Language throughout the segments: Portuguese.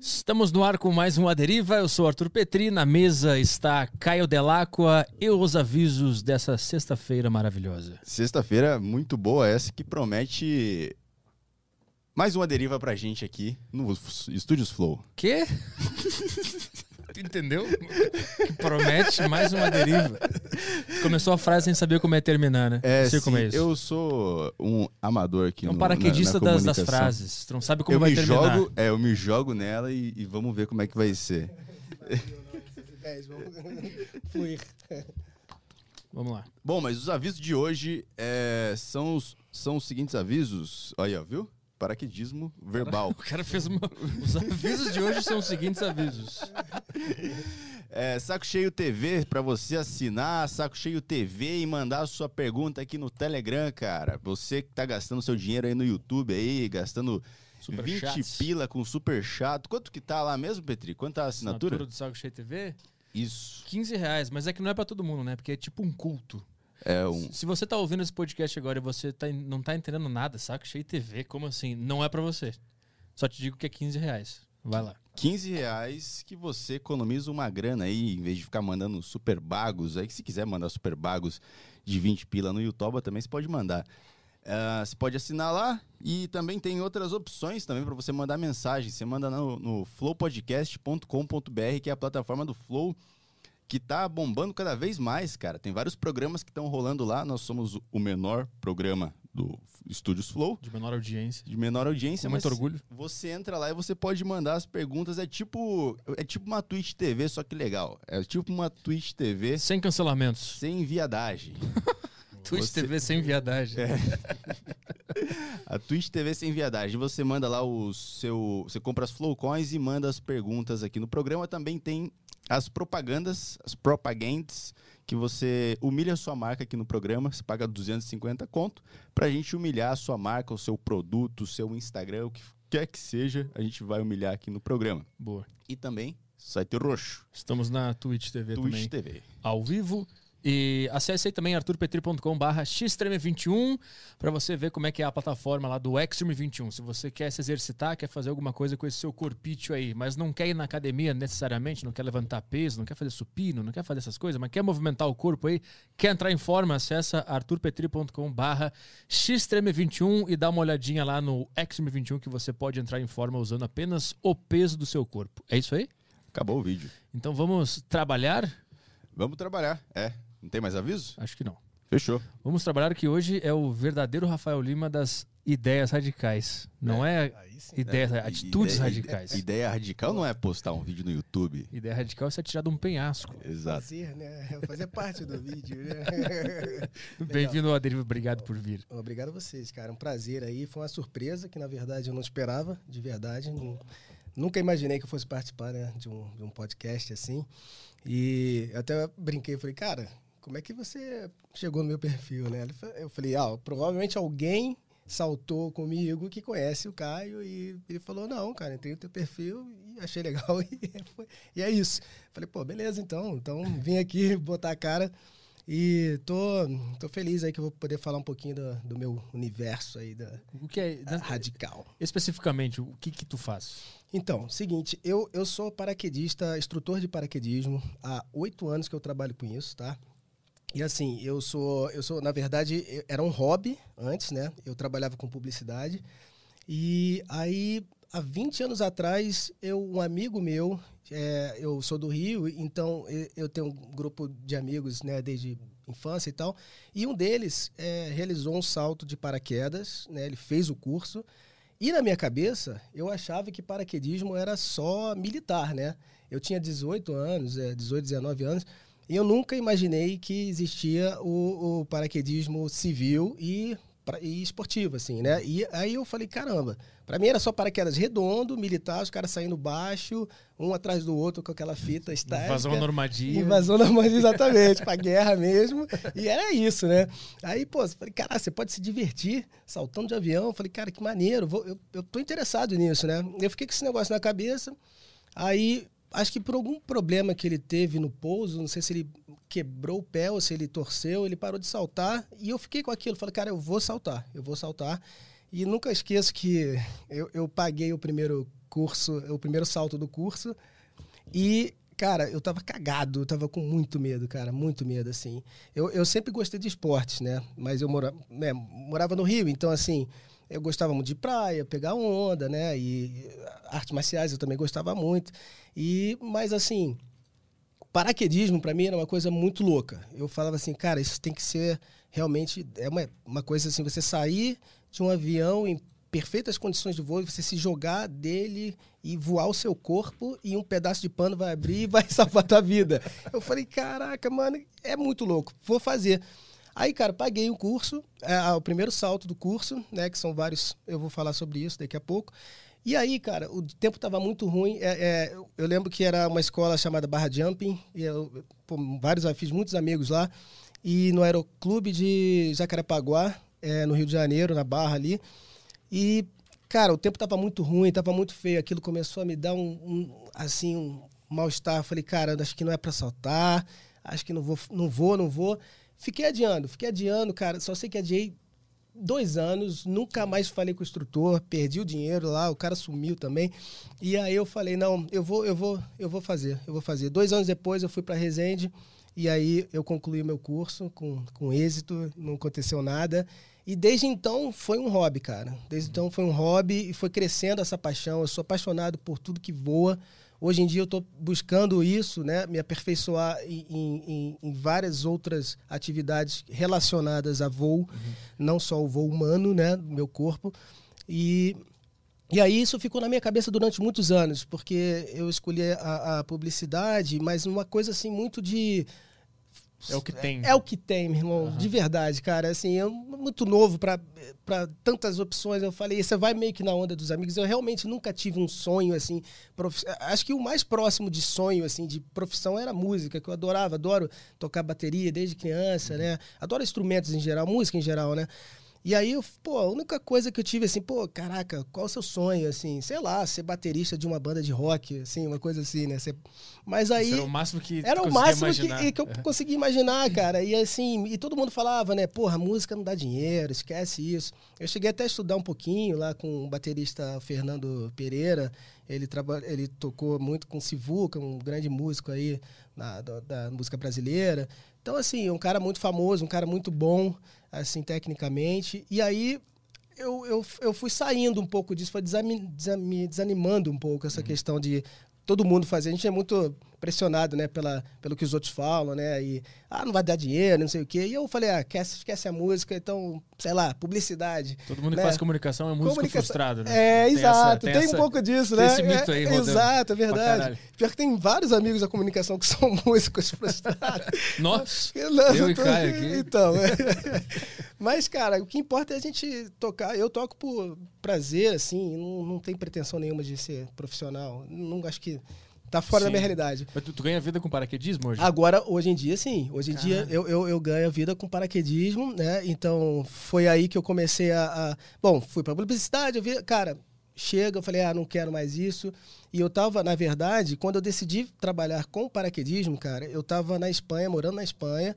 Estamos no ar com mais um A Deriva. Eu sou Arthur Petri. Na mesa está Caio Delacqua e os avisos dessa sexta-feira maravilhosa. Sexta-feira muito boa essa que promete mais uma deriva pra gente aqui no Estúdios Flow. Quê? Entendeu? Que promete mais uma deriva. Começou a frase sem saber como é terminar, né? É, não sei sim, como é isso. eu sou um amador aqui é um no, paraquedista na, na das, das frases. Tu não sabe como eu vai me terminar. jogo, é, eu me jogo nela e, e vamos ver como é que vai ser. fluir. Vamos lá. Bom, mas os avisos de hoje é, são, os, são os seguintes avisos. Olha, ó, viu? Paraquedismo verbal. O cara fez uma... Os avisos de hoje são os seguintes avisos. É, Saco Cheio TV pra você assinar Saco Cheio TV e mandar a sua pergunta aqui no Telegram, cara. Você que tá gastando seu dinheiro aí no YouTube aí, gastando 20 Superchats. pila com super chato. Quanto que tá lá mesmo, Petri? Quanto tá a assinatura? do Saco Cheio TV? Isso. 15 reais, mas é que não é pra todo mundo, né? Porque é tipo um culto. É um. Se você tá ouvindo esse podcast agora e você tá, não tá entendendo nada, Saco Cheio TV, como assim? Não é pra você. Só te digo que é 15 reais. Vai lá. 15 reais que você economiza uma grana aí, em vez de ficar mandando super bagos. Aí, que se quiser mandar super bagos de 20 pila no YouTube, também você pode mandar. Ah, você pode assinar lá e também tem outras opções também para você mandar mensagem. Você manda no, no flowpodcast.com.br, que é a plataforma do Flow, que tá bombando cada vez mais, cara. Tem vários programas que estão rolando lá. Nós somos o menor programa do Estúdios Flow De menor audiência. de menor audiência, Com muito orgulho. você entra lá e você pode mandar as perguntas. É tipo, é tipo uma Twitch TV, só que legal. É tipo uma Twitch TV Sem cancelamentos. sem viadagem. Twitch Você- TV sem viadagem. A Twitch TV sem viadagem. Você manda lá o seu, você compra as Flowcoins e manda as perguntas aqui no programa. Também tem as propagandas, as propagandas que você humilha a sua marca aqui no programa. Você paga 250 conto pra gente humilhar a sua marca, o seu produto, o seu Instagram, o que quer que seja, a gente vai humilhar aqui no programa. Boa. E também site roxo, Estamos na Twitch TV Twitch também. TV. Ao vivo. E acesse aí também arturpetri.com barra xtreme21 para você ver como é que é a plataforma lá do Extreme 21. Se você quer se exercitar, quer fazer alguma coisa com esse seu corpício aí, mas não quer ir na academia necessariamente, não quer levantar peso, não quer fazer supino, não quer fazer essas coisas, mas quer movimentar o corpo aí, quer entrar em forma, acessa arturpetri.com barra xtreme21 e dá uma olhadinha lá no Extreme 21 que você pode entrar em forma usando apenas o peso do seu corpo. É isso aí? Acabou o vídeo. Então vamos trabalhar? Vamos trabalhar. É. Não tem mais aviso? Acho que não. Fechou. Vamos trabalhar que hoje é o verdadeiro Rafael Lima das ideias radicais. Não é, sim. ideias, atitudes Ideia- radicais. Ideia, Ideia radical não é postar um vídeo no YouTube. radical é ser tirado de um penhasco. Exato. Fazer, né? Fazer parte do vídeo, né? Bem-vindo ao Deriva, obrigado por vir. Obrigado a vocês, cara. Um prazer aí. Foi uma surpresa que, na verdade, eu não esperava, de verdade. Não- nunca imaginei que eu fosse participar né, de, um, de um podcast assim. E eu até brinquei, falei, cara, como é que você chegou no meu perfil, né? Eu falei, ah, provavelmente alguém saltou comigo que conhece o Caio e ele falou, não, cara, entrei no teu perfil e achei legal e, foi- e é isso. Falei, pô, beleza, então. Então vim aqui botar a cara e tô, tô feliz aí que eu vou poder falar um pouquinho do, do meu universo aí da, O que é, né, radical. especificamente, o que que tu faz? Então, seguinte, eu, eu sou paraquedista, instrutor de paraquedismo. Há oito anos que eu trabalho com isso, tá? E assim, eu sou, eu sou, na verdade, era um hobby antes, né? Eu trabalhava com publicidade. E aí, há 20 anos atrás, eu, um amigo meu, é, eu sou do Rio, então eu tenho um grupo de amigos, né, desde infância e tal. E um deles é, realizou um salto de paraquedas, né? Ele fez o curso. E na minha cabeça, eu achava que paraquedismo era só militar, né? Eu tinha 18 anos, é, 18, 19 anos, e eu nunca imaginei que existia o, o paraquedismo civil e, e esportivo, assim, né? E aí eu falei, caramba, pra mim era só paraquedas redondo, militar, os caras saindo baixo, um atrás do outro com aquela fita estática. Invasão normadia. Invasão normativa, exatamente, pra guerra mesmo. E era isso, né? Aí, pô, eu falei, cara, você pode se divertir saltando de avião. Eu falei, cara, que maneiro, vou- eu, eu tô interessado nisso, né? Eu fiquei com esse negócio na cabeça. Aí, acho que por algum problema que ele teve no pouso, não sei se ele quebrou o pé ou se ele torceu, ele parou de saltar. E eu fiquei com aquilo, falei, cara, eu vou saltar, eu vou saltar. E nunca esqueço que eu, eu paguei o primeiro curso, o primeiro salto do curso. E, cara, eu tava cagado, eu tava com muito medo, cara, muito medo, assim. Eu, eu sempre gostei de esportes, né? Mas eu mora, né, morava no Rio, então, assim, eu gostava muito de praia, pegar onda, né? E artes marciais eu também gostava muito. E, mas, assim, paraquedismo para mim era uma coisa muito louca. Eu falava assim, cara, isso tem que ser realmente é uma, uma coisa assim, você sair de um avião em perfeitas condições de voo, você se jogar dele e voar o seu corpo e um pedaço de pano vai abrir e vai salvar a tua vida. Eu falei, caraca, mano, é muito louco, vou fazer. Aí, cara, paguei o curso, é, o primeiro salto do curso, né, que são vários, eu vou falar sobre isso daqui a pouco. E aí, cara, o tempo estava muito ruim. É, é, eu lembro que era uma escola chamada Barra Jumping, e eu, pô, vários, fiz muitos amigos lá. E no Aeroclube de Jacarepaguá, é, no Rio de Janeiro, na Barra ali. E, cara, o tempo estava muito ruim, estava muito feio. Aquilo começou a me dar um, um assim, um mal-estar. Falei, cara, acho que não é para saltar, acho que não vou, não vou, não vou. Fiquei adiando, fiquei adiando, cara. Só sei que adiei dois anos, nunca mais falei com o instrutor, perdi o dinheiro lá, o cara sumiu também. E aí eu falei, não, eu vou, eu vou, eu vou fazer, eu vou fazer. Dois anos depois eu fui para Resende e aí eu concluí meu curso com, com êxito, não aconteceu nada. E desde então foi um hobby, cara. Desde então foi um hobby e foi crescendo essa paixão. Eu sou apaixonado por tudo que voa. Hoje em dia eu estou buscando isso, né? Me aperfeiçoar em, em, em, várias outras atividades relacionadas a voo, uhum. não só o voo humano, né? Meu corpo. E, e aí isso ficou na minha cabeça durante muitos anos, porque eu escolhi a, a publicidade, mas uma coisa assim muito de é o que tem. É, é o que tem, meu irmão. Uhum. De verdade, cara. Assim, eu muito novo para tantas opções. Eu falei, você vai meio que na onda dos amigos. Eu realmente nunca tive um sonho, assim. Prof... Acho que o mais próximo de sonho, assim, de profissão era música, que eu adorava. Adoro tocar bateria desde criança, uhum. né? Adoro instrumentos em geral, música em geral, né? E aí, eu, pô, a única coisa que eu tive assim, pô, caraca, qual o seu sonho, assim? Sei lá, ser baterista de uma banda de rock, assim, uma coisa assim, né? Ser... Mas aí... Isso era o máximo que Era o máximo que, que, eu é. conseguia imaginar, cara. E assim, e todo mundo falava, né? Porra, música não dá dinheiro, esquece isso. Eu cheguei até a estudar um pouquinho lá com o baterista Fernando Pereira. Ele, traba... ele tocou muito com Sivuca, um grande músico aí na, da, da música brasileira. Então, assim, um cara muito famoso, um cara muito bom assim, tecnicamente. E aí eu, eu, eu fui saindo um pouco disso, foi me desanimando um pouco essa uhum. questão de todo mundo fazer. A gente é muito pressionado, né, pela, pelo que os outros falam, né, e, ah, não vai dar dinheiro, não sei o quê. E eu falei, ah, esquece, esquece a música, então, sei lá, publicidade. Todo mundo né? que faz comunicação é músico Comunicação... frustrado, né? É, tem exato, essa, tem, essa, um pouco disso, né? esse mito aí, é, Exato, é verdade. Pior que tem vários amigos da comunicação que são músicos frustrados. Nossa, não, eu e Caio aqui. Então, é. mas, cara, o que importa é a gente tocar. Eu toco por prazer, assim, não, não tem pretensão nenhuma de ser profissional. Não acho que Tá fora sim. da minha realidade. Mas tu, tu, ganha vida com paraquedismo hoje? Agora, hoje em dia, sim. Hoje em dia eu, eu, eu, ganho vida com paraquedismo, né? Então, foi aí que eu comecei a. a... Bom, fui pra publicidade, eu vi. Cara, chega, eu falei, ah, não quero mais isso. E eu tava, na verdade, quando eu decidi trabalhar com paraquedismo, cara, eu tava na Espanha, morando na Espanha.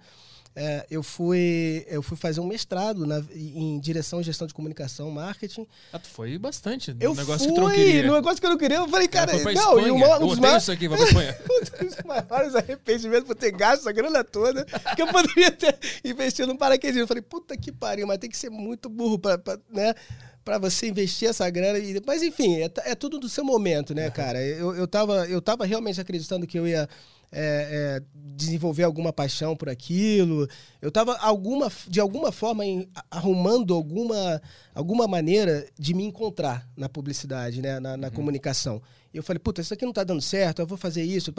É, eu, fui, eu fui fazer um mestrado na, em direção e gestão de comunicação, marketing. Ah, tu foi bastante eu negócio fui, que tu não queria. No negócio que eu não queria, eu falei, cara, não, e uma, um dos maiores... isso aqui, vai um dos maiores arrependimentos por ter gasto essa grana toda, que eu poderia ter investido no paraquedismo. Eu falei, puta que pariu, mas tem que ser muito burro pra, pra né? para você investir essa grana. E, mas enfim, é, é, tudo do seu momento, né, cara? Eu, eu, tava, eu tava realmente acreditando que eu ia é, é, desenvolver alguma paixão por aquilo. Eu estava alguma, de alguma forma em, arrumando alguma, alguma maneira de me encontrar na publicidade, né? na, na uhum. comunicação. E eu falei, puta, isso aqui não está dando certo, eu vou fazer isso.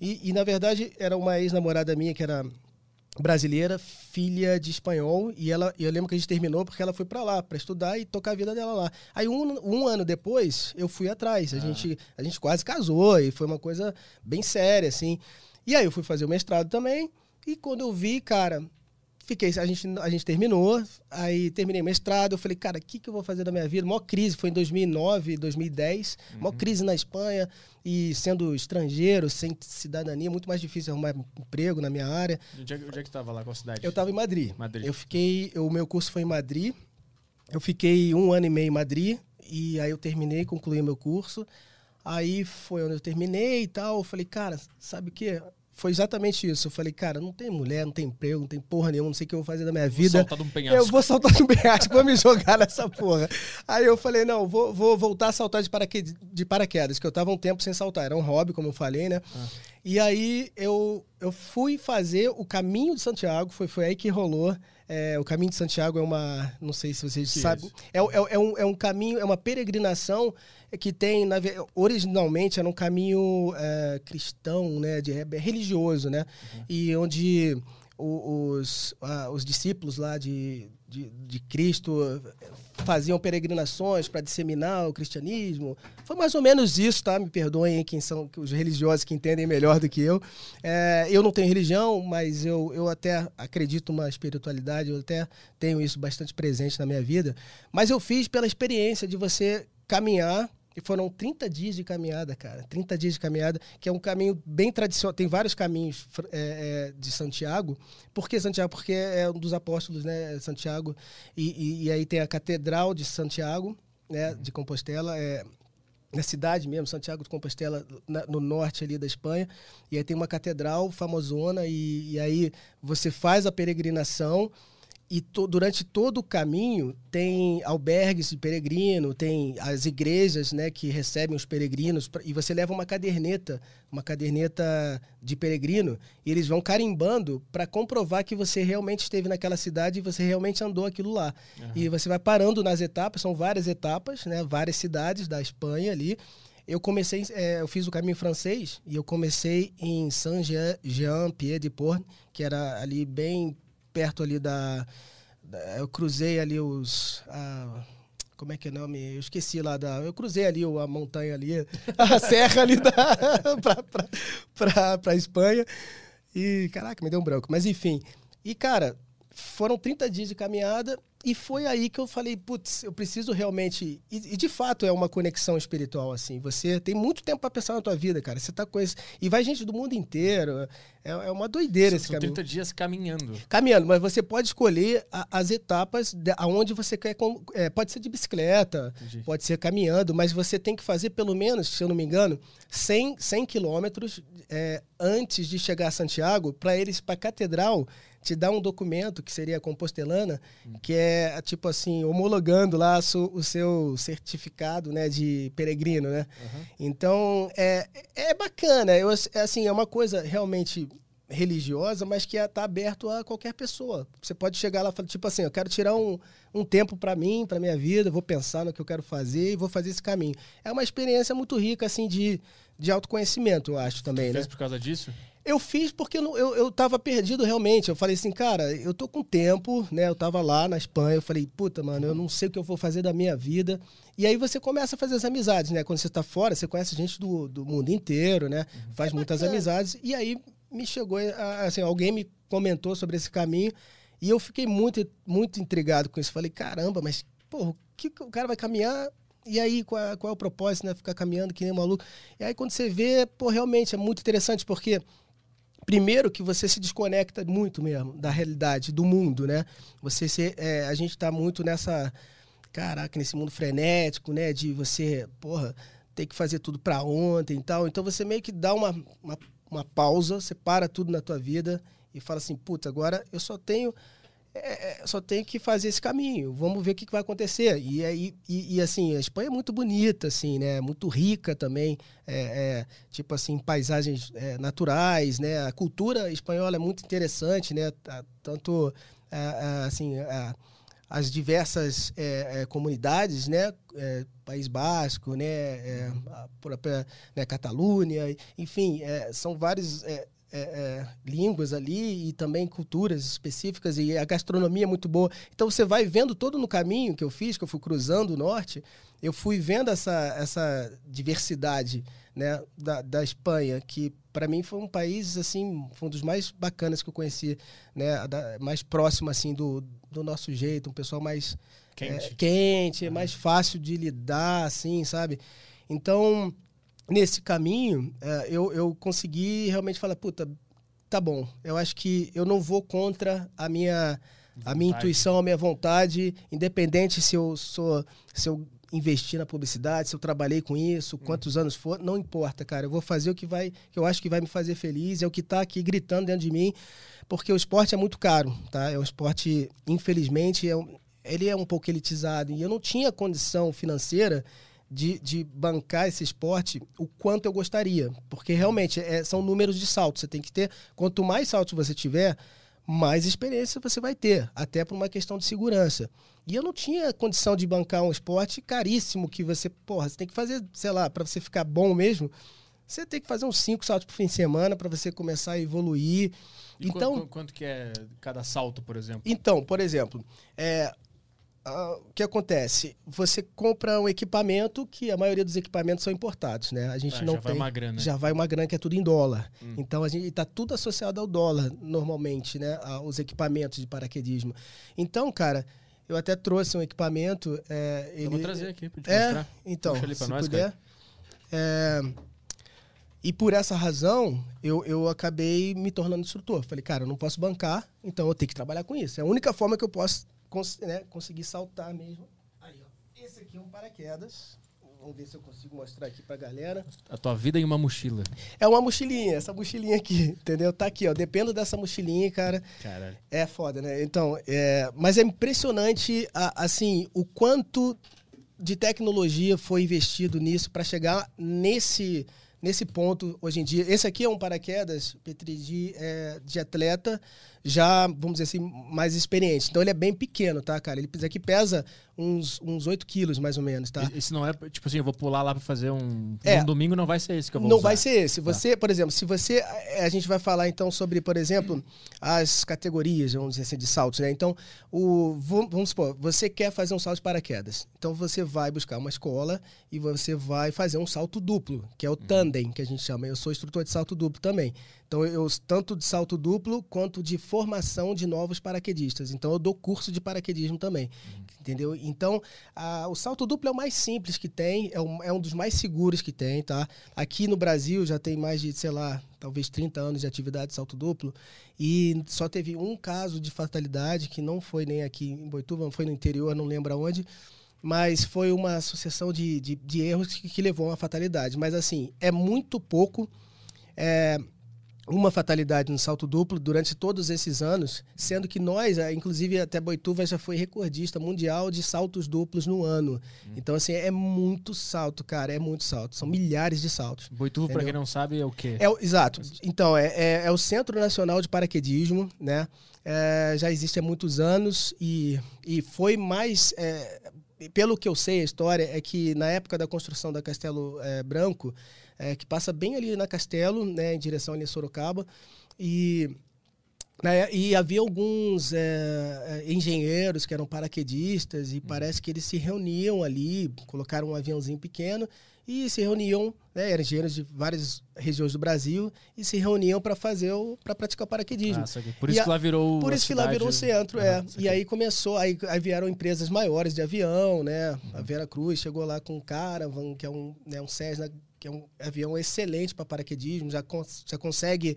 E, e, na verdade, era uma ex-namorada minha que era brasileira, filha de espanhol, e ela, eu lembro que a gente terminou porque ela foi para lá para estudar e tocar a vida dela lá. Aí um, um ano depois eu fui atrás, a ah. gente a gente quase casou e foi uma coisa bem séria assim. E aí eu fui fazer o mestrado também e quando eu vi, cara, Fiquei, a gente, a gente terminou, aí terminei mestrado, eu falei, cara, o que, que eu vou fazer da minha vida? Maior crise, foi em 2009, 2010, uhum. maior crise na Espanha, e sendo estrangeiro, sem cidadania, muito mais difícil arrumar emprego na minha área. Onde é, onde é que estava lá, qual cidade? Eu estava em Madrid. Madrid. Eu fiquei, o meu curso foi em Madrid, eu fiquei um ano e meio em Madrid, e aí eu terminei, concluí meu curso, Aí foi onde eu terminei e tal. Eu falei, cara, sabe o quê? Foi exatamente isso. Eu falei, cara, não tem mulher, não tem emprego, não tem porra nenhuma, não sei o que eu vou fazer da minha vida. Saltar de um penhasco. Eu vou saltar de um penhasco, vou me jogar nessa porra. Aí eu falei, não, vou, vou voltar a saltar de paraquedas, de paraquedas, que eu tava um tempo sem saltar. Era um hobby, como eu falei, né? Ah. E aí eu, eu fui fazer o caminho de Santiago, foi, foi aí que rolou. É, o caminho de Santiago é uma. Não sei se vocês Que sabem. isso? É, é, é um, é um caminho, é uma peregrinação que tem, na originalmente, era um caminho é, cristão, né? De, é religioso, né? E onde os, ah, os discípulos lá de, de, de Cristo faziam peregrinações para disseminar o cristianismo. Foi mais ou menos isso, tá? Me perdoem quem são os religiosos que entendem melhor do que eu. É, eu não tenho religião, mas eu, eu até acredito numa espiritualidade, eu até tenho isso bastante presente na minha vida. Mas eu fiz pela experiência de você caminhar. E foram 30 dias de caminhada, cara. 30 dias de caminhada, que é um caminho bem tradicional. Tem vários caminhos é, é, de Santiago. Por que Santiago? Porque é um dos apóstolos, né? Santiago. E, e- e aí tem a Catedral de Santiago, né? De Compostela. É, na cidade mesmo, Santiago de Compostela, na- no norte ali da Espanha. E aí tem uma catedral famosona. E, e aí você faz a peregrinação. E to- durante todo o caminho tem albergues de peregrino, tem as igrejas né, que recebem os peregrinos, e você leva uma caderneta, uma caderneta de peregrino, e eles vão carimbando para comprovar que você realmente esteve naquela cidade e você realmente andou aquilo lá. E você vai parando nas etapas, são várias etapas, né, várias cidades da Espanha ali. Eu comecei, eh, eu fiz o caminho francês e eu comecei em Saint-Jean-Pied-de-Port, que era ali bem perto ali da, da- eu cruzei ali os a- como é que é o nome? Eu esqueci lá da. Eu cruzei ali a montanha ali, a serra ali da pra, pra Espanha. E, caraca, me deu um branco. Mas enfim. E, cara, foram 30 dias de caminhada e foi aí que eu falei, putz, eu preciso realmente. E, e de fato é uma conexão espiritual, assim. Você tem muito tempo para pensar na tua vida, cara. Você tá com esse. E vai gente do mundo inteiro. É, é uma doideira esse São caminho 30 dias caminhando. caminhando, mas você pode escolher a- as etapas de, aonde você quer. com- é, pode ser de bicicleta, Entendi. pode ser caminhando, mas você tem que fazer pelo menos, se eu não me engano, 100, 100 quilômetros é, antes de chegar a Santiago, para eles, para a catedral, te dar um documento que seria a compostelana, que é tipo assim, homologando lá o seu certificado né, de peregrino, né? Então, é, é bacana. Eu, é assim, é uma coisa realmente religiosa, mas que está aberto a qualquer pessoa. Você pode chegar lá e falar, tipo assim, eu quero tirar um, um tempo para mim, para minha vida, vou pensar no que eu quero fazer e vou fazer esse caminho. É uma experiência muito rica, assim, de, de autoconhecimento, eu acho também, né? Fez por causa disso? Eu fiz porque eu, não- eu, eu tava perdido realmente. Eu falei assim, cara, eu tô com tempo, né? Eu tava lá na Espanha, eu falei, puta, mano, eu não sei o que eu vou fazer da minha vida. E aí você começa a fazer as amizades, né? Quando você tá fora, você conhece gente do, do mundo inteiro, né? Faz muitas amizades. E aí me chegou, a- assim, alguém me comentou sobre esse caminho e eu fiquei muito, muito intrigado com isso. Falei, caramba, mas, porra, o que o cara vai caminhar e aí, qual é, qual é o propósito, né? Ficar caminhando que nem um maluco. E aí, quando você vê, pô, realmente é muito interessante, porque primeiro que você se desconecta muito mesmo da realidade, do mundo, né? Você se, é, a gente está muito nessa, caraca, nesse mundo frenético, né? De você, porra, ter que fazer tudo para ontem e tal. Então você meio que dá uma, uma, uma pausa, você para tudo na tua vida e fala assim, putz, agora eu só tenho é, é, só tenho que fazer esse caminho. Vamos ver o que, que vai acontecer. E, aí e, e, assim, a Espanha é muito bonita, assim, né? Muito rica também, é, é, tipo assim, paisagens é, naturais, né? A cultura espanhola é muito interessante, né? Tá- Tanto, é, é, assim, é, as diversas é, é, comunidades, né? É, País Basco, né? É, a própria né, Catalunha, enfim, é, são vários é, é, línguas ali e também culturas específicas e a gastronomia é muito boa. Então você vai vendo todo no caminho que eu fiz, que eu fui cruzando o norte, eu fui vendo essa, essa diversidade né, da, da Espanha, que para mim foi um país assim, foi um dos mais bacanas que eu conheci, né, da- mais próximo assim do, do nosso jeito, um pessoal mais Quente. é, quente, é mais fácil de lidar, assim, sabe? Então, nesse caminho, é, eu, eu consegui realmente falar, puta, tá bom, eu acho que eu não vou contra a minha, a minha intuição, a minha vontade, independente se eu sou, se eu investir na publicidade, se eu trabalhei com isso, quantos anos for, não importa, cara. Eu vou fazer o que vai, que eu acho que vai me fazer feliz, é o que está aqui gritando dentro de mim, porque o esporte é muito caro, tá? É um esporte, infelizmente, é um, ele é um pouco elitizado e eu não tinha condição financeira de, de bancar esse esporte o quanto eu gostaria, porque realmente é, são números de salto. Você tem que ter, quanto mais saltos você tiver, mais experiência você vai ter, até por uma questão de segurança. E eu não tinha condição de bancar um esporte caríssimo que você, porra, você tem que fazer, sei lá, para você ficar bom mesmo, você tem que fazer uns cinco saltos por fim de semana para você começar a evoluir. E então, quanto, quanto, que é cada salto, por exemplo? Então, por exemplo, é, Uh, o que acontece? Você compra um equipamento que a maioria dos equipamentos são importados, né? A gente ah, não já tem. Vai uma grana. Já vai uma grana que é tudo em dólar. Hum. Então a gente está tudo associado ao dólar normalmente, né? Os equipamentos de paraquedismo. Então, cara, eu até trouxe um equipamento. É, ele... Eu vou trazer aqui para te é, mostrar. Então, Puxa ali se nós, puder. É, e por essa razão, eu, eu acabei me tornando instrutor. Falei, cara, eu não posso bancar, então eu tenho que trabalhar com isso. É a única forma que eu posso cons né, conseguir saltar mesmo. Aí, ó. Esse aqui é um paraquedas. Vamos ver se eu consigo mostrar aqui pra galera. A tua vida em uma mochila. É uma mochilinha, essa mochilinha aqui, entendeu? Tá aqui, ó. Dependo dessa mochilinha, cara. Caralho. É foda, né? Então, é... mas é impressionante, assim, o quanto de tecnologia foi investido nisso para chegar nesse nesse ponto hoje em dia. Esse aqui é um paraquedas, Petri, de, é, de atleta já, vamos dizer assim, mais experiente. Então ele é bem pequeno, tá, cara? Ele aqui pesa uns, uns 8 quilos, mais ou menos, tá? Esse não é, tipo assim, eu vou pular lá para fazer um... É, um domingo não vai ser esse que eu vou Não usar. vai ser esse. Tá. Você, tá. por exemplo, se você... É, a gente vai falar, então, sobre, por exemplo, as categorias, vamos dizer assim, de saltos, né? Então, o, vamos supor, você quer fazer um salto de paraquedas. Então você vai buscar uma escola e você vai fazer um salto duplo, que é o tandem, que a gente chama. Eu sou instrutor de salto duplo também. Então, eu tanto de salto duplo quanto de formação de novos paraquedistas. Então, eu dou curso de paraquedismo também. Uhum. Entendeu? Então, a, o salto duplo é o mais simples que tem, é um, é um dos mais seguros que tem, tá? Aqui no Brasil já tem mais de, sei lá, talvez 30 anos de atividade de salto duplo e só teve um caso de fatalidade que não foi nem aqui em Boituva, foi no interior, não lembro aonde, mas foi uma sucessão de, de, de erros que, que, levou a uma fatalidade. Mas, assim, é muito pouco. É, uma fatalidade no salto duplo durante todos esses anos, sendo que nós, eh, inclusive até Boituva já foi recordista mundial de saltos duplos no ano. Hum. Então, assim, é muito salto, cara, é muito salto. São milhares de saltos. Boituva, para quem não sabe, é o quê? É, exato. Então, é, é, é, o Centro Nacional de Paraquedismo, né? É, já existe há muitos anos e, e foi mais... É, pelo que eu sei, a história é que na época da construção da Castelo é, Branco, é, que passa bem ali na Castelo, né, em direção ali a Sorocaba. E, né, e havia alguns é, é engenheiros que eram paraquedistas e parece que eles se reuniam ali, colocaram um aviãozinho pequeno e se reuniam, né, eram engenheiros de várias regiões do Brasil e se reuniam para fazer para praticar paraquedismo. Ah, por isso a, que lá virou Por isso que lá virou o centro, é. E aí começou, aí, aí, vieram empresas maiores de avião, né? Uhum. A Vera Cruz chegou lá com um Caravan, que é um, né, um Cessna que é um avião excelente para paraquedismo, já, já consegue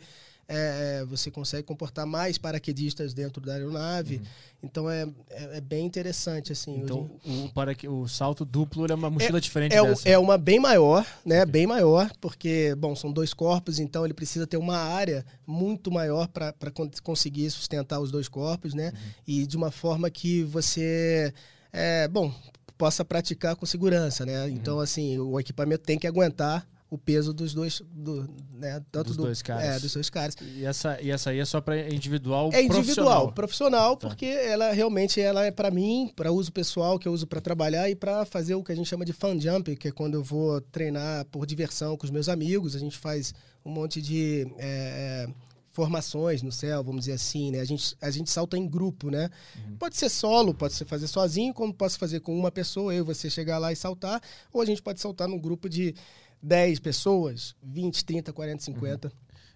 é, é, você consegue comportar mais paraquedistas dentro da aeronave. Uhum. Então é, é, é, bem interessante assim. Então hoje... o, para, o salto duplo é uma mochila é, diferente é, dessa. É uma bem maior, né? Okay. Bem maior, porque bom são dois corpos, então ele precisa ter uma área muito maior para conseguir sustentar os dois corpos, né? Uhum. E de uma forma que você é, bom possa praticar com segurança, né? Uhum. Então, assim, o equipamento tem que aguentar o peso dos dois, do, né? Tanto dos do, dois caras. É, dos dois caras. E essa, e essa aí é só para individual É individual, profissional, profissional tá. porque ela realmente ela é para mim, para uso pessoal, que eu uso para trabalhar e para fazer o que a gente chama de fan jump, que é quando eu vou treinar por diversão com os meus amigos. A gente faz um monte de é, é formações no céu, vamos dizer assim, né? A gente, a gente salta em grupo, né? Uhum. Pode ser solo, pode ser fazer sozinho, como posso fazer com uma pessoa, eu e você chegar lá e saltar, ou a gente pode saltar num grupo de 10 pessoas, 20, 30, 40, 50. Uhum.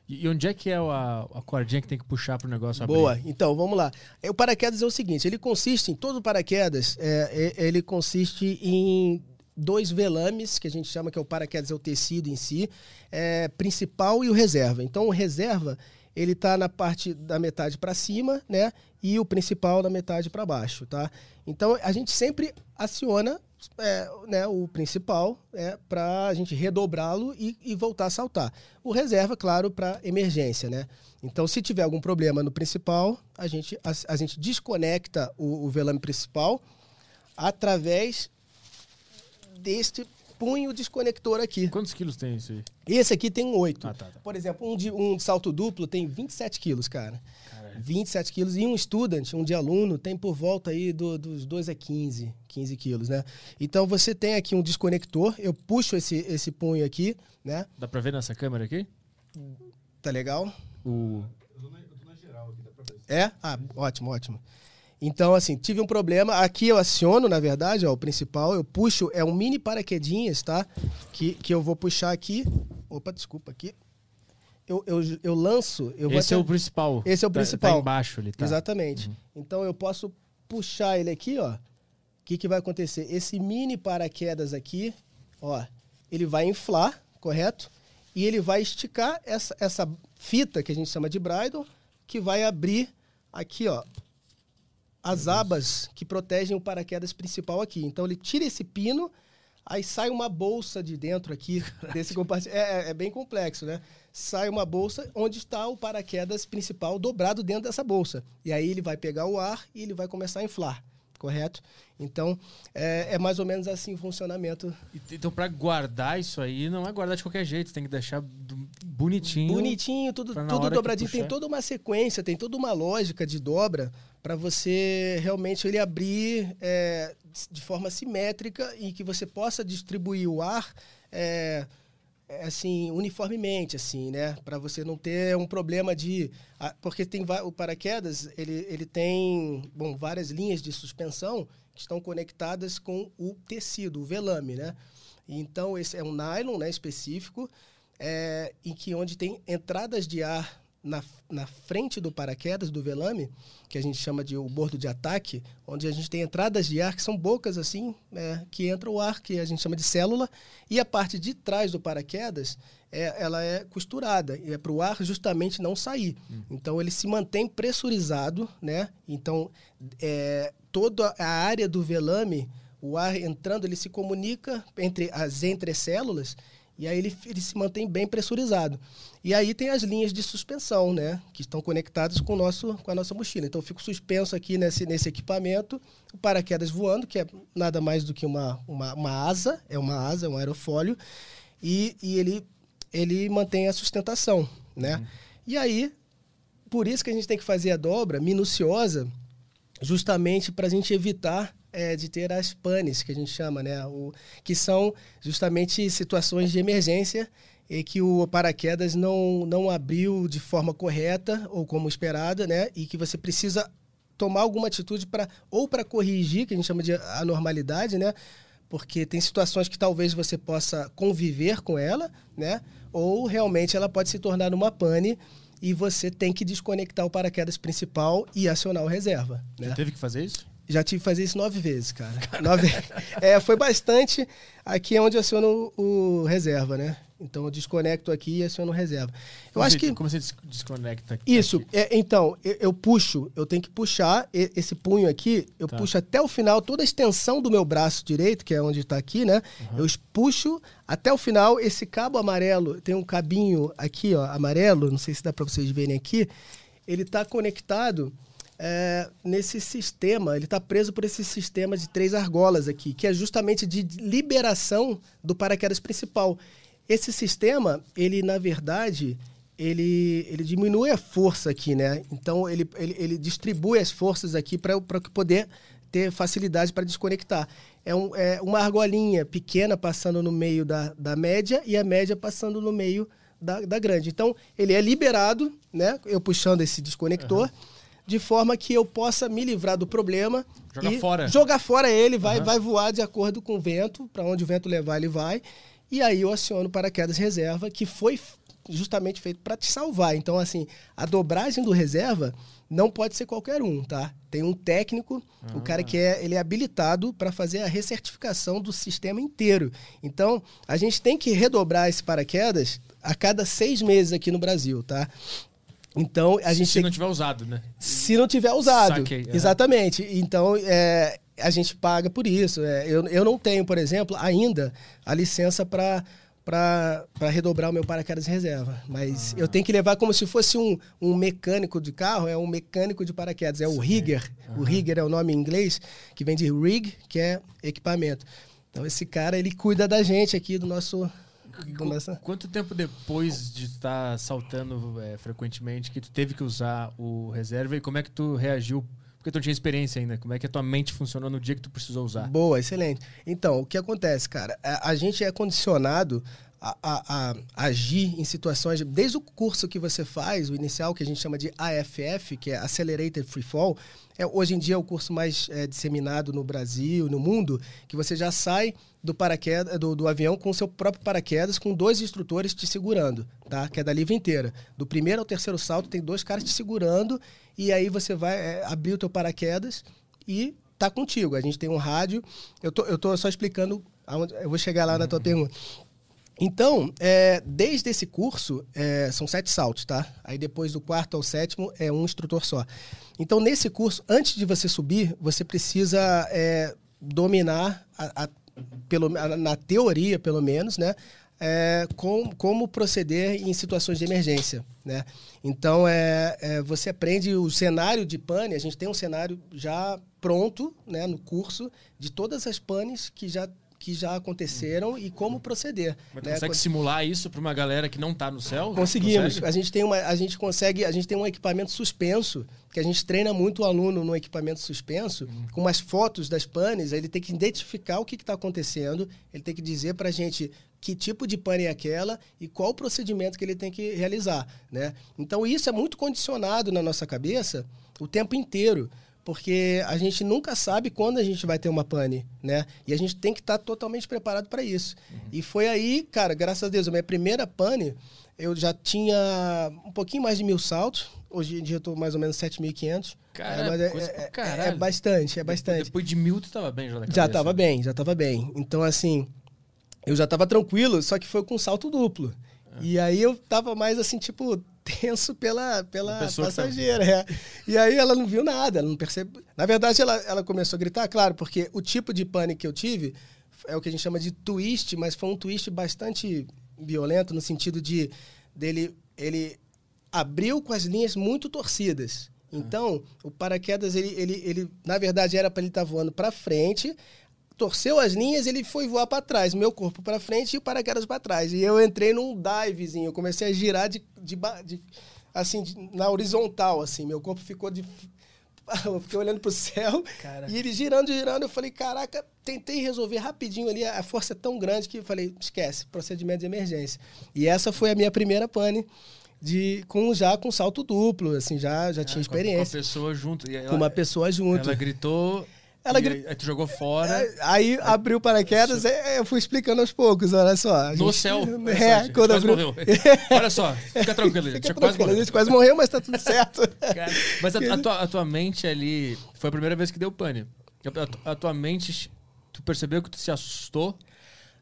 E onde é que é a, a cordinha que tem que puxar para o negócio abrir? Boa, então vamos lá. É, o paraquedas é o seguinte: ele consiste em todo o paraquedas, é, é, ele consiste em dois velames, que a gente chama que é o paraquedas, é o tecido em si, é, principal e o reserva. Então, o reserva ele está na parte da metade para cima, né? E o principal da metade para baixo, tá? Então a gente sempre aciona é, né, o principal é para a gente redobrá-lo e, e, voltar a saltar. O reserva, claro, para emergência, né? Então, se tiver algum problema no principal, a gente, a, a gente desconecta o, o velame principal através deste punho desconector aqui. Quantos quilos tem isso aí? Esse aqui tem um 8. Ah, tá, tá. Por exemplo, um, de, um salto duplo tem 27 quilos, cara. Caralho. 27 quilos. E um estudante, um de aluno, tem por volta aí do, dos 2 a 15, 15 quilos, né? Então você tem aqui um desconector. Eu puxo esse, esse punho aqui, né? Dá pra ver nessa câmera aqui? Tá legal? O... Eu tô na, eu tô na geral aqui, dá pra ver. É? Ah, ótimo, ótimo. Então, assim, tive um problema. Aqui eu aciono, na verdade, ó, o principal. Eu puxo, é um mini paraquedinhas, tá? Que, que eu vou puxar aqui. Opa, desculpa aqui. Eu, eu, eu lanço. Eu Esse é o principal. Esse é o Tá- principal. Tá embaixo ali, tá? Exatamente. Então eu posso puxar ele aqui, ó. O que, que vai acontecer? Esse mini paraquedas aqui, ó, ele vai inflar, correto? E ele vai esticar essa, essa fita que a gente chama de bridle, que vai abrir aqui, ó, as abas que protegem o paraquedas principal aqui. Então ele tira esse pino, aí sai uma bolsa de dentro aqui desse compartimento. É, é- é bem complexo, né? Sai uma bolsa onde está o paraquedas principal dobrado dentro dessa bolsa. E aí ele vai pegar o ar e ele vai começar a inflar, correto? Então é, é mais ou menos assim o funcionamento. Então, pra guardar isso aí, não é guardar de qualquer jeito, tem que deixar bonitinho. Bonitinho, tudo, tudo dobradinho. Tem toda uma sequência, tem toda uma lógica de dobra para você realmente ele abrir é, de forma simétrica e que você possa distribuir o ar é, assim uniformemente, assim, né? Para você não ter um problema de ah, porque tem o paraquedas ele, ele tem bom várias linhas de suspensão que estão conectadas com o tecido, o velame, né? Então esse é um nylon, né, específico é, em que onde tem entradas de ar na, na frente do paraquedas, do velame, que a gente chama de o bordo de ataque, onde a gente tem entradas de ar que são bocas assim, é, que entra o ar, que a gente chama de célula, e a parte de trás do paraquedas, é, ela é costurada, e é para o ar justamente não sair. Então ele se mantém pressurizado, né? Então é, toda a área do velame, o ar entrando, ele se comunica entre as entrecélulas e aí ele, ele se mantém bem pressurizado. E aí tem as linhas de suspensão, né? Que estão conectadas com, o nosso, com a nossa mochila. Então eu fico suspenso aqui nesse, nesse equipamento, o paraquedas voando, que é nada mais do que uma, uma, uma asa, é uma asa, é um aerofólio, e, e ele, ele mantém a sustentação, né? E aí, por isso que a gente tem que fazer a dobra minuciosa, justamente para a gente evitar é, de ter as panes, que a gente chama, né? O, que são justamente situações de emergência e que o paraquedas não, não abriu de forma correta ou como esperada, né? E que você precisa tomar alguma atitude para ou para corrigir, que a gente chama de anormalidade, né? Porque tem situações que talvez você possa conviver com ela, né? Ou realmente ela pode se tornar uma pane e você tem que desconectar o paraquedas principal e acionar o reserva, né? Já teve que fazer isso? Já tive que fazer isso nove vezes, cara. Nove... é, foi bastante. Aqui é onde eu aciono o, reserva, né? Então eu desconecto aqui e aciono reserva. Eu Como acho você- que. Como você des- desconecta aqui? Isso, é, então, eu, eu puxo, eu tenho que puxar esse punho aqui, eu Tá. puxo até o final, toda a extensão do meu braço direito, que é onde está aqui, né? Eu puxo até o final, esse cabo amarelo, tem um cabinho aqui, ó, amarelo, não sei se dá para vocês verem aqui, ele está conectado é, nesse sistema, ele está preso por esse sistema de três argolas aqui, que é justamente de liberação do paraquedas principal. Esse sistema, ele na verdade, ele, ele diminui a força aqui, né? Então ele, ele, ele distribui as forças aqui para poder ter facilidade para desconectar. É, um, é uma argolinha pequena passando no meio da, da média e a média passando no meio da, da grande. Então ele é liberado, né? Eu puxando esse desconector. De forma que eu possa me livrar do problema. Jogar e fora. Jogar fora ele, vai, Aham. vai voar de acordo com o vento, para onde o vento levar, ele vai. E aí eu aciono o paraquedas reserva, que foi justamente feito para te salvar. Então, assim, a dobragem do reserva não pode ser qualquer um, tá? Tem um técnico, o cara que é, ele é habilitado para fazer a recertificação do sistema inteiro. Então, a gente tem que redobrar esse paraquedas a cada seis meses aqui no Brasil, tá? Então, a gente Se não tiver usado, né? se não tiver usado. Saquei, aham. Exatamente. Então, é, a gente paga por isso. É, eu, eu não tenho, por exemplo, ainda a licença para para redobrar o meu paraquedas reserva. Mas ah. eu tenho que levar como se fosse um, um mecânico de carro, é um mecânico de paraquedas, é o rigger. O rigger é o nome em inglês, que vem de rig, que é equipamento. Então esse cara, ele cuida da gente aqui do nosso... Nosso... Quanto tempo depois de estar saltando é, frequentemente que tu teve que usar o reserva e como é que tu reagiu porque tu não tinha experiência ainda. Como é que a tua mente funcionou no dia que tu precisou usar? Boa, excelente. Então, o que acontece, cara? A, a gente é condicionado a, a, agir em situações. Desde o curso que você faz, o inicial, que a gente chama de AFF, que é Accelerated Free Fall, é, hoje em dia é o curso mais é, disseminado no Brasil, no mundo, que você já sai do paraquedas do, do avião com o seu próprio paraquedas, com dois instrutores te segurando, tá? Que é livre inteira. Do primeiro ao terceiro salto tem dois caras te segurando e aí você vai é, abrir o teu paraquedas e tá contigo. A gente tem um rádio. Eu tô, eu tô só explicando. Aonde, eu vou chegar lá na tua pergunta. Então, é, desde esse curso, é, são sete saltos, tá? Aí depois do quarto ao sétimo é um instrutor só. Então, nesse curso, antes de você subir, você precisa é, dominar, a, a, pelo, na teoria pelo menos, né? é, com, como proceder em situações de emergência. Né? Então, é, é, você aprende o cenário de pane, a gente tem um cenário já pronto né, no curso de todas as panes que já que já aconteceram e como proceder. Mas né? consegue simular isso para uma galera que não está no céu? Conseguimos. Consegue? A gente tem uma, a gente consegue, a gente tem um equipamento suspenso que a gente treina muito o aluno no equipamento suspenso uhum. com umas fotos das panes. Ele tem que identificar o que está acontecendo. Ele tem que dizer para a gente que tipo de pane é aquela e qual o procedimento que ele tem que realizar, né? Então isso é muito condicionado na nossa cabeça o tempo inteiro porque a gente nunca sabe quando a gente vai ter uma pane, né? E a gente tem que estar tá totalmente preparado para isso. Uhum. E foi aí, cara, graças a Deus, a minha primeira pane, eu já tinha um pouquinho mais de mil saltos. Hoje em dia eu tô mais ou menos 7.500. Cara, é, é, é, é, bastante, é bastante. Depois de mil tu tava bem já Já tava bem, já tava bem. Então, assim, eu já tava tranquilo, só que foi com salto duplo. É. E aí eu tava mais assim, tipo, tenso pela, pela passageira. É. E aí ela não viu nada, ela não percebeu. Na verdade, ela, ela começou a gritar, claro, porque o tipo de pânico que eu tive é o que a gente chama de twist, mas foi um twist bastante violento no sentido de dele ele abriu com as linhas muito torcidas. Então, o paraquedas ele, ele, ele na verdade era para ele estar tá voando para frente, torceu as linhas, ele foi voar para trás, meu corpo para frente e o paraquedas para trás. E eu entrei num divezinho, eu comecei a girar de, de, de assim, de, na horizontal, assim, meu corpo ficou de eu fiquei olhando pro céu Cara. e ele girando, girando. Eu falei, caraca, tentei resolver rapidinho ali. A força é tão grande que eu falei, esquece, procedimento de emergência. E essa foi a minha primeira pane de com já com salto duplo, assim, já já é, tinha experiência. Com uma pessoa junto. Ela, com uma pessoa junto. Ela gritou. Ela gr... Aí tu jogou fora. É, aí abriu paraquedas, é, eu fui explicando aos poucos, olha só. No gente... céu. É, quando quase abriu... morreu. olha só, fica tranquilo, gente quase morreu. A gente quase morreu, mas tá tudo certo. Cara, mas a, a, tua, a, tua, mente ali, foi a primeira vez que deu pane. A, a tua mente, tu percebeu que tu se assustou?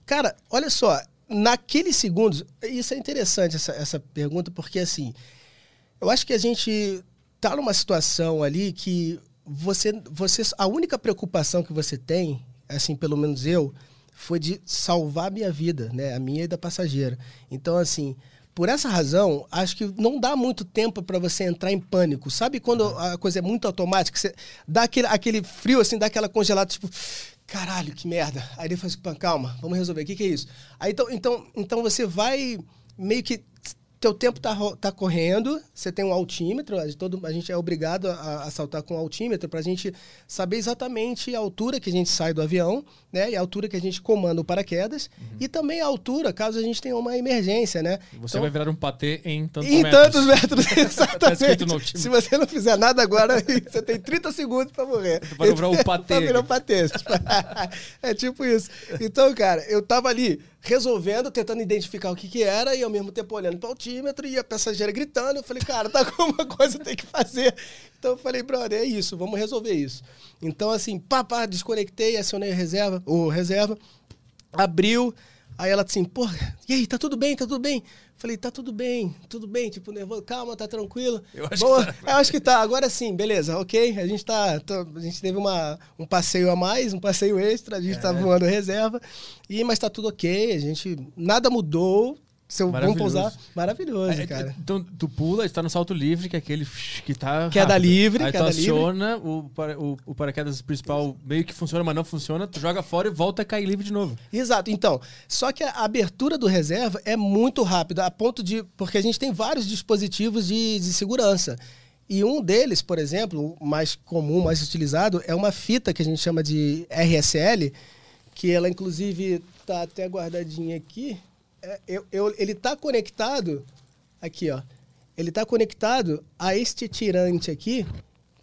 Cara, olha só, naqueles segundos, isso é interessante essa, essa pergunta, porque assim, eu acho que a gente tá numa situação ali que você, você, a única preocupação que você tem, assim, pelo menos eu, foi de salvar a minha vida, né? A minha e da passageira. Então, assim, por essa razão, acho que não dá muito tempo para você entrar em pânico. Sabe quando a coisa é muito automática? Você dá aquele, aquele frio, assim, dá aquela congelada, tipo, caralho, que merda. Aí ele fala assim, calma, vamos resolver, o que, que é isso? Aí, então, então, então você vai meio que teu tempo está tá correndo, você tem um altímetro, a gente, todo, a gente é obrigado a, a saltar com um altímetro para a gente saber exatamente a altura que a gente sai do avião, né? E a altura que a gente comanda o paraquedas. Uhum. E também a altura, caso a gente tenha uma emergência, né? Você então, vai virar um patê em tantos em metros. Em tantos metros, tá exatamente. Se você não fizer nada agora, você tem 30 segundos para morrer. Para virar um patê. para virar um patê. é tipo isso. Então, cara, eu tava ali resolvendo, tentando identificar o que, que era e ao mesmo tempo olhando para o altímetro e a passageira gritando. Eu falei, cara, tá com uma coisa tem que fazer. Então eu falei, brother, é isso, vamos resolver isso. Então, assim, pá, pá, desconectei, acionei a reserva, ou reserva, abriu, Aí ela assim, pô, e aí, tá tudo bem, tá tudo bem? Falei, tá tudo bem, tudo bem, tipo, nervoso, calma, tá tranquilo. Eu acho Boa, que tá. eu acho que tá, agora sim, beleza, ok. A gente tá, tá- a gente teve uma, um passeio a mais, um passeio extra, a gente tá É. voando reserva, e, mas tá tudo ok, a gente, nada mudou. Se eu, Maravilhoso. pousar, maravilhoso, É, cara. Então, tu pula, está no salto livre, que é aquele que tá. Queda rápido. livre, Aí tu queda livre. aciona, o, para- o, o paraquedas principal meio que funciona, mas não funciona, tu joga fora e volta a cair livre de novo. Exato. Então, só que a abertura do reserva é muito rápida, a ponto de. Porque a gente tem vários dispositivos de, de segurança. E um deles, por exemplo, o mais comum, mais utilizado, é uma fita que a gente chama de RSL, que ela, inclusive, está até guardadinha aqui. É, eu- eu- ele está conectado. Aqui, ó. Ele está conectado a este tirante aqui,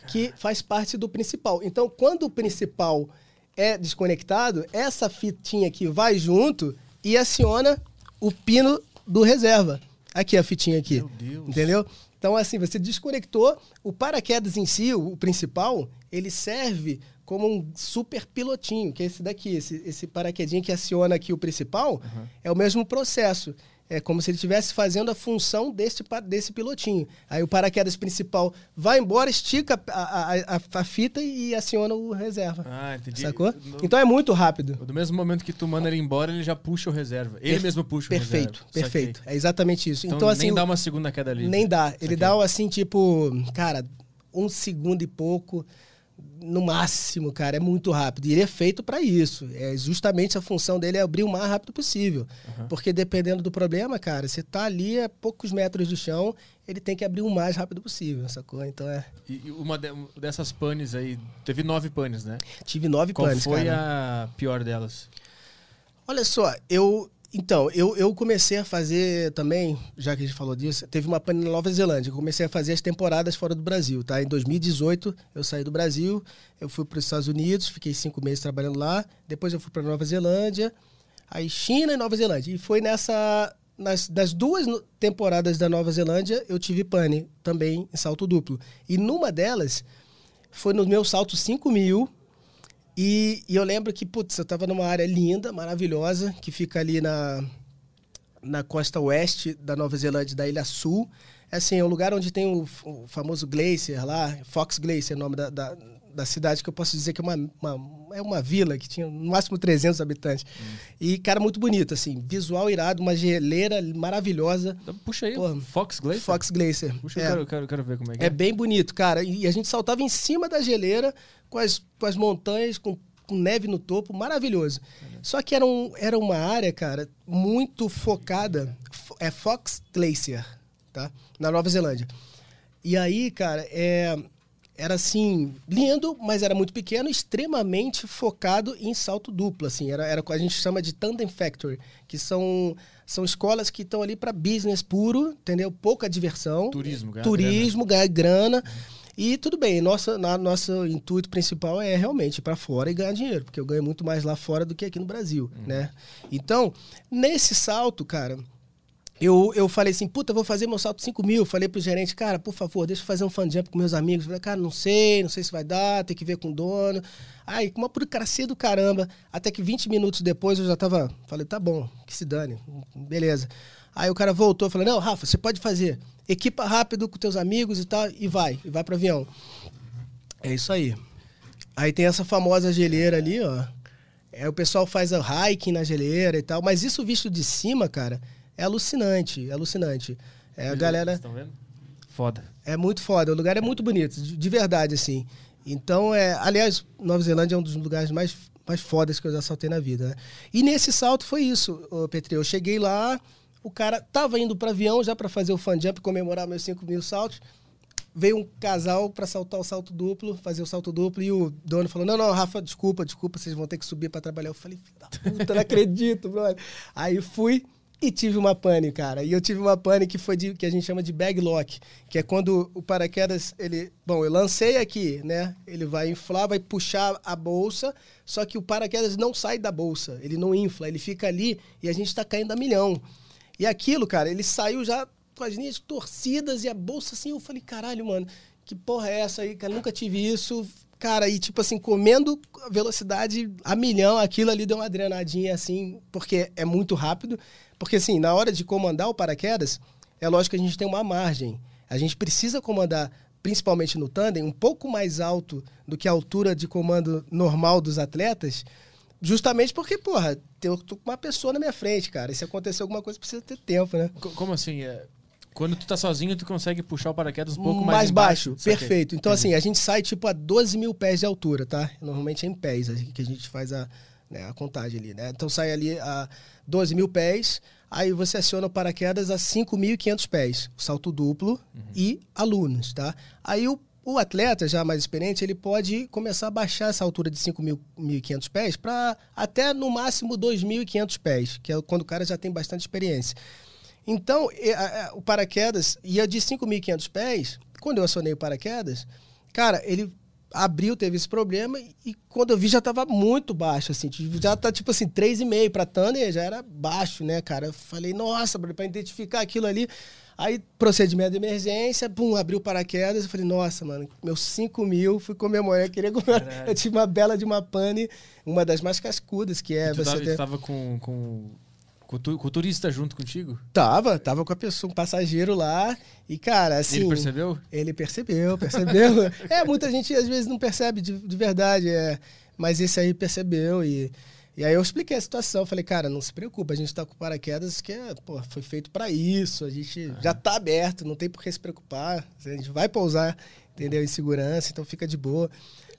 que faz parte do principal. Então, quando o principal é desconectado, essa fitinha aqui vai junto e aciona o pino do reserva. Aqui a fitinha aqui. Meu Deus. Entendeu? Então, assim, você desconectou o paraquedas em si, o, principal, ele serve como um super pilotinho, que é esse daqui, esse, esse paraquedinho que aciona aqui o principal, é o mesmo processo. É como se ele estivesse fazendo a função desse, desse pilotinho. Aí o paraquedas principal vai embora, estica a, a, a- a fita e aciona o reserva. Ah, entendi. Sacou? No- Então é muito rápido. Do mesmo momento que tu manda ele embora, ele já puxa o reserva. Ele Perfe- mesmo puxa o Perfeito, reserva. perfeito. Saquei. É exatamente isso. Então, Então, assim, nem dá uma segunda queda livre. Nem dá. Ele Saquei. dá assim, tipo, cara, um segundo e pouco, no máximo, cara. É muito rápido. E ele é feito para isso. É justamente a função dele é abrir o mais rápido possível. Porque dependendo do problema, cara, você tá ali a poucos metros do chão, ele tem que abrir o mais rápido possível, sacou? Então é. E uma de- dessas panes aí, teve nove panes, né? Tive nove Qual panes, foi cara. a pior delas? Olha só, eu. Então, eu, eu comecei a fazer também, já que a gente falou disso, teve uma pane na Nova Zelândia. Eu comecei a fazer as temporadas fora do Brasil, tá? Em 2018, eu saí do Brasil, eu fui para os Estados Unidos, fiquei cinco meses trabalhando lá. Depois eu fui para Nova Zelândia, aí China e Nova Zelândia. E foi nessa. Nas, nas duas temporadas da Nova Zelândia, eu tive pane também em salto duplo. E numa delas, foi no meu salto 5 mil. E, e eu lembro que, putz, eu tava numa área linda, maravilhosa, que fica ali na, na costa oeste da Nova Zelândia, da Ilha Sul. É assim, é um lugar onde tem o, o famoso glacier lá, Fox Glacier é o nome da, da, da cidade, que eu posso dizer que é uma, uma- é uma vila que tinha no máximo 300 habitantes. E, cara, muito bonito, assim, visual irado, uma geleira maravilhosa, Puxa aí, Porra. Fox Glacier. Fox Glacier. Puxa, É. eu quero, quero, quero ver como é que é. É bem bonito, cara. E a gente saltava em cima da geleira, com as, com as montanhas, com, com neve no topo, maravilhoso. Só que era, um, era uma área, cara, muito focada. fo- É Fox Glacier, tá? Na Nova Zelândia. E aí, cara, é, era assim, lindo, mas era muito pequeno, extremamente focado em salto duplo, assim. Era, era o que a gente chama de Tandem Factory, que são, são escolas que estão ali para business puro, entendeu? Pouca diversão. Turismo, ganhar Turismo, ganhar grana. E tudo bem, nossa, na, nosso intuito principal é realmente ir para fora e ganhar dinheiro, porque eu ganho muito mais lá fora do que aqui no Brasil, né? Então, nesse salto, cara, eu, eu falei assim, puta, vou fazer meu salto 5 mil. Falei pro gerente, cara, por favor, deixa eu fazer um fan jump com meus amigos. Falei, cara, não sei, não sei se vai dar, tem que ver com o dono. Aí, com uma burocracia do caramba. Até que 20 minutos depois eu já tava. Falei, tá bom, que se dane, beleza. Aí o cara voltou, falou, não, Rafa, você pode fazer. Equipa rápido com teus amigos e tal, e vai, e vai pro avião. É isso aí. Aí tem essa famosa geleira ali, ó. É, o pessoal faz a hiking na geleira e tal, mas isso visto de cima, cara, é alucinante, é alucinante. É, a galera Vocês estão vendo? Foda. é muito foda, o lugar é muito bonito, de, de verdade, assim. Então, é, aliás, Nova Zelândia é um dos lugares mais, mais fodas que eu já saltei na vida, né? E nesse salto foi isso, ô, Petri. Eu cheguei lá, o cara tava indo para avião já para fazer o fan jump, comemorar meus 5 mil saltos. Veio um casal para saltar o salto duplo, fazer o salto duplo, e o dono falou: Não, não, Rafa, desculpa, desculpa, vocês vão ter que subir para trabalhar. Eu falei: Filho da puta, não acredito, brother. Aí fui e tive uma pane, cara. E eu tive uma pane que foi de, que a gente chama de bag lock, que é quando o paraquedas, ele. Bom, eu lancei aqui, né? Ele vai inflar, vai puxar a bolsa, só que o paraquedas não sai da bolsa, ele não infla, ele fica ali e a gente tá caindo a milhão. E aquilo, cara, ele saiu já com as linhas torcidas e a bolsa assim, eu falei, caralho, mano, que porra é essa aí, cara? Nunca tive isso. Cara, e tipo assim, comendo velocidade a milhão, aquilo ali deu uma adrenadinha assim, porque é muito rápido. Porque assim, na hora de comandar o paraquedas, é lógico que a gente tem uma margem. A gente precisa comandar, principalmente no tandem, um pouco mais alto do que a altura de comando normal dos atletas, justamente porque, porra, eu tô com uma pessoa na minha frente, cara. E se acontecer alguma coisa, precisa ter tempo, né? Como assim? É... Quando tu tá sozinho, tu consegue puxar o paraquedas um pouco mais, mais baixo. Perfeito. Então, Entendi. assim, a gente sai tipo a 12 mil pés de altura, tá? Normalmente é em pés que a gente faz a, né, a contagem ali, né? Então sai ali a 12 mil pés, aí você aciona o paraquedas a 5.500 pés, salto duplo uhum. e alunos, tá? Aí o, o atleta já mais experiente, ele pode começar a baixar essa altura de 5.500 pés para até no máximo 2.500 pés, que é quando o cara já tem bastante experiência. Então, o paraquedas ia de 5.500 pés. Quando eu acionei o paraquedas, cara, ele abriu, teve esse problema e quando eu vi já estava muito baixo, assim, já tá tipo assim, 3,5 para Thunder já era baixo, né, cara? Eu falei, nossa, para identificar aquilo ali. Aí, procedimento de emergência, pum, abriu o paraquedas. Eu falei, nossa, mano, meus 5 mil, fui comemorar. Eu queria comer. Eu tive uma bela de uma pane, uma das mais cascudas, que é. E tu você tava, ter... tava com, com com, tu, com o turista junto contigo? Tava, tava com a pessoa, um passageiro lá. E, cara, assim. Ele percebeu? Ele percebeu, percebeu. é, muita gente às vezes não percebe de, de verdade, é. Mas esse aí percebeu e. E aí eu expliquei a situação, falei, cara, não se preocupa, a gente tá com paraquedas que é, pô, foi feito para isso, a gente já tá aberto, não tem por que se preocupar, a gente vai pousar, entendeu, em segurança, então fica de boa.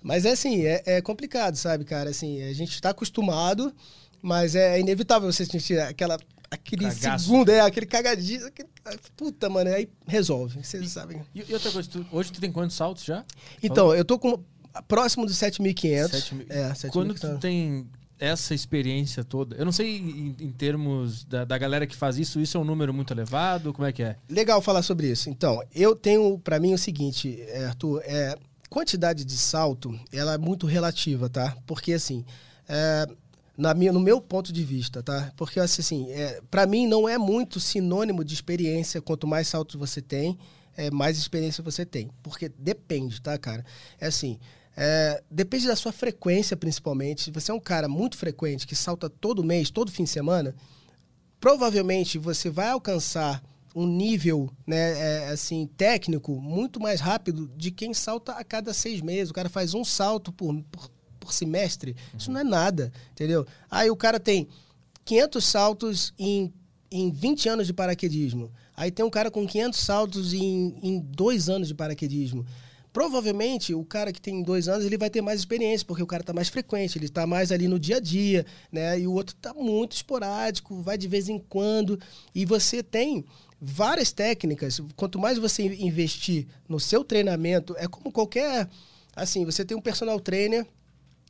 Mas é assim, é, é complicado, sabe, cara, assim, a gente está acostumado, mas é inevitável você sentir aquela, aquele Cagaço. segundo, é, aquele cagadinho. Aquele, puta, mano, aí resolve. Vocês e, sabem. E, outra coisa, tu, hoje tu tem quantos saltos já? Então, Falou? eu tô com próximo dos 7.500. É, 7, Quando tu tem essa experiência toda, eu não sei em, em termos da, da, galera que faz isso, isso é um número muito elevado? Como é que é? Legal falar sobre isso. Então, eu tenho para mim o seguinte, Arthur, é, quantidade de salto, ela é muito relativa, tá? Porque assim, é, na minha, no meu ponto de vista, tá? Porque assim, é, para mim não é muito sinônimo de experiência. Quanto mais saltos você tem, é, mais experiência você tem. Porque depende, tá, cara? É assim, é, depende da sua frequência, principalmente. Se você é um cara muito frequente, que salta todo mês, todo fim de semana, provavelmente você vai alcançar um nível, né, é, assim, técnico muito mais rápido de quem salta a cada seis meses. O cara faz um salto por, por por semestre. Uhum. Isso não é nada, entendeu? Aí o cara tem 500 saltos em, em 20 anos de paraquedismo. Aí tem um cara com 500 saltos em, em dois anos de paraquedismo. Provavelmente o cara que tem dois anos ele vai ter mais experiência, porque o cara está mais frequente, ele está mais ali no dia a dia, né? E o outro está muito esporádico, vai de vez em quando. E você tem várias técnicas. Quanto mais você investir no seu treinamento, é como qualquer. Assim, você tem um personal trainer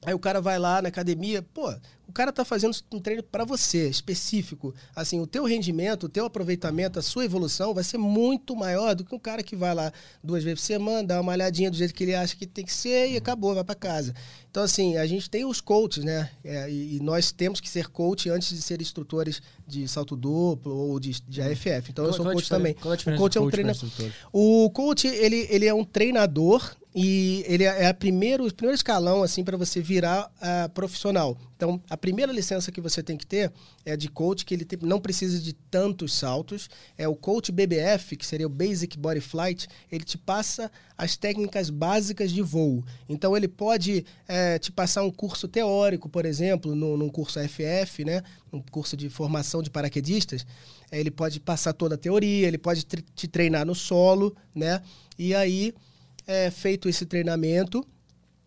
Aí o cara vai lá na academia, pô, o cara tá fazendo um treino para você, específico. Assim, o teu rendimento, o teu aproveitamento, a sua evolução vai ser muito maior do que um cara que vai lá duas vezes por semana, dá uma olhadinha do jeito que ele acha que tem que ser e acabou, vai para casa. Então, assim, a gente tem os coaches, né? É, e, e, nós temos que ser coach antes de ser instrutores de salto duplo ou de, de AFF. Então, qual, eu sou coach também. Qual a diferença o coach é um treinador. O coach, ele, ele é um treinador e ele é, é a primeiro, o primeiro escalão assim para você virar uh, profissional. Então, a primeira licença que você tem que ter é de coach, que ele tem, não precisa de tantos saltos. É o coach BBF, que seria o Basic Body Flight, ele te passa as técnicas básicas de voo. Então, ele pode é, te passar um curso teórico, por exemplo, no, num curso AFF, né? um curso de formação de paraquedistas. É, ele pode passar toda a teoria, ele pode te treinar no solo, né? E aí é, feito esse treinamento,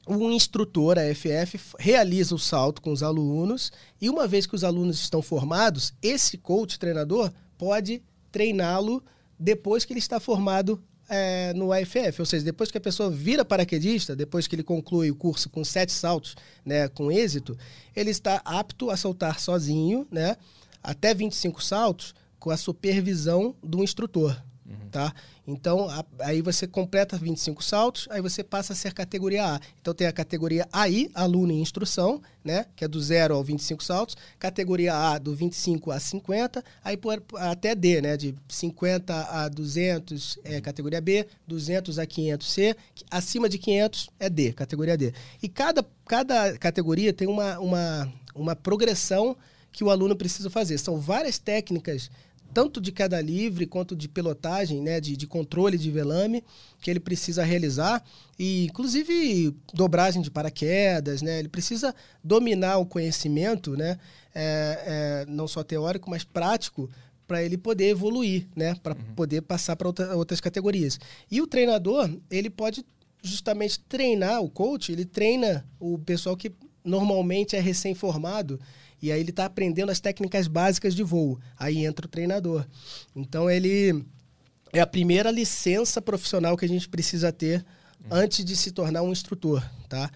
o instrutor, a FF, realiza o salto com os alunos e uma vez que os alunos estão formados, esse coach, treinador, pode treiná-lo depois que ele está formado é, no AFF, ou seja, depois que a pessoa vira paraquedista, depois que ele conclui o curso com sete saltos, né, com êxito, ele está apto a saltar sozinho, né, até 25 saltos, com a supervisão do instrutor. Uhum. tá? Então, a, aí você completa 25 saltos, aí você passa a ser categoria A. Então, tem a categoria AI, aluno em instrução, né? Que é do 0 ao 25 saltos. Categoria A, do 25 a 50. Aí por, até D, né? De 50 a 200 é categoria B, 200 a 500 C. Acima de 500 é D, categoria D. E cada, cada categoria tem uma, uma, uma progressão que o aluno precisa fazer. São várias técnicas tanto de queda livre quanto de pilotagem, né, de, de controle de velame, que ele precisa realizar, e inclusive dobragem de paraquedas, né, ele precisa dominar o conhecimento, né, é, é, não só teórico, mas prático, para ele poder evoluir, né, para uhum. poder passar para outra, outras categorias. E o treinador, ele pode justamente treinar, o coach, ele treina o pessoal que normalmente é recém-formado, e aí ele está aprendendo as técnicas básicas de voo. Aí entra o treinador. Então ele é a primeira licença profissional que a gente precisa ter uhum. antes de se tornar um instrutor, tá?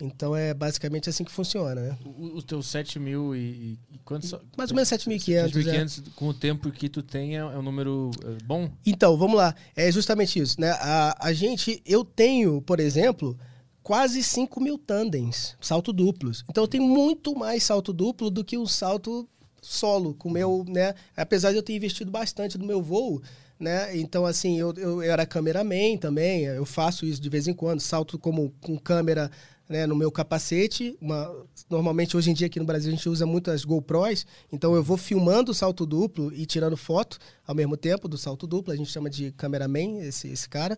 Então é basicamente assim que funciona, né? O, o teu 7 mil e, e quantos? Mais ou menos 7.500. 7.500 é. com o tempo que tu tem é, é um número é, bom? Então, vamos lá. É justamente isso, né? A, a gente, eu tenho, por exemplo, quase 5 mil tandens, salto duplos. Então eu tenho muito mais salto duplo do que um salto solo, com meu, né? Apesar de eu ter investido bastante no meu voo, né? Então, assim, eu, eu era cameraman também, eu faço isso de vez em quando, salto como com câmera né, no meu capacete. Uma, normalmente, hoje em dia, aqui no Brasil, a gente usa muitas GoPros. Então, eu vou filmando o salto duplo e tirando foto ao mesmo tempo do salto duplo. A gente chama de cameraman, esse, esse cara.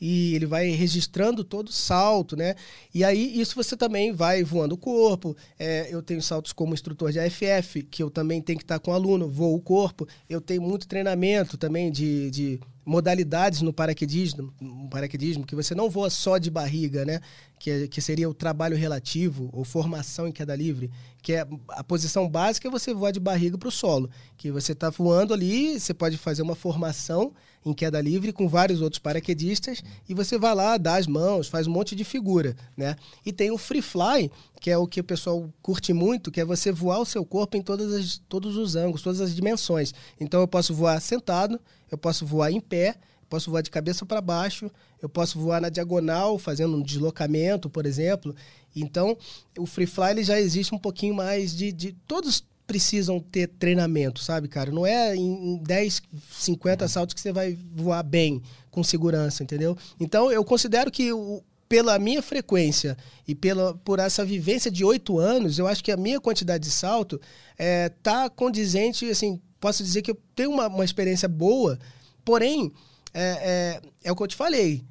E ele vai registrando todo o salto, né? E aí, isso você também vai voando o corpo. É, eu tenho saltos como instrutor de AFF, que eu também tenho que estar com o aluno, voo o corpo. Eu tenho muito treinamento também de, de modalidades no paraquedismo, no paraquedismo, que você não voa só de barriga, né? Que, é, que seria o trabalho relativo ou formação em queda livre, que é a posição básica é você voar de barriga para o solo, que você está voando ali, você pode fazer uma formação em queda livre com vários outros paraquedistas e você vai lá, dá as mãos, faz um monte de figura, né? E tem o free fly, que é o que o pessoal curte muito, que é você voar o seu corpo em todas as, todos os ângulos, todas as dimensões. Então eu posso voar sentado, eu posso voar em pé, posso voar de cabeça para baixo, eu posso voar na diagonal, fazendo um deslocamento, por exemplo. Então, o free fly ele já existe um pouquinho mais de, de todos precisam ter treinamento, sabe, cara? Não é em 10, 50 saltos que você vai voar bem, com segurança, entendeu? Então, eu considero que o, pela minha frequência e pela, por essa vivência de oito anos, eu acho que a minha quantidade de salto é, tá condizente, assim, posso dizer que eu tenho uma, uma experiência boa, porém, é, é, é o que eu te falei.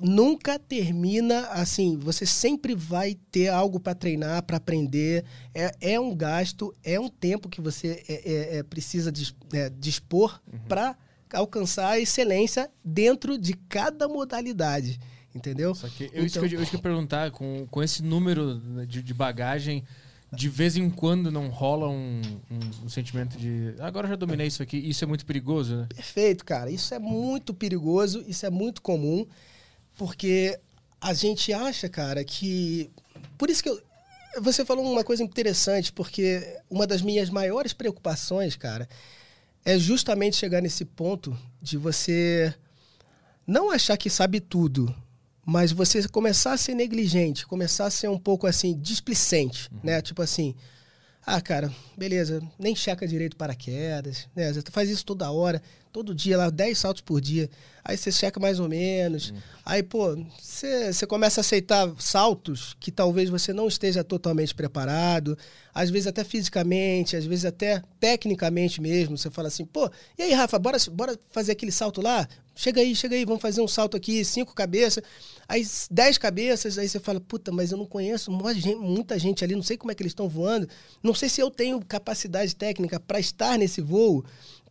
Nunca termina assim. Você sempre vai ter algo para treinar, para aprender. É, é um gasto, é um tempo que você é, é, é precisa é, dispor uhum. para alcançar a excelência dentro de cada modalidade. Entendeu? Só que eu, então, isso que eu, eu, eu perguntar, com, com esse número de, de bagagem, de vez em quando não rola um, um, um, sentimento de agora já dominei isso aqui, isso é muito perigoso, né? Perfeito, cara. Isso é muito perigoso, isso é muito comum, porque a gente acha, cara, que. Por isso que eu. Você falou uma coisa interessante, porque uma das minhas maiores preocupações, cara, é justamente chegar nesse ponto de você não achar que sabe tudo, mas você começar a ser negligente, começar a ser um pouco assim, displicente, uhum. né? Tipo assim, ah, cara, beleza, nem checa direito paraquedas, né? Você faz isso toda hora, todo dia lá, 10 saltos por dia. Aí você checa mais ou menos. Uhum. Aí, pô, você, você começa a aceitar saltos que talvez você não esteja totalmente preparado, às vezes até fisicamente, às vezes até tecnicamente mesmo. Você fala assim, pô, e aí, Rafa, bora, bora fazer aquele salto lá? Chega aí, chega aí, vamos fazer um salto aqui, cinco cabeças. Aí, dez cabeças, aí você fala, puta, mas eu não conheço muita gente ali, não sei como é que eles estão voando, não sei se eu tenho capacidade técnica para estar nesse voo,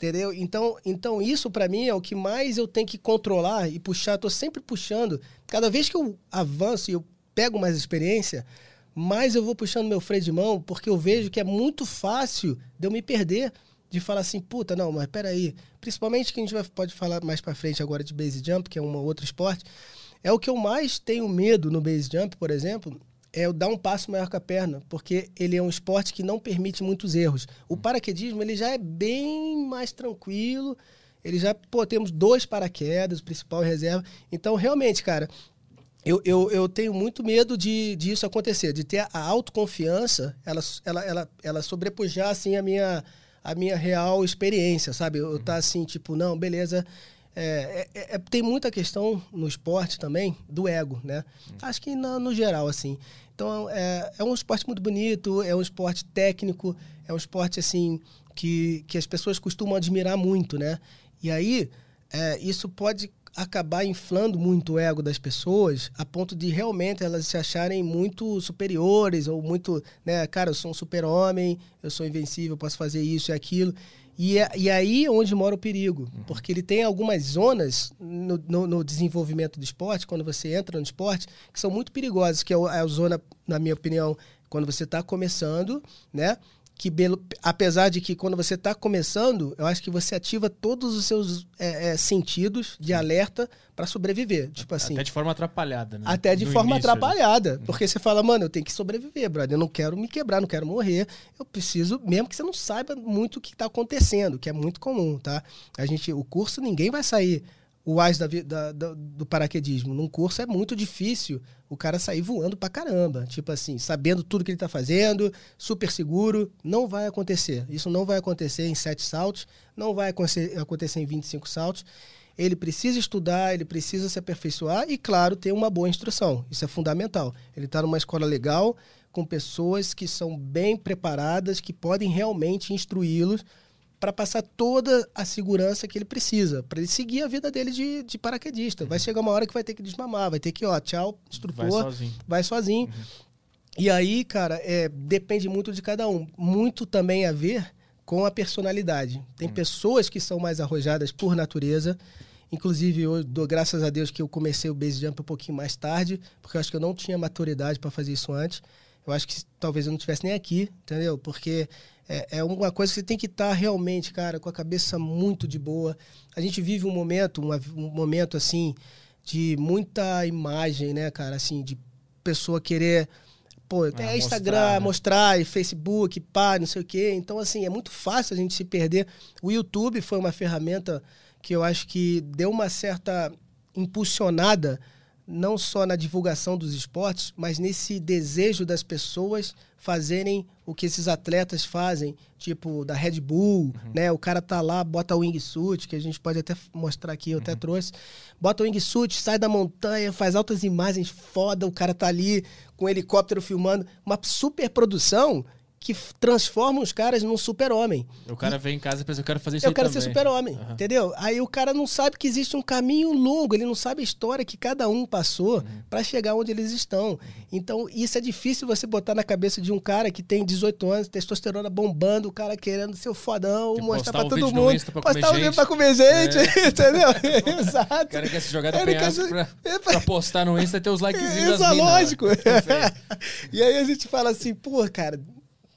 entendeu? Então, então isso para mim é o que mais eu tenho que controlar e puxar, tô sempre puxando. Cada vez que eu avanço e eu pego mais experiência, mais eu vou puxando meu freio de mão, porque eu vejo que é muito fácil de eu me perder de falar assim, puta, não, mas peraí. Principalmente que a gente vai, pode falar mais para frente agora de base jump, que é um outro esporte. É o que eu mais tenho medo no base jump, por exemplo, é o dar um passo maior com a perna, porque ele é um esporte que não permite muitos erros. O paraquedismo ele já é bem mais tranquilo, ele já, pô, temos dois paraquedas, o principal e reserva. Então, realmente, cara, eu, eu, eu tenho muito medo de disso acontecer, de ter a autoconfiança, ela, ela, ela, ela sobrepujar, assim, a minha, a minha real experiência, sabe? Eu tá assim, tipo, não, beleza, é, é, é, tem muita questão no esporte também do ego, né? Acho que no, no geral, assim. Então, é, é, um esporte muito bonito, é um esporte técnico, é um esporte, assim, que, que as pessoas costumam admirar muito, né? E aí, é, isso pode acabar inflando muito o ego das pessoas a ponto de realmente elas se acharem muito superiores ou muito, né, cara, eu sou um super-homem, eu sou invencível, posso fazer isso e aquilo. E, é, e aí é onde mora o perigo, uhum. porque ele tem algumas zonas no, no, no, desenvolvimento do esporte, quando você entra no esporte, que são muito perigosas, que é, é a zona, na minha opinião, quando você está começando, né? Que apesar de que quando você está começando, eu acho que você ativa todos os seus é, é, sentidos de alerta para sobreviver. Tipo assim. Até de forma atrapalhada, né? Até de no forma início, atrapalhada. Né? Porque você fala, mano, eu tenho que sobreviver, brother. Eu não quero me quebrar, não quero morrer. Eu preciso, mesmo que você não saiba muito o que está acontecendo, que é muito comum, tá? A gente, o curso, ninguém vai sair o AIS da, da, da, do paraquedismo. Num curso é muito difícil o cara sair voando pra caramba. Tipo assim, sabendo tudo que ele tá fazendo, super seguro. Não vai acontecer. Isso não vai acontecer em sete saltos, não vai acontecer em 25 saltos. Ele precisa estudar, ele precisa se aperfeiçoar e, claro, ter uma boa instrução. Isso é fundamental. Ele está numa escola legal, com pessoas que são bem preparadas, que podem realmente instruí-los para passar toda a segurança que ele precisa, para ele seguir a vida dele de, de paraquedista. Vai chegar uma hora que vai ter que desmamar, vai ter que, ó, tchau, instrutor, vai sozinho. Vai sozinho. Uhum. E aí, cara, é, depende muito de cada um. Muito também a ver com a personalidade. Tem uhum. pessoas que são mais arrojadas por natureza. Inclusive, eu dou graças a Deus que eu comecei o base jump um pouquinho mais tarde, porque eu acho que eu não tinha maturidade para fazer isso antes. Eu acho que talvez eu não estivesse nem aqui, entendeu? Porque é, é uma coisa que você tem que estar tá realmente, cara, com a cabeça muito de boa. A gente vive um momento, um, um momento assim, de muita imagem, né, cara? Assim, de pessoa querer pô, tem ah, Instagram, mostrar, né? mostrar, e Facebook, pá, não sei o quê. Então, assim, é muito fácil a gente se perder. O YouTube foi uma ferramenta que eu acho que deu uma certa impulsionada, não só na divulgação dos esportes, mas nesse desejo das pessoas fazerem o que esses atletas fazem, tipo da Red Bull, uhum. né? O cara tá lá, bota o wingsuit, que a gente pode até mostrar aqui, eu uhum. até trouxe. Bota o wingsuit, sai da montanha, faz altas imagens foda, o cara tá ali com o helicóptero filmando, uma super produção que transforma os caras num super-homem. O cara e, vem em casa e pensa, eu quero fazer isso Eu quero também. ser super-homem, uhum. entendeu? Aí o cara não sabe que existe um caminho longo, ele não sabe a história que cada um passou uhum. para chegar onde eles estão. Então, isso é difícil você botar na cabeça de um cara que tem 18 anos, testosterona bombando, o cara querendo ser o fodão, mostrar pra todo mundo. Pra postar o vídeo pra comer gente, é. entendeu? Exato. O cara quer se jogar de penhasco pra, pra, postar no Insta e ter os likezinhos Isso, é lógico. e aí a gente fala assim, pô, cara,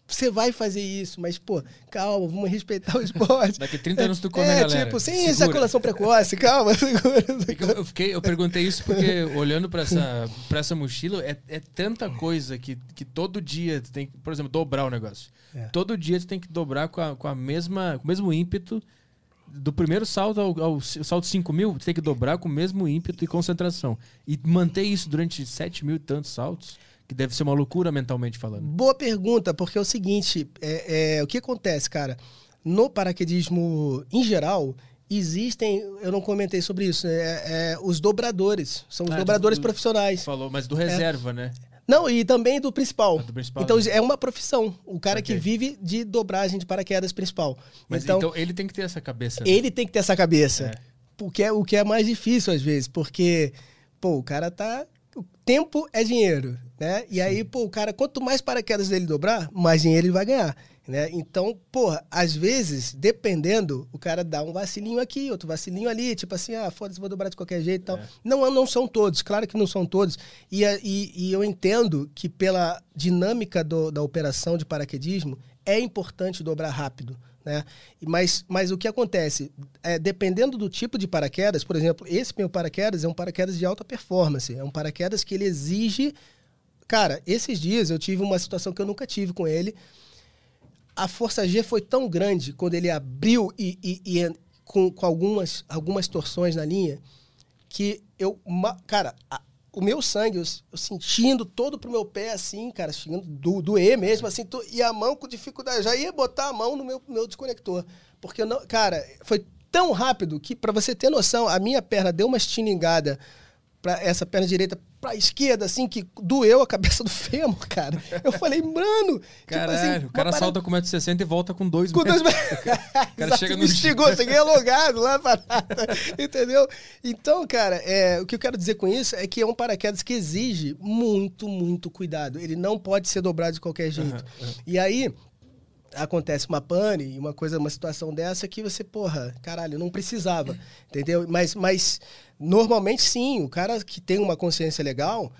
você vai fazer isso, mas, pô, calma, vamos respeitar o esporte. Daqui 30 anos tu come, é, galera. tipo, sem segura. ejaculação precoce, calma, segura. Eu, fiquei, eu perguntei isso porque, olhando para essa, pra essa mochila, é, é tanta coisa que, que todo dia tu tem que, por exemplo, dobrar o negócio. É. Todo dia tu tem que dobrar com, a, com, a mesma, com o mesmo ímpeto do primeiro salto ao, ao salto 5 mil, tu tem que dobrar com o mesmo ímpeto e concentração. E manter isso durante 7 mil e tantos saltos que deve ser uma loucura mentalmente falando. Boa pergunta, porque é o seguinte: é, é, o que acontece, cara? No paraquedismo em geral, existem, eu não comentei sobre isso, é, é os dobradores. São os ah, dobradores do, profissionais. Falou, mas do reserva, né? Não, e também do principal. do principal então né? é uma profissão. O cara okay. que vive de dobragem de paraquedas principal. Mas então, então ele tem que ter essa cabeça. Né? Ele tem que ter essa cabeça. É. Porque é o que é mais difícil às vezes, porque pô, o cara tá tempo é dinheiro, né? E Sim. aí, pô, o cara, quanto mais paraquedas dele dobrar, mais dinheiro ele vai ganhar. Né? Então, porra, às vezes, dependendo, o cara dá um vacilinho aqui, outro vacilinho ali, tipo assim, ah, foda-se, vou dobrar de qualquer jeito e tal. É. Não, não são todos, claro que não são todos. E, e, e eu entendo que pela dinâmica do, da operação de paraquedismo, é importante dobrar rápido. Né? Mas, mas o que acontece? É, dependendo do tipo de paraquedas, por exemplo, esse meu paraquedas é um paraquedas de alta performance. É um paraquedas que ele exige. Cara, esses dias eu tive uma situação que eu nunca tive com ele. A força G foi tão grande quando ele abriu e, e, e com, com algumas, algumas torções na linha que eu. Cara, o meu sangue, eu, sentindo todo pro meu pé, assim, cara, chegando do, doer mesmo, assim, tô, e a mão com dificuldade. Já ia botar a mão no meu, meu desconector. Porque, não, cara, foi tão rápido que, para você ter noção, a minha perna deu uma estilingada para essa perna direita pra esquerda, assim, que doeu a cabeça do fêmur, cara. Eu falei, mano. Caralho, tipo assim, o cara salta com 1,60m e volta com 2 com metros. Dois metros. o cara chega no. Estigou, cheguei alongado lá, parada. Entendeu? Então, cara, é, o que eu quero dizer com isso é que é um paraquedas que exige muito, muito cuidado. Ele não pode ser dobrado de qualquer jeito. Uhum, uhum. E aí, acontece uma pane, uma coisa, uma situação dessa que você, porra, caralho, não precisava, entendeu? Mas, mas normalmente sim, o cara que tem uma consciência legal,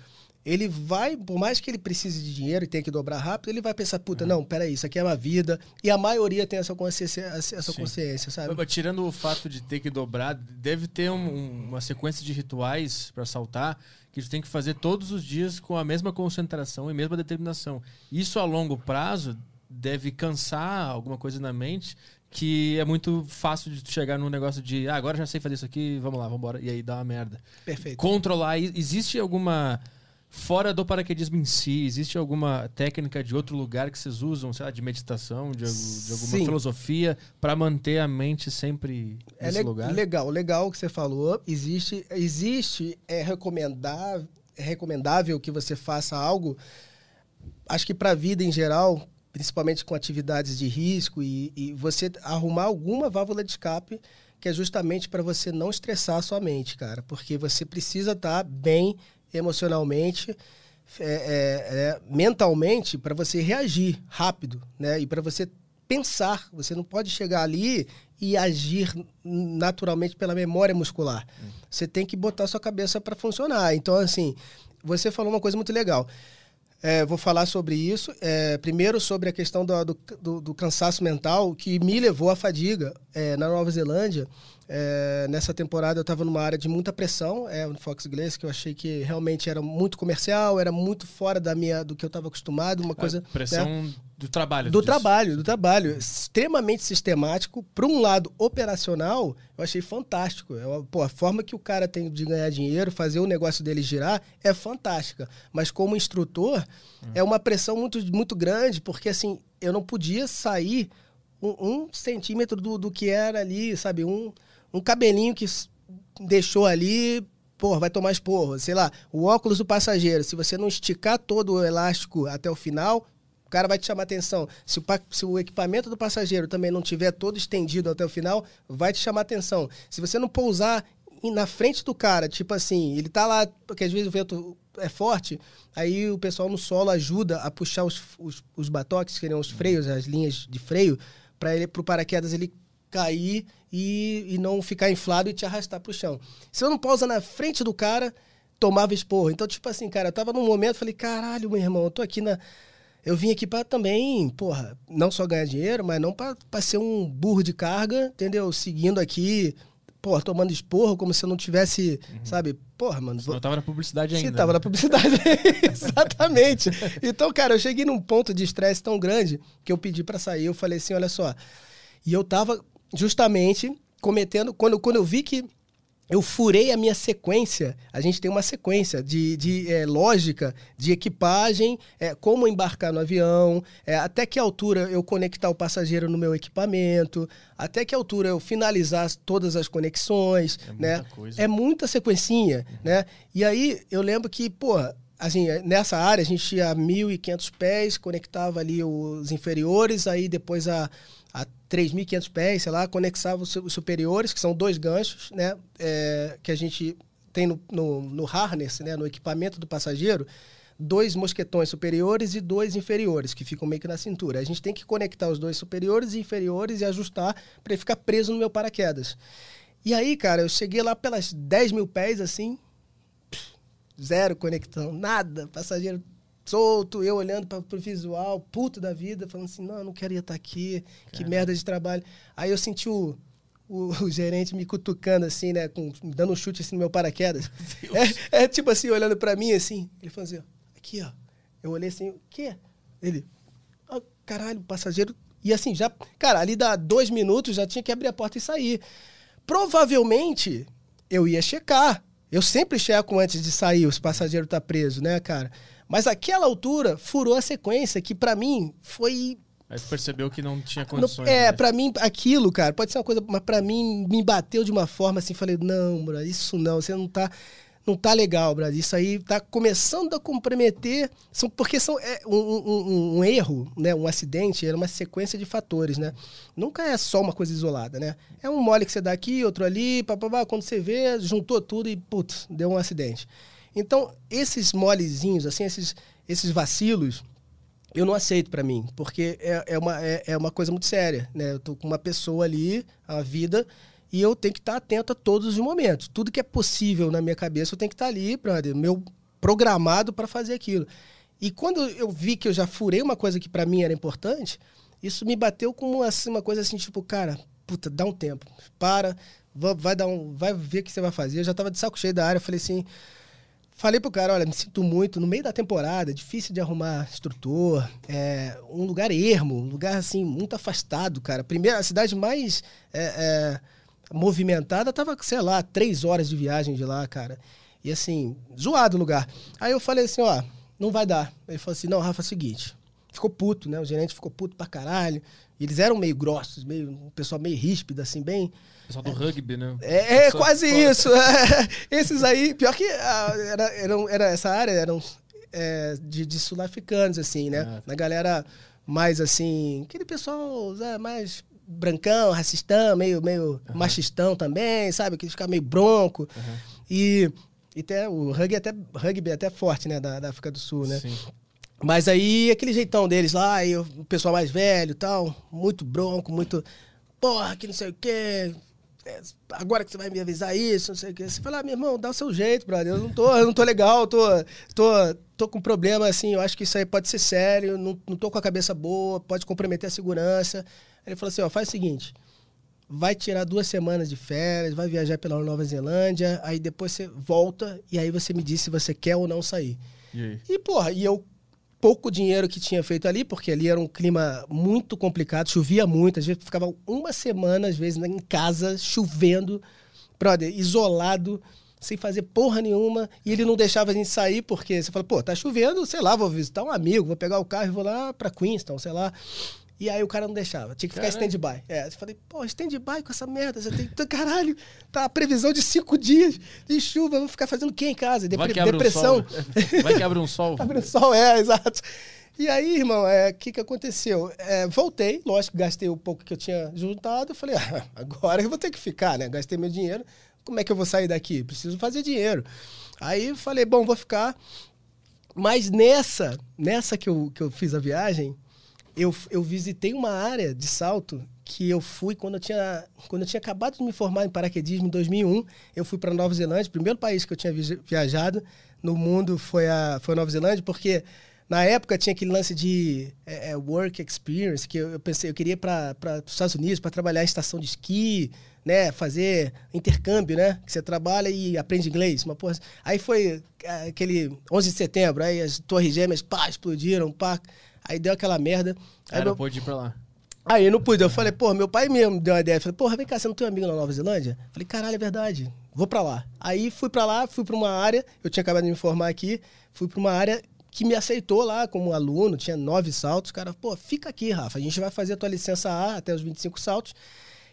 ele vai, por mais que ele precise de dinheiro e tenha que dobrar rápido, ele vai pensar, puta, uhum. não, peraí, isso aqui é uma vida. E a maioria tem essa consciência, essa consciência sabe? Mas, tirando o fato de ter que dobrar, deve ter um, uma sequência de rituais para saltar que tu tem que fazer todos os dias com a mesma concentração e mesma determinação. Isso a longo prazo deve cansar alguma coisa na mente que é muito fácil de chegar num negócio de ah, agora já sei fazer isso aqui, vamos lá, vamos embora. E aí dá uma merda. Perfeito. Controlar. Existe alguma. Fora do paraquedismo em si, existe alguma técnica de outro lugar que vocês usam, sei lá, de meditação, de, de alguma Sim. filosofia, para manter a mente sempre é nesse le lugar? Legal, legal o que você falou. Existe, existe é, recomendável, é recomendável que você faça algo, acho que para a vida em geral, principalmente com atividades de risco, e, e você arrumar alguma válvula de escape que é justamente para você não estressar a sua mente, cara. Porque você precisa estar tá bem emocionalmente, é, é, é, mentalmente, para você reagir rápido, né? E para você pensar. Você não pode chegar ali e agir naturalmente pela memória muscular. Hum. Você tem que botar sua cabeça para funcionar. Então, assim, você falou uma coisa muito legal. É, vou falar sobre isso. É, primeiro, sobre a questão do, do, do, cansaço mental que me levou à fadiga é, na Nova Zelândia. É, nessa temporada eu estava numa área de muita pressão, é, no Fox Glace, que eu achei que realmente era muito comercial, era muito fora da minha, do que eu estava acostumado, uma coisa... Pressão né? Do trabalho. Do trabalho, do trabalho. Extremamente sistemático. Para um lado operacional, eu achei fantástico. É uma, pô, a forma que o cara tem de ganhar dinheiro, fazer o negócio dele girar, é fantástica. Mas como instrutor, hum. é uma pressão muito, muito grande, porque assim, eu não podia sair um, um centímetro do, do que era ali, sabe? Um um cabelinho que deixou ali, porra, vai tomar esporro. Sei lá, o óculos do passageiro, se você não esticar todo o elástico até o final, o cara vai te chamar atenção. Se o, se o equipamento do passageiro também não tiver todo estendido até o final, vai te chamar atenção. Se você não pousar na frente do cara, tipo assim, ele tá lá, porque às vezes o vento é forte, aí o pessoal no solo ajuda a puxar os, os, os batoques, que seriam os freios, as linhas de freio, para ele pro paraquedas ele cair e, e não ficar inflado e te arrastar pro chão. Se eu não pausa na frente do cara, tomava esporro. Então, tipo assim, cara, eu tava num momento, falei, caralho, meu irmão, eu tô aqui na. Eu vim aqui para também, porra, não só ganhar dinheiro, mas não para ser um burro de carga, entendeu? Seguindo aqui, porra, tomando esporro como se eu não tivesse, uhum. sabe? Porra, mano. Você não tava na publicidade ainda. Sim, tava né? na publicidade. Exatamente. Então, cara, eu cheguei num ponto de estresse tão grande que eu pedi para sair. Eu falei assim: olha só. E eu tava justamente cometendo. Quando, quando eu vi que eu furei a minha sequência. A gente tem uma sequência de, de é, lógica de equipagem, é, como embarcar no avião, é, até que altura eu conectar o passageiro no meu equipamento, até que altura eu finalizar todas as conexões. É né? muita coisa. É muita sequencinha. Uhum. Né? E aí eu lembro que, porra, assim, nessa área a gente tinha 1.500 pés, conectava ali os inferiores, aí depois a a 3.500 pés, sei lá, conexava os, superiores, que são dois ganchos, né? É, que a gente tem no, no, no, harness, né? no equipamento do passageiro, dois mosquetões superiores e dois inferiores, que ficam meio que na cintura. A gente tem que conectar os dois superiores e inferiores e ajustar para ele ficar preso no meu paraquedas. E aí, cara, eu cheguei lá pelas 10 mil pés, assim, zero conexão, nada, passageiro solto, eu olhando para o visual, puto da vida, falando assim, não, eu não queria estar tá aqui, que merda de trabalho. Aí eu senti o, o, o, gerente me cutucando assim, né, com, dando um chute assim no meu paraquedas. É, é, tipo assim, olhando para mim assim, ele falou assim, aqui ó. Eu olhei assim, o quê? Ele, oh, caralho, passageiro. E assim, já, cara, ali dá dois minutos, já tinha que abrir a porta e sair. provavelmente eu ia checar. Eu sempre checo antes de sair, se o passageiro tá preso, né, cara? Mas aquela altura furou a sequência que para mim foi Aí você percebeu que não tinha condições. é, né? pra mim, aquilo, cara, pode ser uma coisa, mas pra mim me bateu de uma forma assim, falei, não, bro, isso não, você não tá. Não tá legal, bro. Isso aí tá começando a comprometer. São, porque são é, um, um, um, erro, né? Um acidente é uma sequência de fatores, né? Nunca é só uma coisa isolada, né? É um mole que você dá aqui, outro ali, papapá. Quando você vê, juntou tudo e, putz, deu um acidente. Então, esses molezinhos, assim, esses, esses vacilos, eu não aceito para mim, porque é, é, uma, é, é, uma coisa muito séria, né? Eu tô com uma pessoa ali, a vida, e eu tenho que estar tá atento a todos os momentos. Tudo que é possível na minha cabeça, eu tenho que estar tá ali, brother, meu programado para fazer aquilo. E quando eu vi que eu já furei uma coisa que para mim era importante, isso me bateu como assim, uma coisa assim, tipo, cara, puta, dá um tempo, para, vai dar um, vai ver o que você vai fazer. Eu já tava de saco cheio da área, eu falei assim, Falei pro cara, olha, me sinto muito, no meio da temporada, difícil de arrumar instrutor, é, um lugar ermo, um lugar, assim, muito afastado, cara. Primeiro, a cidade mais é, é, movimentada tava, sei lá, três horas de viagem de lá, cara. E, assim, zoado o lugar. Aí eu falei assim, ó, não vai dar. Ele falou assim, não, Rafa, é o seguinte, ficou puto, né? O gerente ficou puto pra caralho. E eles eram meio grossos, meio, um pessoal meio ríspido, assim, bem Pessoal do rugby, né? É, é quase isso. É, esses aí, pior que ah, era, era, era essa área eram é, de, de sul-africanos, assim, né? Ah, tá. Na galera mais assim, aquele pessoal é, mais brancão, racistão, meio, meio uhum. machistão também, sabe? Que fica meio bronco. Uhum. E, e até, o rugby é até, rugby é até forte, né? Da, da África do Sul, né? Sim. Mas aí, aquele jeitão deles lá, e o pessoal mais velho e tal, muito bronco, muito. Porra, que não sei o quê, é, agora que você vai me avisar isso, não sei o que. Você fala, ah, meu irmão, dá o seu jeito, brother. Eu não tô, eu não tô legal, tô, tô, tô com problema, assim, eu acho que isso aí pode ser sério, não, não tô com a cabeça boa, pode comprometer a segurança. Ele falou assim, ó, faz o seguinte, vai tirar duas semanas de férias, vai viajar pela Nova Zelândia, aí depois você volta e aí você me diz se você quer ou não sair. E, e porra, e eu pouco dinheiro que tinha feito ali, porque ali era um clima muito complicado, chovia muito, às vezes ficava uma semana, às vezes, em casa, chovendo, brother, isolado, sem fazer porra nenhuma, e ele não deixava a gente sair, porque você fala, pô, tá chovendo, sei lá, vou visitar um amigo, vou pegar o carro e vou lá pra Queenstown, sei lá. E aí o cara não deixava. Tinha que ficar stand-by. É, eu falei, pô, stand-by com essa merda. Você tem. Caralho, tá a previsão de cinco dias de chuva. Vou ficar fazendo o quê em casa? Depre depressão. Um Vai que abre um sol. abre um sol, é, exato. E aí, irmão, o é, que, que aconteceu? É, voltei, lógico, gastei o pouco que eu tinha juntado. Falei, ah, agora eu vou ter que ficar, né? Gastei meu dinheiro. Como é que eu vou sair daqui? Preciso fazer dinheiro. Aí falei, bom, vou ficar. Mas nessa, nessa que eu, que eu fiz a viagem, eu, eu visitei uma área de salto que eu fui quando eu tinha quando eu tinha acabado de me formar em paraquedismo em 2001 eu fui para Nova Zelândia primeiro país que eu tinha viajado no mundo foi a foi a Nova Zelândia porque na época tinha aquele lance de é, é, work experience que eu, eu, pensei eu queria para os Estados Unidos para trabalhar em estação de esqui né fazer intercâmbio né que você trabalha e aprende inglês uma porra. Aí foi é, aquele 11 de setembro aí as torres gêmeas pá explodiram pá Aí deu aquela merda. Aí não pôde ir pra lá. Aí eu não pude. Eu falei, pô, meu pai mesmo deu uma ideia. Falei, porra, vem cá, você não tem um amigo na Nova Zelândia? Falei, caralho, é verdade. Vou pra lá. Aí fui pra lá, fui pra uma área, eu tinha acabado de me formar aqui, fui pra uma área que me aceitou lá como aluno, tinha nove saltos. Cara, pô, fica aqui, Rafa, a gente vai fazer a tua licença A até os 25 saltos.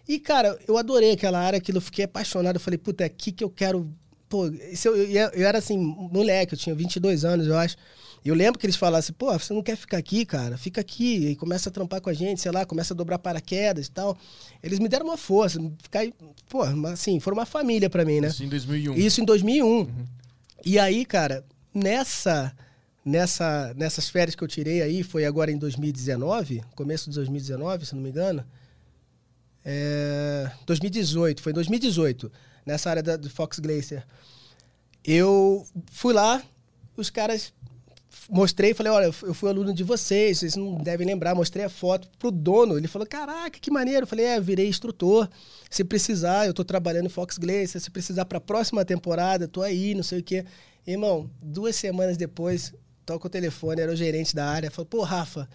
E, cara, eu adorei aquela área, aquilo, eu fiquei apaixonado. Eu falei, puta, é aqui que eu quero. Pô, eu, eu, eu era assim, moleque, eu tinha 22 anos, eu acho. E eu lembro que eles falassem, pô, você não quer ficar aqui, cara? Fica aqui e começa a trampar com a gente, sei lá, começa a dobrar paraquedas e tal. Eles me deram uma força, ficar, pô, assim, foram uma família para mim, né? Isso em 2001. Isso em 2001. Uhum. E aí, cara, nessa nessa nessas férias que eu tirei aí, foi agora em 2019, começo de 2019, se não me engano. É, 2018, foi em 2018, nessa área da, do Fox Glacier. Eu fui lá, os caras mostrei e falei, olha, eu fui aluno de vocês, vocês não devem lembrar, mostrei a foto pro dono. Ele falou, caraca, que maneiro. Eu falei, é, virei instrutor. Se precisar, eu tô trabalhando em Fox Glacier, se precisar pra próxima temporada, tô aí, não sei o quê. Irmão, duas semanas depois, toca o telefone, era o gerente da área, falou, pô, Rafa,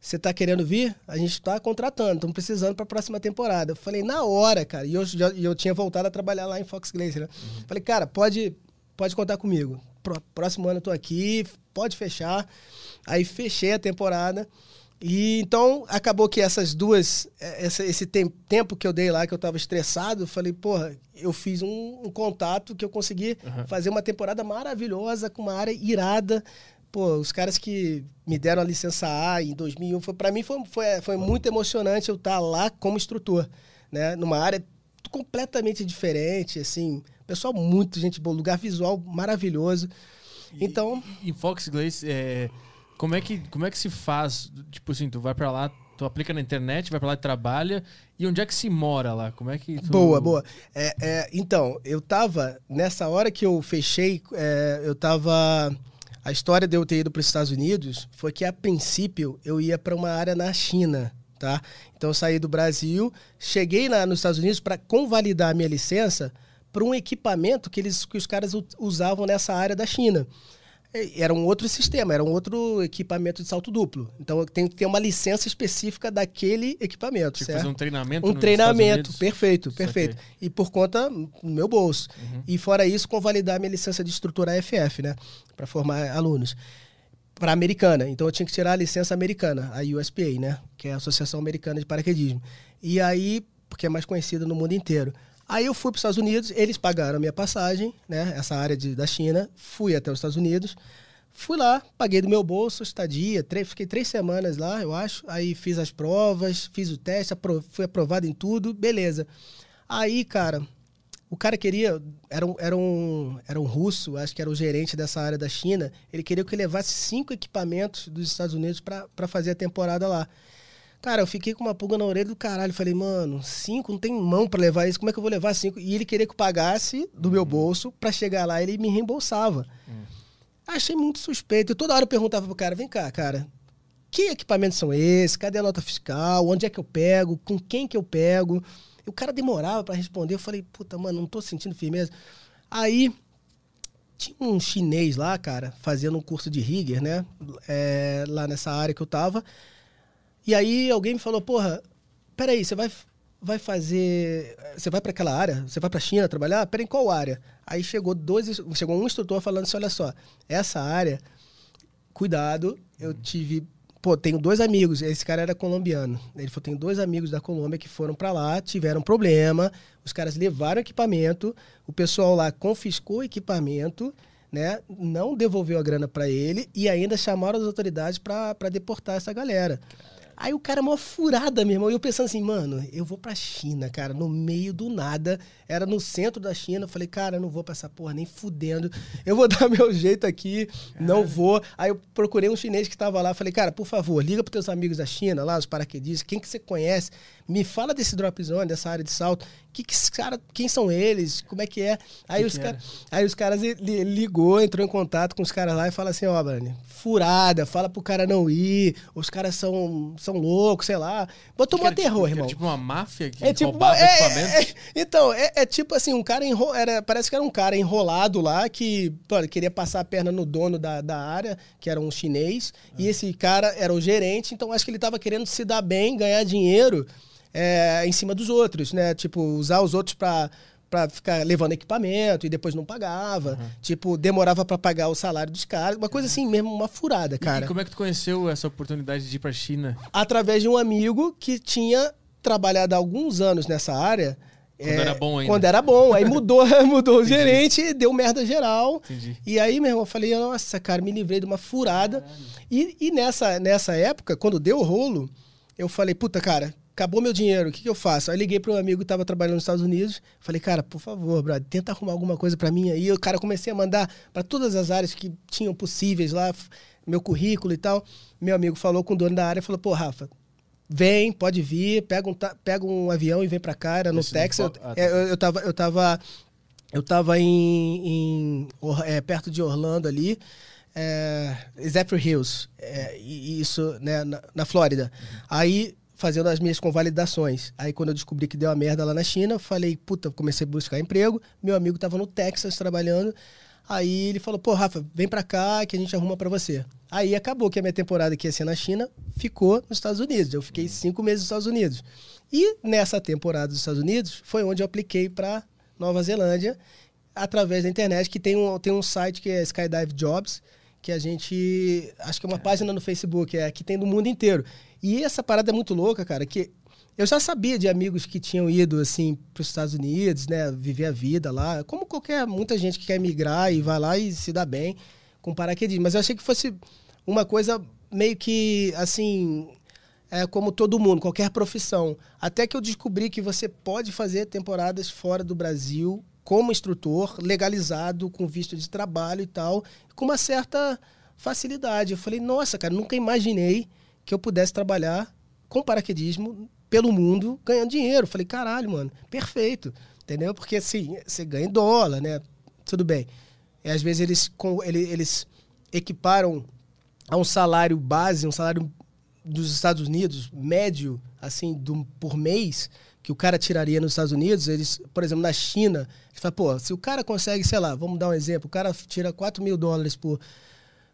você tá querendo vir? A gente tá contratando, estamos precisando para a próxima temporada. Eu falei, na hora, cara. E eu, já, eu tinha voltado a trabalhar lá em Fox Glacier, né? Uhum. Falei, cara, pode, pode contar comigo. Próximo ano eu tô aqui, pode fechar. Aí fechei a temporada. E então acabou que essas duas, é, essa, esse tem, tempo que eu dei lá, que eu estava estressado, falei, porra, eu fiz um, um contato que eu consegui uhum. fazer uma temporada maravilhosa, com uma área irada, pô, os caras que me deram a licença A em 2001, foi, para mim foi, foi, foi muito emocionante eu estar tá lá como instrutor, né? Numa área completamente diferente, assim, pessoal muito gente boa, lugar visual maravilhoso. Então, e, em Fox Glaze, é, como é que como é que se faz? Tipo assim, tu vai para lá, tu aplica na internet, vai para lá e trabalha. E onde é que se mora lá? Como é que tu... Boa, boa. É, é, então, eu tava nessa hora que eu fechei, é, eu tava a história de eu ter ido para os Estados Unidos foi que, a princípio, eu ia para uma área na China, tá? Então, eu saí do Brasil, cheguei lá nos Estados Unidos para convalidar a minha licença para um equipamento que, eles, que os caras usavam nessa área da China. Era um outro sistema, era um outro equipamento de salto duplo. Então eu tenho que ter uma licença específica daquele equipamento. Tipo, fazer um treinamento. Um treinamento, perfeito, perfeito. E por conta do meu bolso. Uhum. E fora isso, convalidar minha licença de instrutor AFF, né? Para formar alunos. Para americana. Então eu tinha que tirar a licença americana, a USPA, né? Que é a Associação Americana de Paraquedismo. E aí, porque é mais conhecida no mundo inteiro. Aí eu fui para os Estados Unidos, eles pagaram a minha passagem, né? Essa área de, da China, fui até os Estados Unidos. Fui lá, paguei do meu bolso, estadia, três, fiquei três semanas lá, eu acho. Aí fiz as provas, fiz o teste, apro fui aprovado em tudo, beleza. Aí, cara, o cara queria, era um, era, um, era um russo, acho que era o gerente dessa área da China, ele queria que eu levasse cinco equipamentos dos Estados Unidos para fazer a temporada lá. Cara, eu fiquei com uma pulga na orelha do caralho. Falei, mano, cinco, não tem mão para levar isso. Como é que eu vou levar cinco? E ele queria que eu pagasse do meu uhum. bolso para chegar lá ele me reembolsava. Hum. Achei muito suspeito. E toda hora eu perguntava pro cara: vem cá, cara, que equipamentos são esses? Cadê a nota fiscal? Onde é que eu pego? Com quem que eu pego? E o cara demorava para responder. Eu falei, puta, mano, não tô sentindo firmeza. Aí tinha um chinês lá, cara, fazendo um curso de rigger, né? É, lá nessa área que eu tava. E aí alguém me falou, porra, peraí, você vai, vai fazer. Você vai para aquela área? Você vai para a China trabalhar? Peraí, em qual área? Aí chegou dois, chegou um instrutor falando assim: olha só, essa área, cuidado, eu tive. Pô, tenho dois amigos, esse cara era colombiano. Ele falou: tenho dois amigos da Colômbia que foram para lá, tiveram problema, os caras levaram equipamento, o pessoal lá confiscou o equipamento. Né, não devolveu a grana para ele e ainda chamaram as autoridades para deportar essa galera. Aí o cara, uma furada, meu irmão. E eu pensando assim, mano, eu vou pra China, cara, no meio do nada. Era no centro da China. Eu falei, cara, eu não vou pra essa porra nem fudendo. Eu vou dar meu jeito aqui, não vou. Aí eu procurei um chinês que tava lá. Falei, cara, por favor, liga pros teus amigos da China, lá, os paraquedistas, quem que você conhece. Me fala desse drop zone, dessa área de salto que, que cara, quem são eles? Como é que é? Aí, que os, que cara, aí os caras ele ligou, entrou em contato com os caras lá e fala assim, ó, oh, Brani, furada, fala pro cara não ir, os caras são, são loucos, sei lá. Botou um terror, tipo, irmão. tipo uma máfia que é tipo, roubava é, equipamentos? É, então, é, é, tipo assim, um cara enro, era, parece que era um cara enrolado lá que queria passar a perna no dono da, da área, que era um chinês, e esse cara era o gerente, então acho que ele tava querendo se dar bem, ganhar dinheiro é, em cima dos outros, né? Tipo, usar os outros para para ficar levando equipamento e depois não pagava. Uhum. Tipo, demorava para pagar o salário dos caras. Uma coisa assim mesmo, uma furada, cara. E como é que tu conheceu essa oportunidade de ir pra China? Através de um amigo que tinha trabalhado há alguns anos nessa área. Quando é, era bom ainda. Quando era bom. Aí mudou, mudou o gerente e deu merda geral. Entendi. E aí, meu irmão, eu falei, nossa, cara, me livrei de uma furada. E, e nessa, nessa época, quando deu o rolo, eu falei, puta, cara, acabou meu dinheiro, o que, que eu faço? Aí liguei para um amigo que estava trabalhando nos Estados Unidos, falei, cara, por favor, brother, tenta arrumar alguma coisa para mim aí. o cara comecei a mandar para todas as áreas que tinham possíveis lá, meu currículo e tal. Meu amigo falou com o dono da área, falou, pô, Rafa, vem, pode vir, pega um, pega um avião e vem para cá, era no Esse Texas. Eu, ah, tá. eu, eu, tava, eu tava, eu tava em, em é, perto de Orlando ali, é, Zephyr Hills, é, isso, né, na, na Flórida. Uhum. Aí fazendo as minhas convalidações. Aí quando eu descobri que deu a merda lá na China, falei, puta, comecei a buscar emprego. Meu amigo estava no Texas trabalhando. Aí ele falou, pô, Rafa, vem pra cá que a gente arruma pra você. Aí acabou que a minha temporada que ia ser na China ficou nos Estados Unidos. Eu fiquei cinco meses nos Estados Unidos. E nessa temporada dos Estados Unidos foi onde eu apliquei para Nova Zelândia através da internet, que tem um, tem um site que é Skydive Jobs, que a gente. Acho que é uma página no Facebook, é que tem do mundo inteiro. E essa parada é muito louca, cara, que eu já sabia de amigos que tinham ido assim para os Estados Unidos, né, viver a vida lá, como qualquer muita gente que quer migrar e vai lá e se dá bem com paraquedismo, mas eu achei que fosse uma coisa meio que assim, é como todo mundo, qualquer profissão. Até que eu descobri que você pode fazer temporadas fora do Brasil como instrutor, legalizado, com visto de trabalho e tal, com uma certa facilidade. Eu falei, nossa, cara, nunca imaginei que eu pudesse trabalhar com paraquedismo pelo mundo ganhando dinheiro. Falei, caralho, mano, perfeito. Entendeu? Porque assim, você ganha em dólar, né? Tudo bem. E às vezes eles, com, eles, equiparam a um salário base, um salário dos Estados Unidos, médio, assim, do, por mês, que o cara tiraria nos Estados Unidos, eles, por exemplo, na China, eles falam, pô, se o cara consegue, sei lá, vamos dar um exemplo, o cara tira 4 mil dólares por,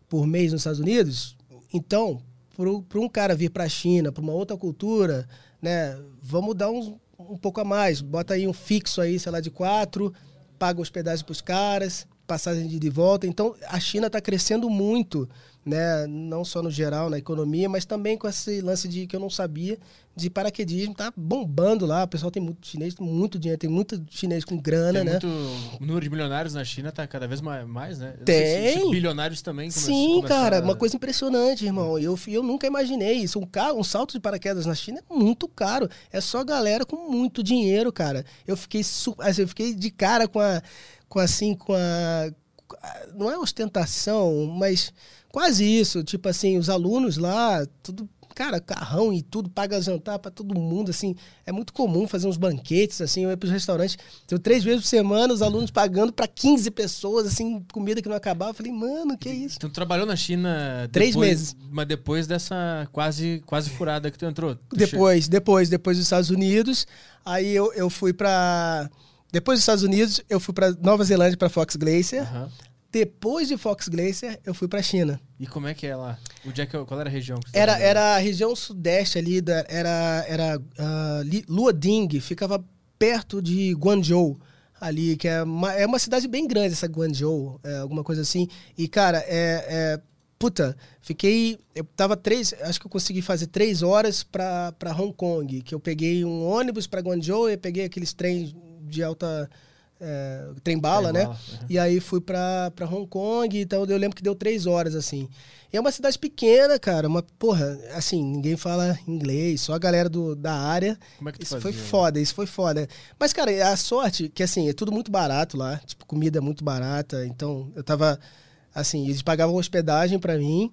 por mês nos Estados Unidos, então, para um cara vir para a China, para uma outra cultura, né? Vamos dar um, um pouco a mais. Bota aí um fixo aí, sei lá, de quatro, paga hospedagem para os caras, passagem de, de volta. Então, a China está crescendo muito né? Não só no geral, na economia, mas também com esse lance de que eu não sabia de paraquedismo, tá bombando lá. O pessoal tem muito chinês, muito dinheiro, tem muito chinês com grana, tem né? Muito, o número de milionários na China tá cada vez mais, né? Tem. Se, se bilionários também. Sim, cara, a... uma coisa impressionante, irmão. Eu, eu nunca imaginei isso. Um, carro, um salto de paraquedas na China é muito caro. É só galera com muito dinheiro, cara. Eu fiquei, assim, eu fiquei de cara com a, com assim, com a, não é ostentação, mas Quase isso, tipo assim, os alunos lá, tudo, cara, carrão e tudo, paga jantar para todo mundo, assim. É muito comum fazer uns banquetes, assim, eu ia pros restaurantes, então, três vezes por semana, os alunos pagando para 15 pessoas, assim, comida que não acabava. Eu falei, mano, que é isso? Então, tu trabalhou na China... Três depois, meses. Mas depois dessa quase, quase furada que tu entrou? Tu depois, depois, depois dos Estados Unidos, aí eu, eu fui para... Depois dos Estados Unidos, eu fui para Nova Zelândia, para Fox Glacier. Uhum. Depois de Fox Glacier, eu fui para China. E como é que é lá? O Jack, qual era a região? era, era a região sudeste ali, da, era, era uh, Luoding, ficava perto de Guangzhou ali, que é uma, é uma cidade bem grande, essa Guangzhou, é, alguma coisa assim. E, cara, é, é, Puta, fiquei. Eu tava três. Acho que eu consegui fazer três horas para Hong Kong. Que eu peguei um ônibus para Guangzhou e peguei aqueles trens de alta é, trem bala, né? Uhum. E aí fui pra, pra Hong Kong, então eu lembro que deu três horas, assim. E é uma cidade pequena, cara, uma, porra, assim, ninguém fala inglês, só a galera do, da área. Como é que tu Isso fazia? foi foda, isso foi foda. Mas, cara, a sorte que, assim, é tudo muito barato lá, tipo, comida é muito barata, então eu tava, assim, eles pagavam hospedagem para mim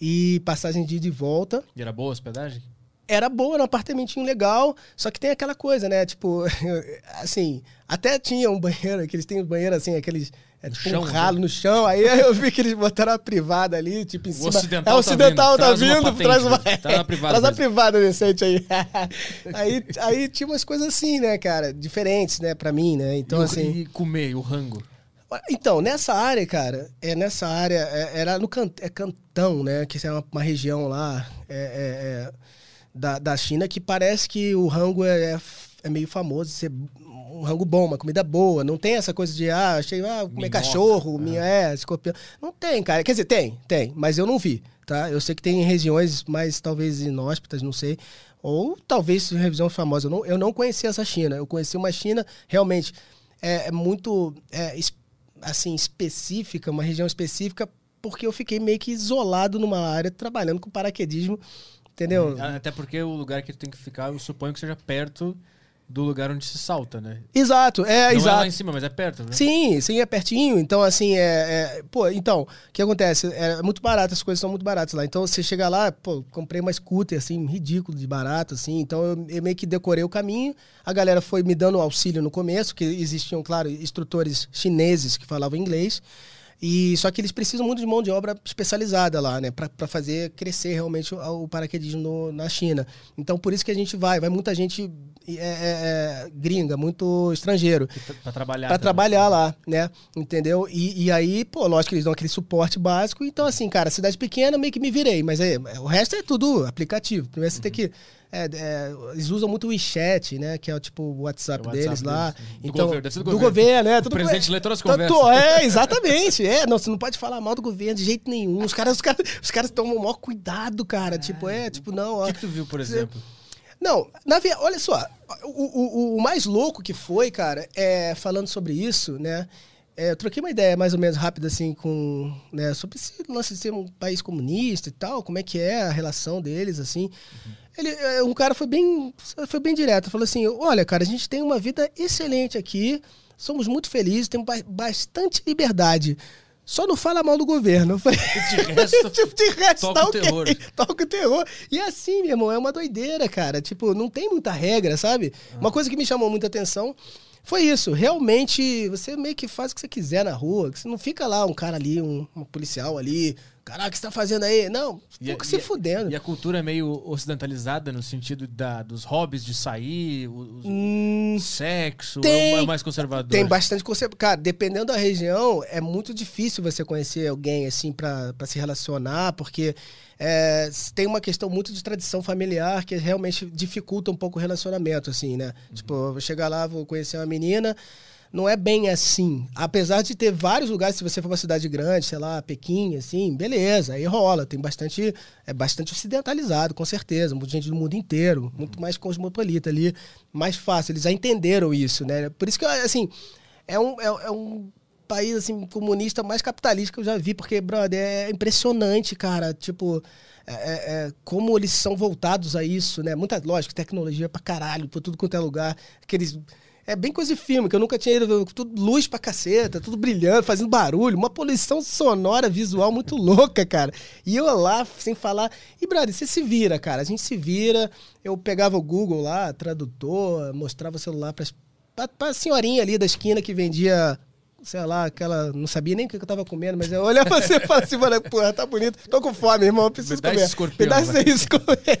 e passagem de ida e volta. E era boa a hospedagem? Era boa, era um apartamentinho legal, só que tem aquela coisa, né? Tipo, assim, até tinha um banheiro, que eles têm um banheiro assim, aqueles. É, tipo chão, um ralo né? no chão, aí eu vi que eles botaram a privada ali, tipo, em cima. O ocidental, é, o ocidental tá vindo, tá vindo traz uma. Tá na privada. traz a privada decente aí. aí. Aí tinha umas coisas assim, né, cara, diferentes, né, pra mim, né? Então, e assim. E comer, o rango. Então, nessa área, cara, é nessa área, é, era no can, é Cantão, né? Que é uma, uma região lá. é, é, é da, da China que parece que o rango é, é, é meio famoso, ser um rango bom, uma comida boa. Não tem essa coisa de, ah, achei, ah, comer Minhoca. cachorro, é. minha, é, escorpião. Não tem, cara. Quer dizer, tem, tem, mas eu não vi, tá? Eu sei que tem regiões mais, talvez, inóspitas, não sei. Ou talvez região famosa. Eu não, eu não conheci essa China. Eu conheci uma China realmente é, é muito, é, assim, específica, uma região específica, porque eu fiquei meio que isolado numa área trabalhando com paraquedismo Entendeu? Uhum. Até porque o lugar que tu tem que ficar, eu suponho que seja perto do lugar onde se salta, né? Exato, é, Não exato. é lá em cima, mas é perto, né? Sim, sim, é pertinho. Então, assim, é. é pô, então, o que acontece? É muito barato, as coisas são muito baratas lá. Então, você chega lá, pô, comprei uma scooter, assim, ridículo de barato, assim. Então, eu, eu, meio que decorei o caminho. A galera foi me dando auxílio no começo, que existiam, claro, instrutores chineses que falavam inglês. E só que eles precisam muito de mão de obra especializada lá, né, para fazer crescer realmente o, o paraquedismo no, na China. Então por isso que a gente vai, vai muita gente é, é, é gringa, muito estrangeiro. Para trabalhar. Para trabalhar lá, né? Entendeu? E, e, aí, pô, lógico que eles dão aquele suporte básico. Então, assim, cara, cidade pequena, meio que me virei. Mas aí, o resto é tudo aplicativo. Primeiro você uhum. tem que é, é, eles usam muito o WeChat, né? Que é o tipo o WhatsApp, é o WhatsApp deles, lá. Deles. Do então, governo, do, do governo, né? Tudo o presidente lê todas as conversas. Tanto, é, exatamente. é, não, você não pode falar mal do governo de jeito nenhum. Os caras, os caras, os caras tomam o maior cuidado, cara. É. Tipo, é, tipo, não. O que, que tu viu, por exemplo? Não, na olha só, o, o, o, mais louco que foi, cara, é falando sobre isso, né? É, eu troquei uma ideia mais ou menos rápida assim com, né, sobre esse lance de ser um país comunista e tal, como é que é a relação deles assim. Uhum. Ele, é, um cara foi bem, foi bem direto, falou assim: olha, cara, a gente tem uma vida excelente aqui, somos muito felizes, temos bastante liberdade. Só não fala mal do governo. Falei, de resto, tipo, de resto toca tá o terror. Toca o terror. E é assim, meu irmão, é uma doideira, cara. Tipo, não tem muita regra, sabe? Ah. Uma coisa que me chamou muita atenção foi isso. Realmente, você meio que faz o que você quiser na rua. Você não fica lá um cara ali, um, um policial ali, Caraca, o que você tá fazendo aí? Não, fica se fudendo. E a cultura é meio ocidentalizada no sentido da, dos hobbies de sair, o, hum, sexo, tem, é mais conservador? Tem bastante conservador. Cara, dependendo da região, é muito difícil você conhecer alguém assim para se relacionar, porque é, tem uma questão muito de tradição familiar que realmente dificulta um pouco o relacionamento, assim, né? Uhum. Tipo, eu vou chegar lá, vou conhecer uma menina não é bem assim. Apesar de ter vários lugares, se você for uma cidade grande, sei lá, Pequim, assim, beleza, aí rola. Tem bastante, é bastante ocidentalizado, com certeza. Muita gente do mundo inteiro, muito mais cosmopolita ali, mais fácil. Eles já entenderam isso, né? Por isso que, assim, é um, é, é um país, assim, comunista mais capitalista que eu já vi, porque, brother, é impressionante, cara. Tipo, é, é, é como eles são voltados a isso, né? Muita, lógico, tecnologia pra caralho, por tudo quanto é lugar. Aqueles é bem coisa de filme, que eu nunca tinha ido. Tudo luz pra caceta, tudo brilhando, fazendo barulho, uma poluição sonora, visual muito louca, cara. E eu lá, sem falar. E, brother, você se vira, cara. A gente se vira. Eu pegava o Google lá, tradutor, mostrava o celular pra, pra, pra senhorinha ali da esquina que vendia sei lá, aquela. Não sabia nem o que eu tava comendo, mas eu olhava você e falava assim, mano, porra, tá bonito. Tô com fome, irmão, preciso Me dá comer. Esse escorpião, Me dá esse escorpião.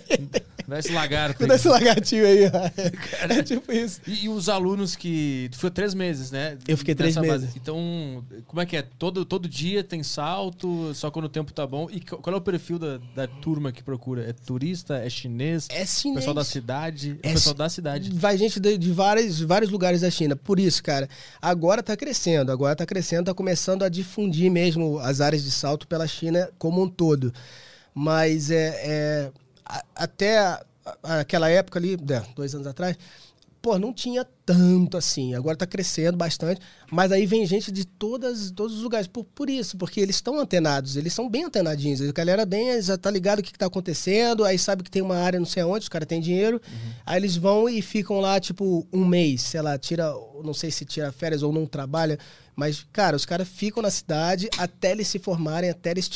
Dá esse lagarto. Me dá esse lagartinho aí, ó. É tipo isso. E, e, os alunos que. Tu foi três meses, né? Eu fiquei três meses. Base. Então, como é que é? Todo, todo dia tem salto, só quando o tempo tá bom. E qual é o perfil da, da turma que procura? É turista? É chinês? É chinês. Pessoal da cidade? É pessoal da cidade. Vai gente de, de vários, vários lugares da China. Por isso, cara, agora tá crescendo. Agora tá crescendo, tá começando a difundir mesmo as áreas de salto pela China como um todo. Mas é, é até aquela época ali, né, dois anos atrás, pô, não tinha tanto assim. Agora está crescendo bastante, mas aí vem gente de todas, todos os lugares. Por, por isso, porque eles estão antenados, eles são bem antenadinhos. A galera bem, já tá ligado o que, está acontecendo, aí sabe que tem uma área não sei onde, os caras têm dinheiro. Uhum. Aí eles vão e ficam lá, tipo, um mês, sei lá, tira, não sei se tira férias ou não trabalha, mas, cara, os caras ficam na cidade até eles se formarem, até eles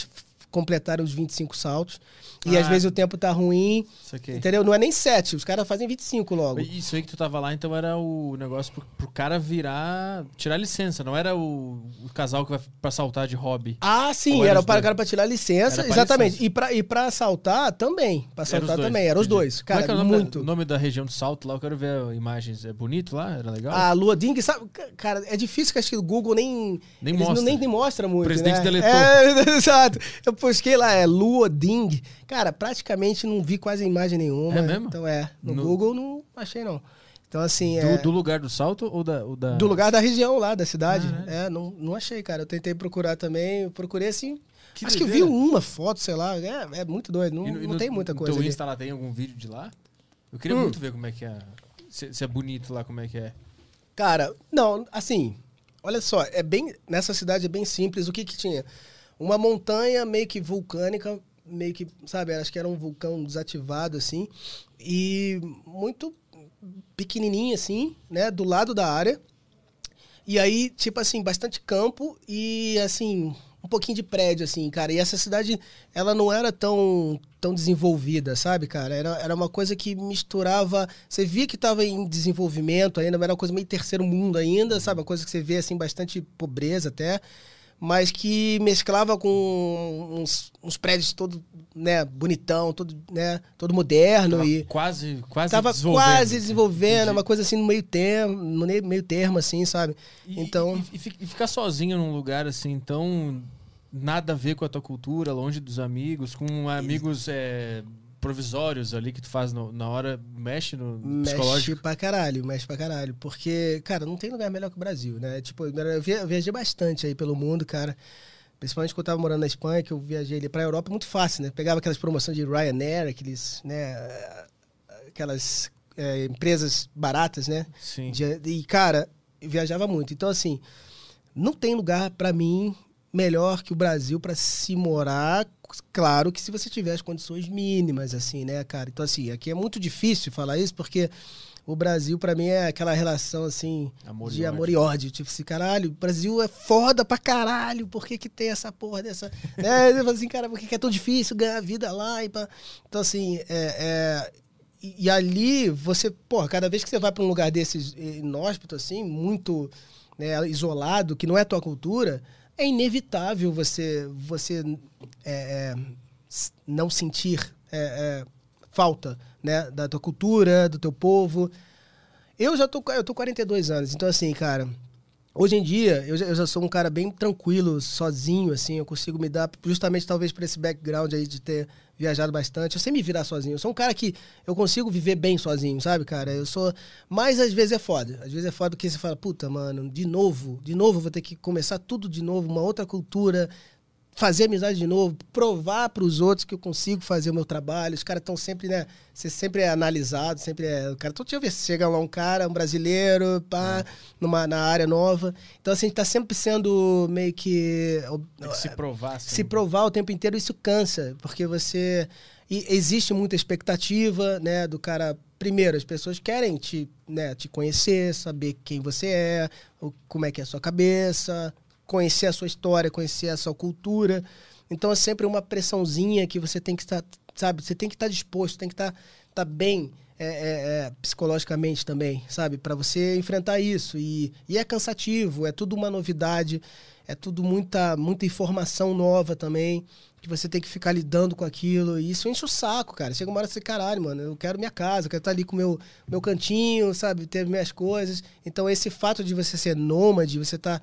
completarem os 25 saltos. E ah. às vezes o tempo tá ruim. Entendeu? Não é nem 7, os caras fazem 25 logo. Isso aí que tu tava lá, então era o negócio pro, pro cara virar. tirar licença, não era o, o, casal que vai pra saltar de hobby. Ah, sim, era, para o cara pra tirar licença, exatamente. Licença. E, pra, e pra saltar também. Pra saltar era também, eram os dois. Cara, Como é, é o nome muito. Da, o nome da região de salto lá, eu quero ver imagens. É bonito lá? Era legal? Ah, Lua Ding, sabe? Cara, é difícil que acho que o Google nem. Nem mostra. Não, nem, nem mostra muito. O presidente né? deletou. É, exato. Eu busquei lá, é Lua Ding. Cara, praticamente não vi quase imagem nenhuma. É mesmo? Então é. No, no... Google não achei, não. Então, assim. Do, é... do, lugar do salto ou da, ou da. Do lugar da região lá, da cidade. Ah, é, é não, não achei, cara. Eu tentei procurar também. Eu procurei assim. Que acho doideira. que vi uma foto, sei lá. É, é muito doido. Não, no, não tem muita coisa. Teu Insta lá tem algum vídeo de lá? Eu queria hum. muito ver como é que é. Se, se é bonito lá, como é que é. Cara, não, assim. Olha só, é bem. Nessa cidade é bem simples. O que que tinha? Uma montanha meio que vulcânica, meio que, sabe, acho que era um vulcão desativado, assim, e muito pequenininho, assim, né, do lado da área. E aí, tipo assim, bastante campo e, assim, um pouquinho de prédio, assim, cara. E essa cidade, ela não era tão, tão desenvolvida, sabe, cara? Era, era uma coisa que misturava... Você via que estava em desenvolvimento ainda, mas era uma coisa meio terceiro mundo ainda, sabe? Uma coisa que você vê, assim, bastante pobreza até mas que mesclava com uns, uns prédios todo, né, bonitão, todo, né, todo moderno Tava e quase, quase tava desenvolvendo. quase desenvolvendo, Entendi. uma coisa assim no meio termo, no meio termo assim, sabe? E- Então- E, e e ficar sozinho num lugar assim, tão nada a ver com a tua cultura, longe dos amigos, com amigos é, provisórios ali que tu faz no- na hora, mexe no Mexe psicológico. pra caralho, mexe pra caralho. Porque, cara, não tem lugar melhor que o Brasil, né? Tipo, eu via- eu viajei bastante aí pelo mundo, cara. Principalmente quando eu tava morando na Espanha, que eu viajei ali pra Europa, muito fácil, né? Pegava aquelas promoções de Ryanair, aqueles, né? Aquelas é, empresas baratas, né? Sim. De- e, cara, viajava muito. Então, assim, não tem lugar pra mim melhor que o Brasil pra se morar. Claro que se você tiver as condições mínimas, assim, né, cara? Então, assim, aqui é muito difícil falar isso porque o Brasil, pra mim, é aquela relação, assim, Amor de amor e ódio. Tipo assim, caralho, o Brasil é foda pra caralho. Por que, que tem essa porra dessa. né? Eu assim, cara, por que, que é tão difícil ganhar vida lá? E pá? Então, assim, é, é, e, ali você, porra, cada vez que você vai pra um lugar desses eh, inóspito, assim, muito né, isolado, que não é tua cultura, é inevitável você, você é, é, não sentir é, é, falta né, da tua cultura, do teu povo. Eu já tô, eu tô 42 anos, então assim, cara, hoje em dia eu já, eu já sou um cara bem tranquilo, sozinho, assim, eu consigo me dar, justamente talvez por esse background aí de ter viajado bastante, eu sei me virar sozinho. Eu sou um cara que eu consigo viver bem sozinho, sabe, cara? Eu sou. Mas às vezes é foda. Às vezes é foda porque você fala, puta, mano, de novo, de novo vou ter que começar tudo de novo, uma outra cultura, fazer amizade de novo, provar para os outros que eu consigo fazer o meu trabalho. Os caras estão sempre, né? Você sempre é analisado, sempre é. O cara, todo dia vê- chega lá um cara, um brasileiro, pá, numa, na área nova. Então, assim, a gente tá sempre sendo meio que. Que se provar. assim. Se provar o tempo inteiro, isso cansa, porque você. E existe muita expectativa, né, do cara. Primeiro, as pessoas querem te, né, te conhecer, saber quem você é, como é que é a sua cabeça, conhecer a sua história, conhecer a sua cultura. Então é sempre uma pressãozinha que você tem que estar, sabe, você tem que estar disposto, tem que estar, estar bem é, é, é, psicologicamente também, sabe, para você enfrentar isso. E, e é cansativo, é tudo uma novidade, é tudo muita, muita informação nova também, que você tem que ficar lidando com aquilo. E isso enche o saco, cara. Chega uma hora você, caralho, mano, eu quero minha casa, eu quero estar ali com o meu, meu cantinho, sabe, ter minhas coisas. Então esse fato de você ser nômade, você tá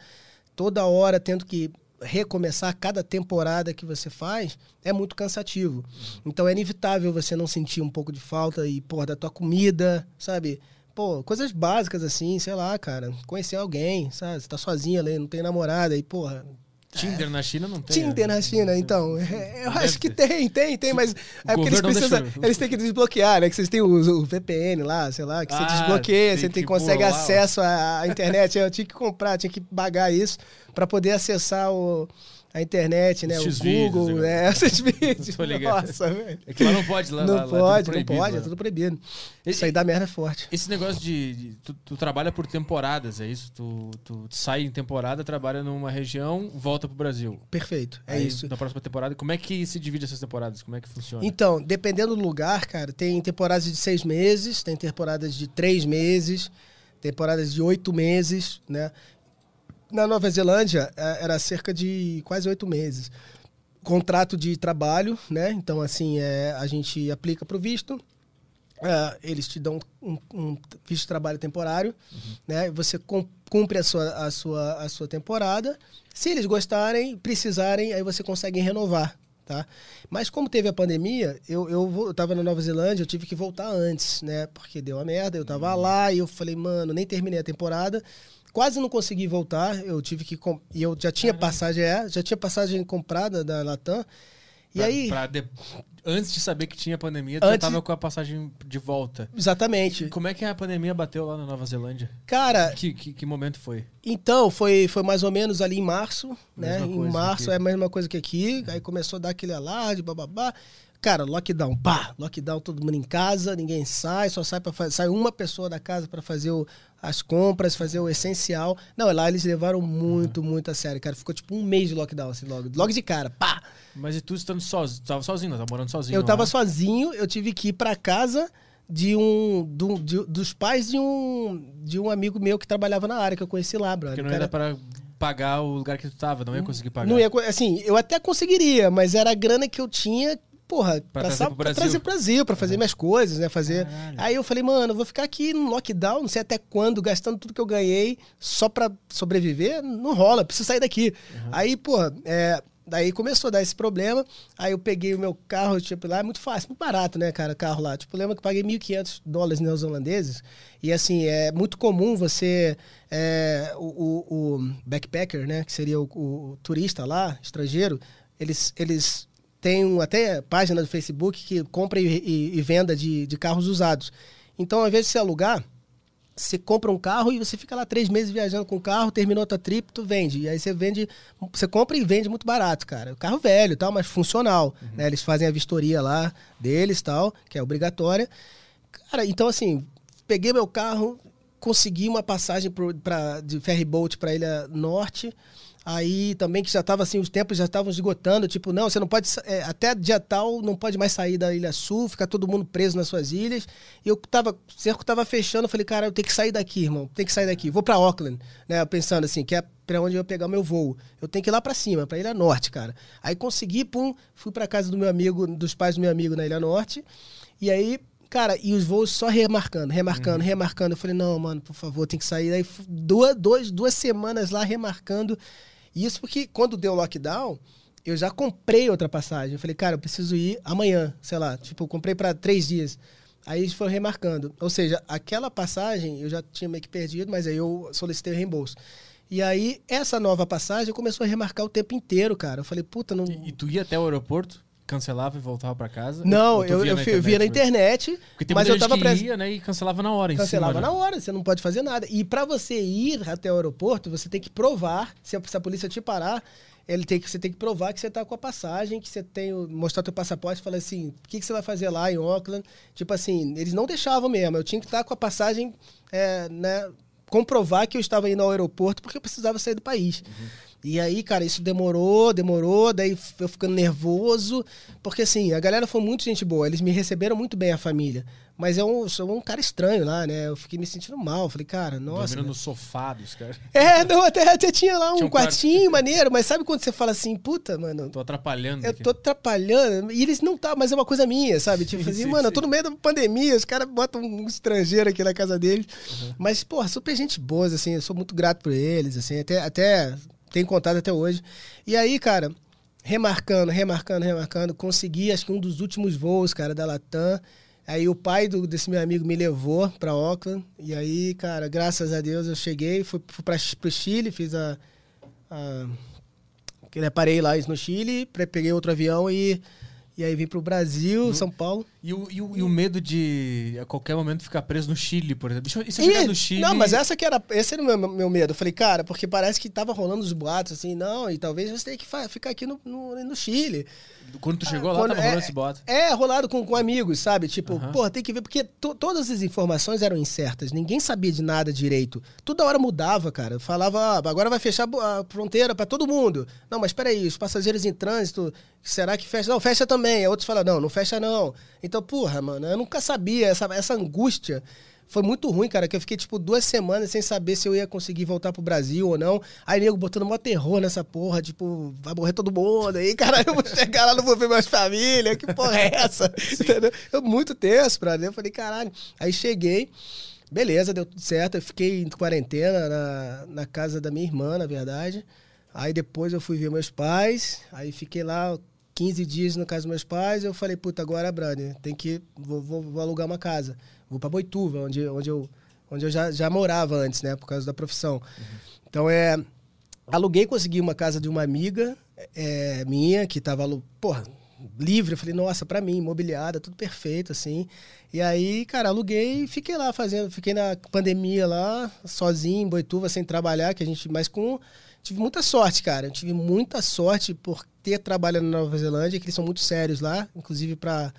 toda hora tendo que recomeçar cada temporada que você faz é muito cansativo. Então é inevitável você não sentir um pouco de falta e, porra, da tua comida, sabe? Pô, coisas básicas assim, sei lá, cara. Conhecer alguém, sabe? Você tá sozinho ali, não tem namorada e, porra. Tinder na China não tem. Tinder né? na China, então. É, eu Deve acho que ter. tem, tem, tem, mas é porque eles precisam. Eles têm que desbloquear, né? Que vocês têm o, o VPN lá, sei lá, que você Ah, desbloqueia, tem você tem, consegue pular, acesso à, à internet. Eu tinha que comprar, tinha que pagar isso para poder acessar o, a internet, né? Os o Google, né? né? Esses vídeos. Tô ligado. Nossa, velho. É que lá não pode, lá, Não lá- lá é pode, não proibido, pode, lá. é tudo proibido. E- Isso aí dá merda forte. Esse negócio de. de- tu, tu trabalha por temporadas, é isso? Tu, tu sai em temporada, trabalha numa região, volta pro Brasil. Perfeito, é Aí, isso. Na próxima temporada, como é que se divide essas temporadas? Como é que funciona? Então, dependendo do lugar, cara, tem temporadas de seis meses, tem temporadas de três meses, temporadas de oito meses, né? Na Nova Zelândia, eh, era cerca de quase oito meses. Contrato de trabalho, né? Então, assim, é, a gente aplica para o visto, eh, eles te dão um, um visto de trabalho temporário, né? E Você cum- cumpre a sua, a, sua, a sua temporada. Se eles gostarem, precisarem, aí você consegue renovar, tá? Mas como teve a pandemia, eu, eu, eu tava na Nova Zelândia, eu tive que voltar antes, né? Porque deu uma merda, eu tava lá e eu falei, mano, nem terminei a temporada. Quase não consegui voltar, eu tive que... com- E eu já tinha passagem, é, já tinha passagem comprada da Latam. E Pra- aí... pra de- Antes de saber que tinha pandemia, tu Antes- tava com a passagem de volta. Exatamente. Como é que a pandemia bateu lá na Nova Zelândia? Cara, Que, que, que momento foi? Então, foi, foi mais ou menos ali em março, né? Mesma Em coisa março aqui. é a mesma coisa que aqui. Aí começou a dar aquele alarde, bababá. Cara, lockdown, pá, lockdown, todo mundo em casa, ninguém sai, só sai para sai uma pessoa da casa para fazer o- as compras, fazer o essencial. Não, lá eles levaram muito, muito a sério, cara. Ficou tipo um mês de lockdown, assim, logo, logo de cara, pá. Mas e tu estando sozinho? Tava sozinho, tava morando sozinho. Eu tava lá? sozinho, eu tive que ir para casa de um do- de- dos pais de um de um amigo meu que trabalhava na área que eu conheci lá, brother. Porque não era pra pagar o lugar que tu tava, não ia conseguir pagar. Não ia, assim, eu até conseguiria, mas era a grana que eu tinha, porra, Pra pra, trazer pra Brasil. trazer pro Brasil, pra fazer minhas coisas, né? Fazer. Caralho. Aí eu falei, mano, eu vou ficar aqui no lockdown, não sei até quando, gastando tudo que eu ganhei só pra sobreviver, não rola, preciso sair daqui. Aí, pô, é, daí começou a dar esse problema. Aí eu peguei o meu carro, tipo, lá é muito fácil, muito barato, né, cara, carro lá. Tipo, lembra que eu paguei 1.500 dólares neozelandeses. E assim, é muito comum você. é, o, o- o backpacker, né, que seria o, o turista lá, estrangeiro, eles. eles um- até página do Facebook que compra e, e- e venda de, de carros usados. Então, ao invés de você alugar, você compra um carro e você fica lá três meses viajando com o carro, terminou a tua trip, tu vende. E aí você vende, você compra e vende muito barato, cara. Carro velho tal, mas funcional. Né? Eles fazem a vistoria lá deles tal, que é obrigatória. Cara, então assim, peguei meu carro, consegui uma passagem pro, pra, de ferry boat para Ilha Norte. Aí também que já tava assim, os tempos já estavam esgotando, tipo, não, você não pode, é, até dia tal, não pode mais sair da Ilha Sul, fica todo mundo preso nas suas ilhas. E eu tava, o cerco tava fechando, eu falei, cara, eu tenho que sair daqui, irmão, tenho que sair daqui. Vou para Auckland, né, pensando assim, que é para onde eu ia pegar meu voo. Eu tenho que ir lá para cima, para Ilha Norte, cara. Aí consegui, pum, fui para casa do meu amigo, dos pais do meu amigo na Ilha Norte. E aí, cara, e os voos só remarcando, remarcando, remarcando. Eu falei, não, mano, por favor, tem que sair. Aí duas, dois, duas semanas lá remarcando. E Isso porque quando deu o lockdown, eu já comprei outra passagem. Eu falei, cara, eu preciso ir amanhã, sei lá. Tipo, eu comprei para três dias. Aí eles foram remarcando. Ou seja, aquela passagem eu já tinha meio que perdido, mas aí eu solicitei o reembolso. E aí, essa nova passagem começou a remarcar o tempo inteiro, cara. Eu falei, puta, não. E, e tu ia até o aeroporto, cancelava e voltava pra casa? Não, eu, via eu na fi- via na internet? internet, mas eu tava que pres- ia, né, e cancelava na hora Cancelava cima, na né? hora, você não pode fazer nada. E para você ir até o aeroporto, você tem que provar, se a, se a polícia te parar, ele tem que, você tem que provar que você tá com a passagem, que você tem, mostrar teu passaporte e falar assim, o que, que você vai fazer lá em Auckland? Tipo assim, eles não deixavam mesmo, eu tinha que estar com a passagem, é, né, comprovar que eu estava indo ao aeroporto porque eu precisava sair do país. E aí, cara, isso demorou, demorou, daí eu ficando nervoso, porque assim, a galera foi muito gente boa, eles me receberam muito bem, a família. Mas eu sou um cara estranho lá, né? Eu fiquei me sentindo mal. Falei, cara, nossa. Dormindo né? no sofá dos caras. É, não, até, até tinha lá um, Tinha um quartinho maneiro, mas sabe quando você fala assim, puta, mano, Tô atrapalhando. eu aqui. tô atrapalhando. E eles não tá, mas é uma coisa minha, sabe? Tipo Sim, assim, sim, mano, eu sim. tô no meio da pandemia, os caras botam um estrangeiro aqui na casa deles. Uhum. Mas, porra, super gente boa, assim, eu sou muito grato por eles, assim, até, até tenho contato até hoje. E aí, cara, remarcando, remarcando, remarcando, consegui, acho que um dos últimos voos, cara, da Latam. Aí o pai do- desse meu amigo me levou pra Auckland. E aí, cara, graças a Deus eu cheguei, fui, fui pra, pro Chile, fiz a. a parei lá no Chile, peguei outro avião e, e aí vim pro Brasil, São Paulo. E o, e, o, e o medo de a qualquer momento ficar preso no Chile, por exemplo. Deixa eu- E se eu chegar no Chile. Não, mas essa que era, esse era o meu, meu medo. Eu falei, cara, porque parece que tava rolando os boatos assim, não, e talvez você tenha que ficar aqui no, no, no Chile. Quando tu chegou lá, Quando- tava rolando é, esse bota. É, rolado com, com amigos, sabe? Tipo, porra, tem que ver, porque to- todas as informações eram incertas, ninguém sabia de nada direito. Toda hora mudava, cara. Falava, ah, agora vai fechar a fronteira pra todo mundo. Não, mas peraí, os passageiros em trânsito, será que fecha? Não, fecha também. Aí outros falam, não, não fecha não. Então, porra, mano, eu nunca sabia, essa, essa angústia. Foi muito ruim, cara, que eu fiquei, tipo, duas semanas sem saber se eu ia conseguir voltar pro Brasil ou não. Aí, nego, botando maior terror nessa porra, tipo, vai morrer todo mundo. Aí, caralho, eu vou chegar lá, não vou ver minhas famílias, que porra é essa? Entendeu? Eu muito tenso pra Eu falei, caralho. Aí cheguei, beleza, deu tudo certo. Eu fiquei em quarentena na, na casa da minha irmã, na verdade. Aí depois eu fui ver meus pais, aí fiquei lá 15 dias na casa dos meus pais. Eu falei, puta, agora, brother, tem que. Vou, vou, vou alugar uma casa. Vou pra Boituva, onde, onde eu, onde eu já, já morava antes, né, por causa da profissão. Então é. Aluguei, consegui uma casa de uma amiga é, minha, que tava, porra, livre. Eu falei, nossa, pra mim, imobiliada, tudo perfeito, assim. E aí, cara, aluguei e fiquei lá fazendo, fiquei na pandemia lá, sozinho, em Boituva, sem trabalhar, que a gente, mas com. Tive muita sorte, cara. Eu tive muita sorte por ter trabalhado na Nova Zelândia, que eles são muito sérios lá, inclusive para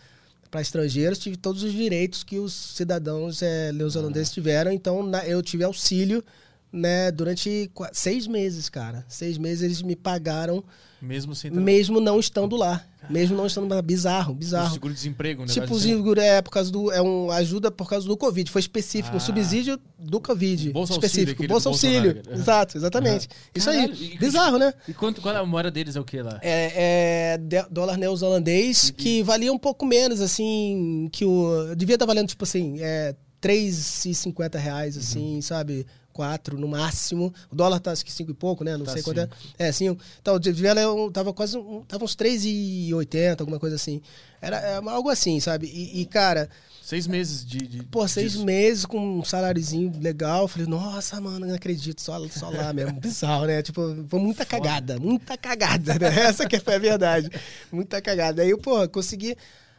para estrangeiros, tive todos os direitos que os cidadãos é, neozelandeses tiveram. Então, na- eu tive auxílio né, durante seis meses, cara. Seis meses eles me pagaram, Mesmo sem mesmo não estando lá. Mesmo não estando lá. Bizarro, bizarro. seguro-desemprego, né? Tipo, o seguro é por causa do. É um ajuda por causa do Covid. Foi específico, Ah. um subsídio do Covid. Bolsa específico. Bolsa auxílio. Bolsonaro. Exato, exatamente. Isso Caralho, aí. e- Bizarro, né? E quanto, qual é a moeda deles? É o que lá? É, é dólar neozelandês, que valia um pouco menos, assim, que o. Devia estar valendo, tipo assim, é, 3,50 reais, assim, sabe? 4 no máximo. O dólar tá acho que 5 e pouco, né? Não Tá sei quanto é. cinco. É, 5. Então, devia ler um- tava quase. Um, tava uns 3,80, alguma coisa assim. Era é, algo assim, sabe? E, e, cara, Seis meses de. de pô, seis disso. meses com um saláriozinho legal. Falei, nossa, mano, não acredito, só, só lá mesmo. Bizarro, né? Tipo, foi muita cagada, muita cagada, né? Essa que foi a verdade. Muita cagada. Aí eu, pô, consegui.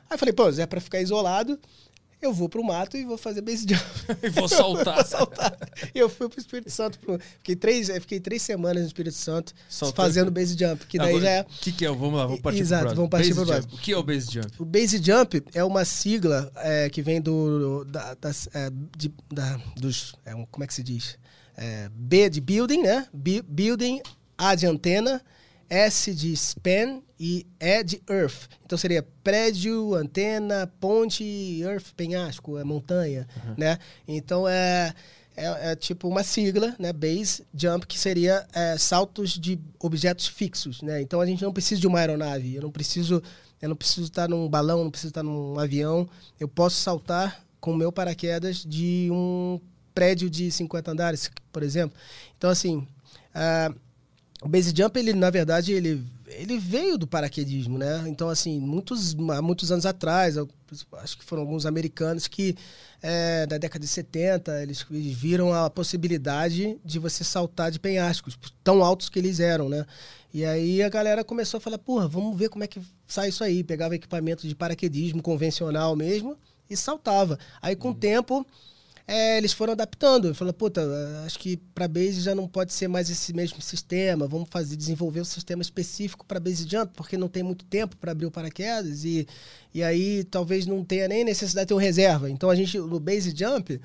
Aí eu falei, pô, é pra ficar isolado, eu vou pro mato e vou fazer base jump. E vou saltar. Saltar. E eu fui pro Espírito Santo. Pro... Fiquei, três, fiquei três semanas no Espírito Santo fazendo base jump. Que daí Agora, já é. O que, que é? Vamos lá, vamos partir Exato, pro vamos partir Base pro jump. O que é o base jump? O Base Jump é uma sigla é, que vem do. Da, das, é, de- da- dos. é um- como é que se diz? É, B de building, né? B- building, A de antena, S de span e E de earth. Então seria prédio, antena, ponte, earth, penhasco, é montanha, né? Então é, é, é tipo uma sigla, né? Base Jump, que seria é, saltos de objetos fixos, né? Então a gente não precisa de uma aeronave, eu não preciso eu não preciso estar num balão, não preciso estar num avião. Eu posso saltar com o meu paraquedas de um prédio de 50 andares, por exemplo. Então, assim, ah, o base jump, ele, na verdade, ele, ele veio do paraquedismo, né? Então, assim, muitos, há muitos anos atrás, acho que foram alguns americanos que, é, da década de 70, eles, eles viram a possibilidade de você saltar de penhascos, tão altos que eles eram, né? E aí a galera começou a falar, porra, vamos ver como é que sai isso aí. Pegava equipamento de paraquedismo convencional mesmo e saltava. Aí com o tempo é, eles foram adaptando. Falou, puta, acho que para base já não pode ser mais esse mesmo sistema. Vamos fazer desenvolver um sistema específico para base jump, porque não tem muito tempo para abrir o paraquedas e e aí talvez não tenha nem necessidade de ter um reserva. Então a gente no base jump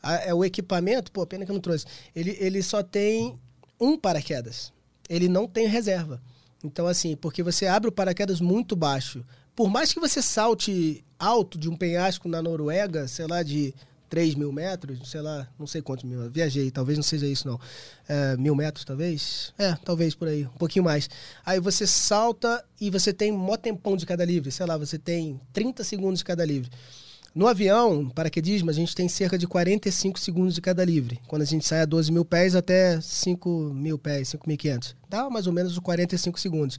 é o equipamento, pô, pena que eu não trouxe. Ele ele só tem um paraquedas. Ele não tem reserva. Então assim, porque você abre o paraquedas muito baixo. Por mais que você salte alto de um penhasco na Noruega, sei lá, de 3 mil metros, sei lá, não sei quantos mil, viajei, talvez não seja isso não. É, mil metros, talvez? É, talvez por aí, um pouquinho mais. Aí você salta e você tem mó tempão de cada livre, sei lá, você tem 30 segundos de cada livre. No avião, paraquedismo, a gente tem cerca de 45 segundos de cada livre. Quando a gente sai a 12 mil pés até 5 mil pés, 5.500. Dá mais ou menos os 45 segundos.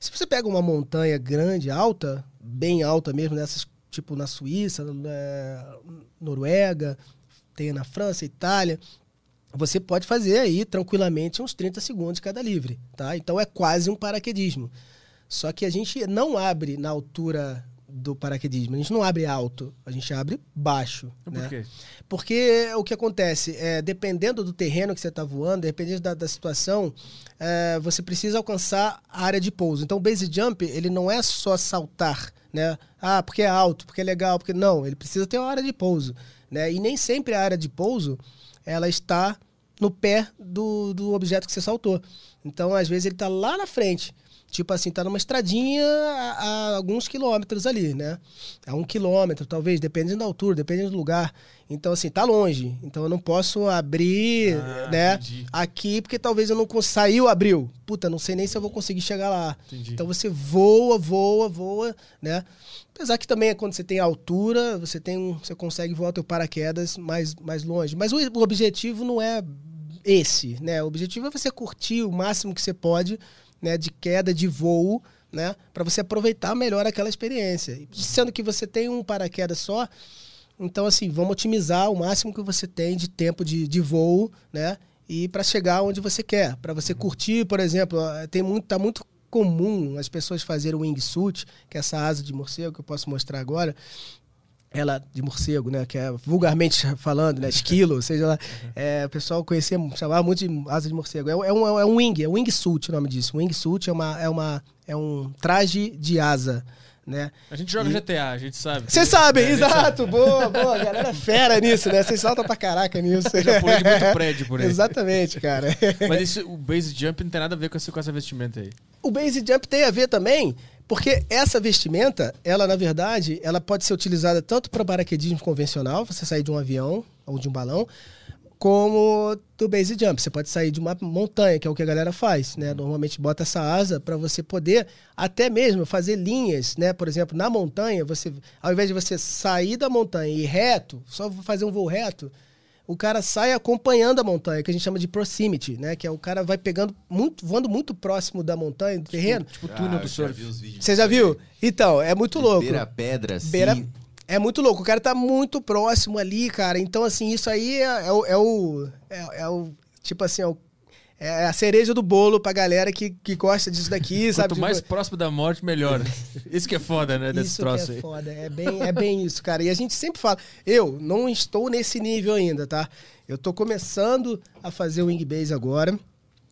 Se você pega uma montanha grande, alta, bem alta mesmo, dessas tipo na Suíça, é, Noruega, tem na França, Itália, você pode fazer aí tranquilamente uns 30 segundos cada livre, tá? Então é quase um paraquedismo. Só que a gente não abre na altura do paraquedismo, a gente não abre alto, a gente abre baixo, Por né? quê? Porque o que acontece, é, dependendo do terreno que você está voando, dependendo da, da situação, é, você precisa alcançar a área de pouso. Então, o base jump, ele não é só saltar, né? Ah, porque é alto, porque é legal, porque não, ele precisa ter uma área de pouso, né? E nem sempre a área de pouso, ela está no pé do, do objeto que você saltou. Então, às vezes, ele está lá na frente. Tipo assim, tá numa estradinha a, a alguns quilômetros ali, né? A um quilômetro, talvez, dependendo da altura, dependendo do lugar. Então, assim, tá longe. Então eu não posso abrir, Ah, né? entendi. Aqui, porque talvez eu não consiga. Saiu, abriu. Puta, não sei nem se eu vou conseguir chegar lá. Entendi. Então você voa, voa, voa, né? Apesar que também é quando você tem altura, você tem um, você consegue voar teu paraquedas mais, mais longe. Mas o, o objetivo não é esse, né? O objetivo é você curtir o máximo que você pode, né, de queda, de voo, né, para você aproveitar melhor aquela experiência. Sendo que você tem um paraquedas só, então assim, vamos otimizar o máximo que você tem de tempo de, de voo, né, e para chegar onde você quer, para você curtir, por exemplo, tem muito, tá muito comum as pessoas fazerem o wingsuit, que é essa asa de morcego que eu posso mostrar agora, ela de morcego, né? Que é vulgarmente falando, né? Esquilo, seja lá. É, o pessoal conhecia, chamava muito de asa de morcego. É, é um, é um wing, é wingsuit o nome disso. Wingsuit é, uma, é, uma, é um traje de asa. né? A gente joga E- GTA, a gente sabe. Vocês sabem, É, exato, boa, boa, a galera é fera nisso, né? Vocês saltam pra caraca nisso. Já pulei de muito prédio por aí. Exatamente, cara. Mas esse, o base jump não tem nada a ver com essa, com essa vestimenta aí. O base jump tem a ver também, porque essa vestimenta, ela na verdade, ela pode ser utilizada tanto para paraquedismo convencional, você sair de um avião ou de um balão, como do base jump. Você pode sair de uma montanha, que é o que a galera faz, né? Normalmente bota essa asa para você poder até mesmo fazer linhas, né? Por exemplo, na montanha, você ao invés de você sair da montanha e ir reto, só fazer um voo reto, o cara sai acompanhando a montanha, que a gente chama de proximity, né? Que é o cara vai pegando muito, voando muito próximo da montanha, do terreno. Tipo o túnel do surf. Você já viu? Então, é muito louco. Beira pedra, assim. Beira- É muito louco. O cara tá muito próximo ali, cara. Então, assim, isso aí é, é o. É o, é- é o- tipo assim, é, o- é a cereja do bolo pra galera que, que gosta disso daqui, sabe? Quanto Tipo, mais próximo da morte, melhor. Isso que é foda, né? Desse isso que troço é aí. foda. É bem, é bem isso, cara. E a gente sempre fala, eu não estou nesse nível ainda, tá? Eu tô começando a fazer o wing base agora.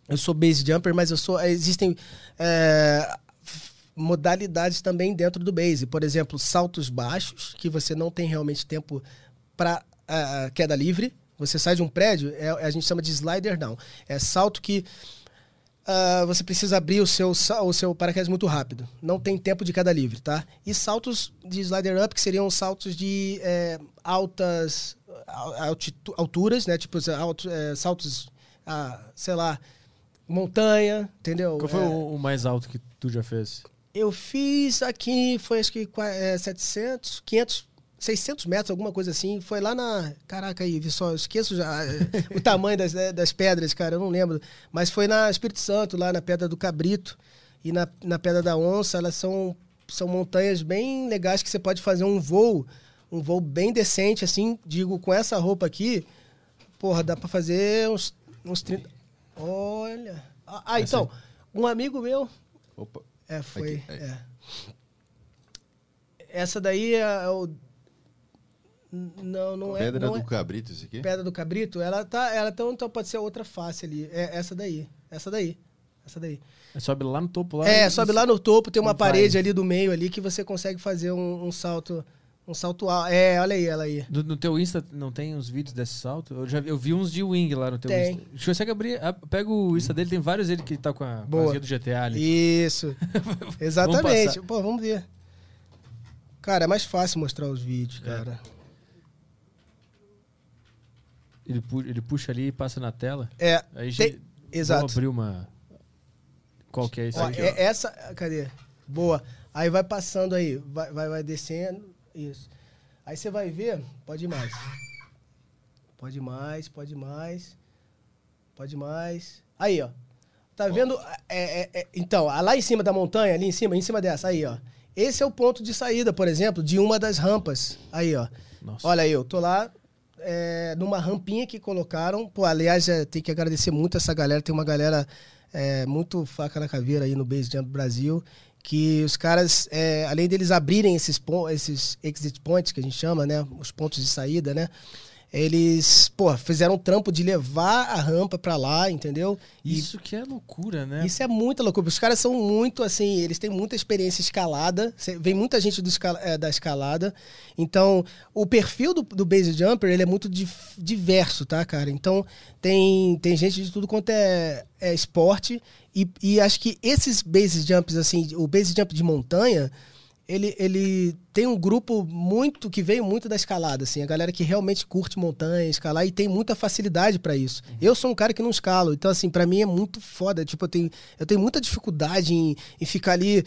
Eu sou base jumper, mas eu sou. Existem é, modalidades também dentro do base. Por exemplo, saltos baixos, que você não tem realmente tempo para queda livre. Você sai de um prédio, é- a gente chama de slider down. É salto que ah, você precisa abrir o seu, o seu paraquedas muito rápido. Não tem tempo de queda livre, tá? E saltos de slider up, que seriam saltos de é, altas al- altitu- alturas, né? Tipo, alto- é, saltos, ah, sei lá, montanha, entendeu? Qual foi É, o, mais alto que tu já fez? Eu fiz aqui, foi acho que é, 700, 500, 600 metros, alguma coisa assim. Foi lá na. Caraca, aí, vi só, eu esqueço já o tamanho das, é, das pedras, cara, eu não lembro. Mas foi na Espírito Santo, lá na Pedra do Cabrito e na, na Pedra da Onça. Elas são, são montanhas bem legais que você pode fazer um voo, um voo bem decente, assim, digo, com essa roupa aqui. Porra, dá pra fazer uns, uns 30. Olha. Ah, ah, então, um amigo meu, Opa. é, foi. Aqui, é. Essa daí é, é o. Não, não é. Pedra do é Cabrito, isso aqui? Pedra do Cabrito, ela tá. Ela então, então pode ser outra face ali. É essa daí. Essa daí. Essa daí. Sobe lá no topo lá. É, e- sobe lá no topo, tem uma vai. parede ali do meio ali que você consegue fazer um, um salto. Um salto alto. É, olha aí, ela aí. No, no teu Insta não tem os vídeos desse salto? Eu já vi- eu vi uns de wing lá no teu Tem. Insta. Você consegue abrir, pega o Insta dele, tem vários dele que tá com a, Boa. do GTA ali. Isso. Exatamente. passar. Pô, vamos ver. Cara, é mais fácil mostrar os vídeos, É. Ele, pu- ele puxa ali e passa na tela. É, Aí Tem- já- exato. Vou abrir uma. Qual que é Ó, aqui? é- essa, cadê? Boa. Aí vai passando aí, vai, vai, vai descendo. Isso. Aí você vai ver, pode ir mais. Pode mais, pode mais. Pode mais. Aí, ó. Tá vendo? É, é, é, então, lá em cima da montanha, ali em cima, em cima dessa, aí, ó. Esse é o ponto de saída, por exemplo, de uma das rampas. Aí, ó. Nossa. Olha aí, eu tô lá é, numa rampinha que colocaram. Pô, aliás, é, tem que agradecer muito essa galera. Tem uma galera é, muito faca na caveira aí no Base Jump Brasil. Que os caras, é, além deles abrirem esses, esses exit points que a gente chama, né? Os pontos de saída, né? Eles, pô, fizeram um trampo de levar a rampa pra lá, entendeu? E Isso que é loucura, né? isso é muita loucura. Os caras são muito, assim, eles têm muita experiência escalada. Vem muita gente do escala- é, da escalada. Então, o perfil do, do base jumper, ele é muito dif- diverso, tá, cara? Então, tem, tem gente de tudo quanto é, é esporte. E, e acho que esses base jumps, assim, o base jump de montanha, ele, ele tem um grupo muito que veio muito da escalada, assim, a galera que realmente curte montanha, escalar e tem muita facilidade pra isso. Eu sou um cara que não escalo, então assim, pra mim é muito foda, tipo, eu tenho, eu tenho muita dificuldade em, em ficar ali,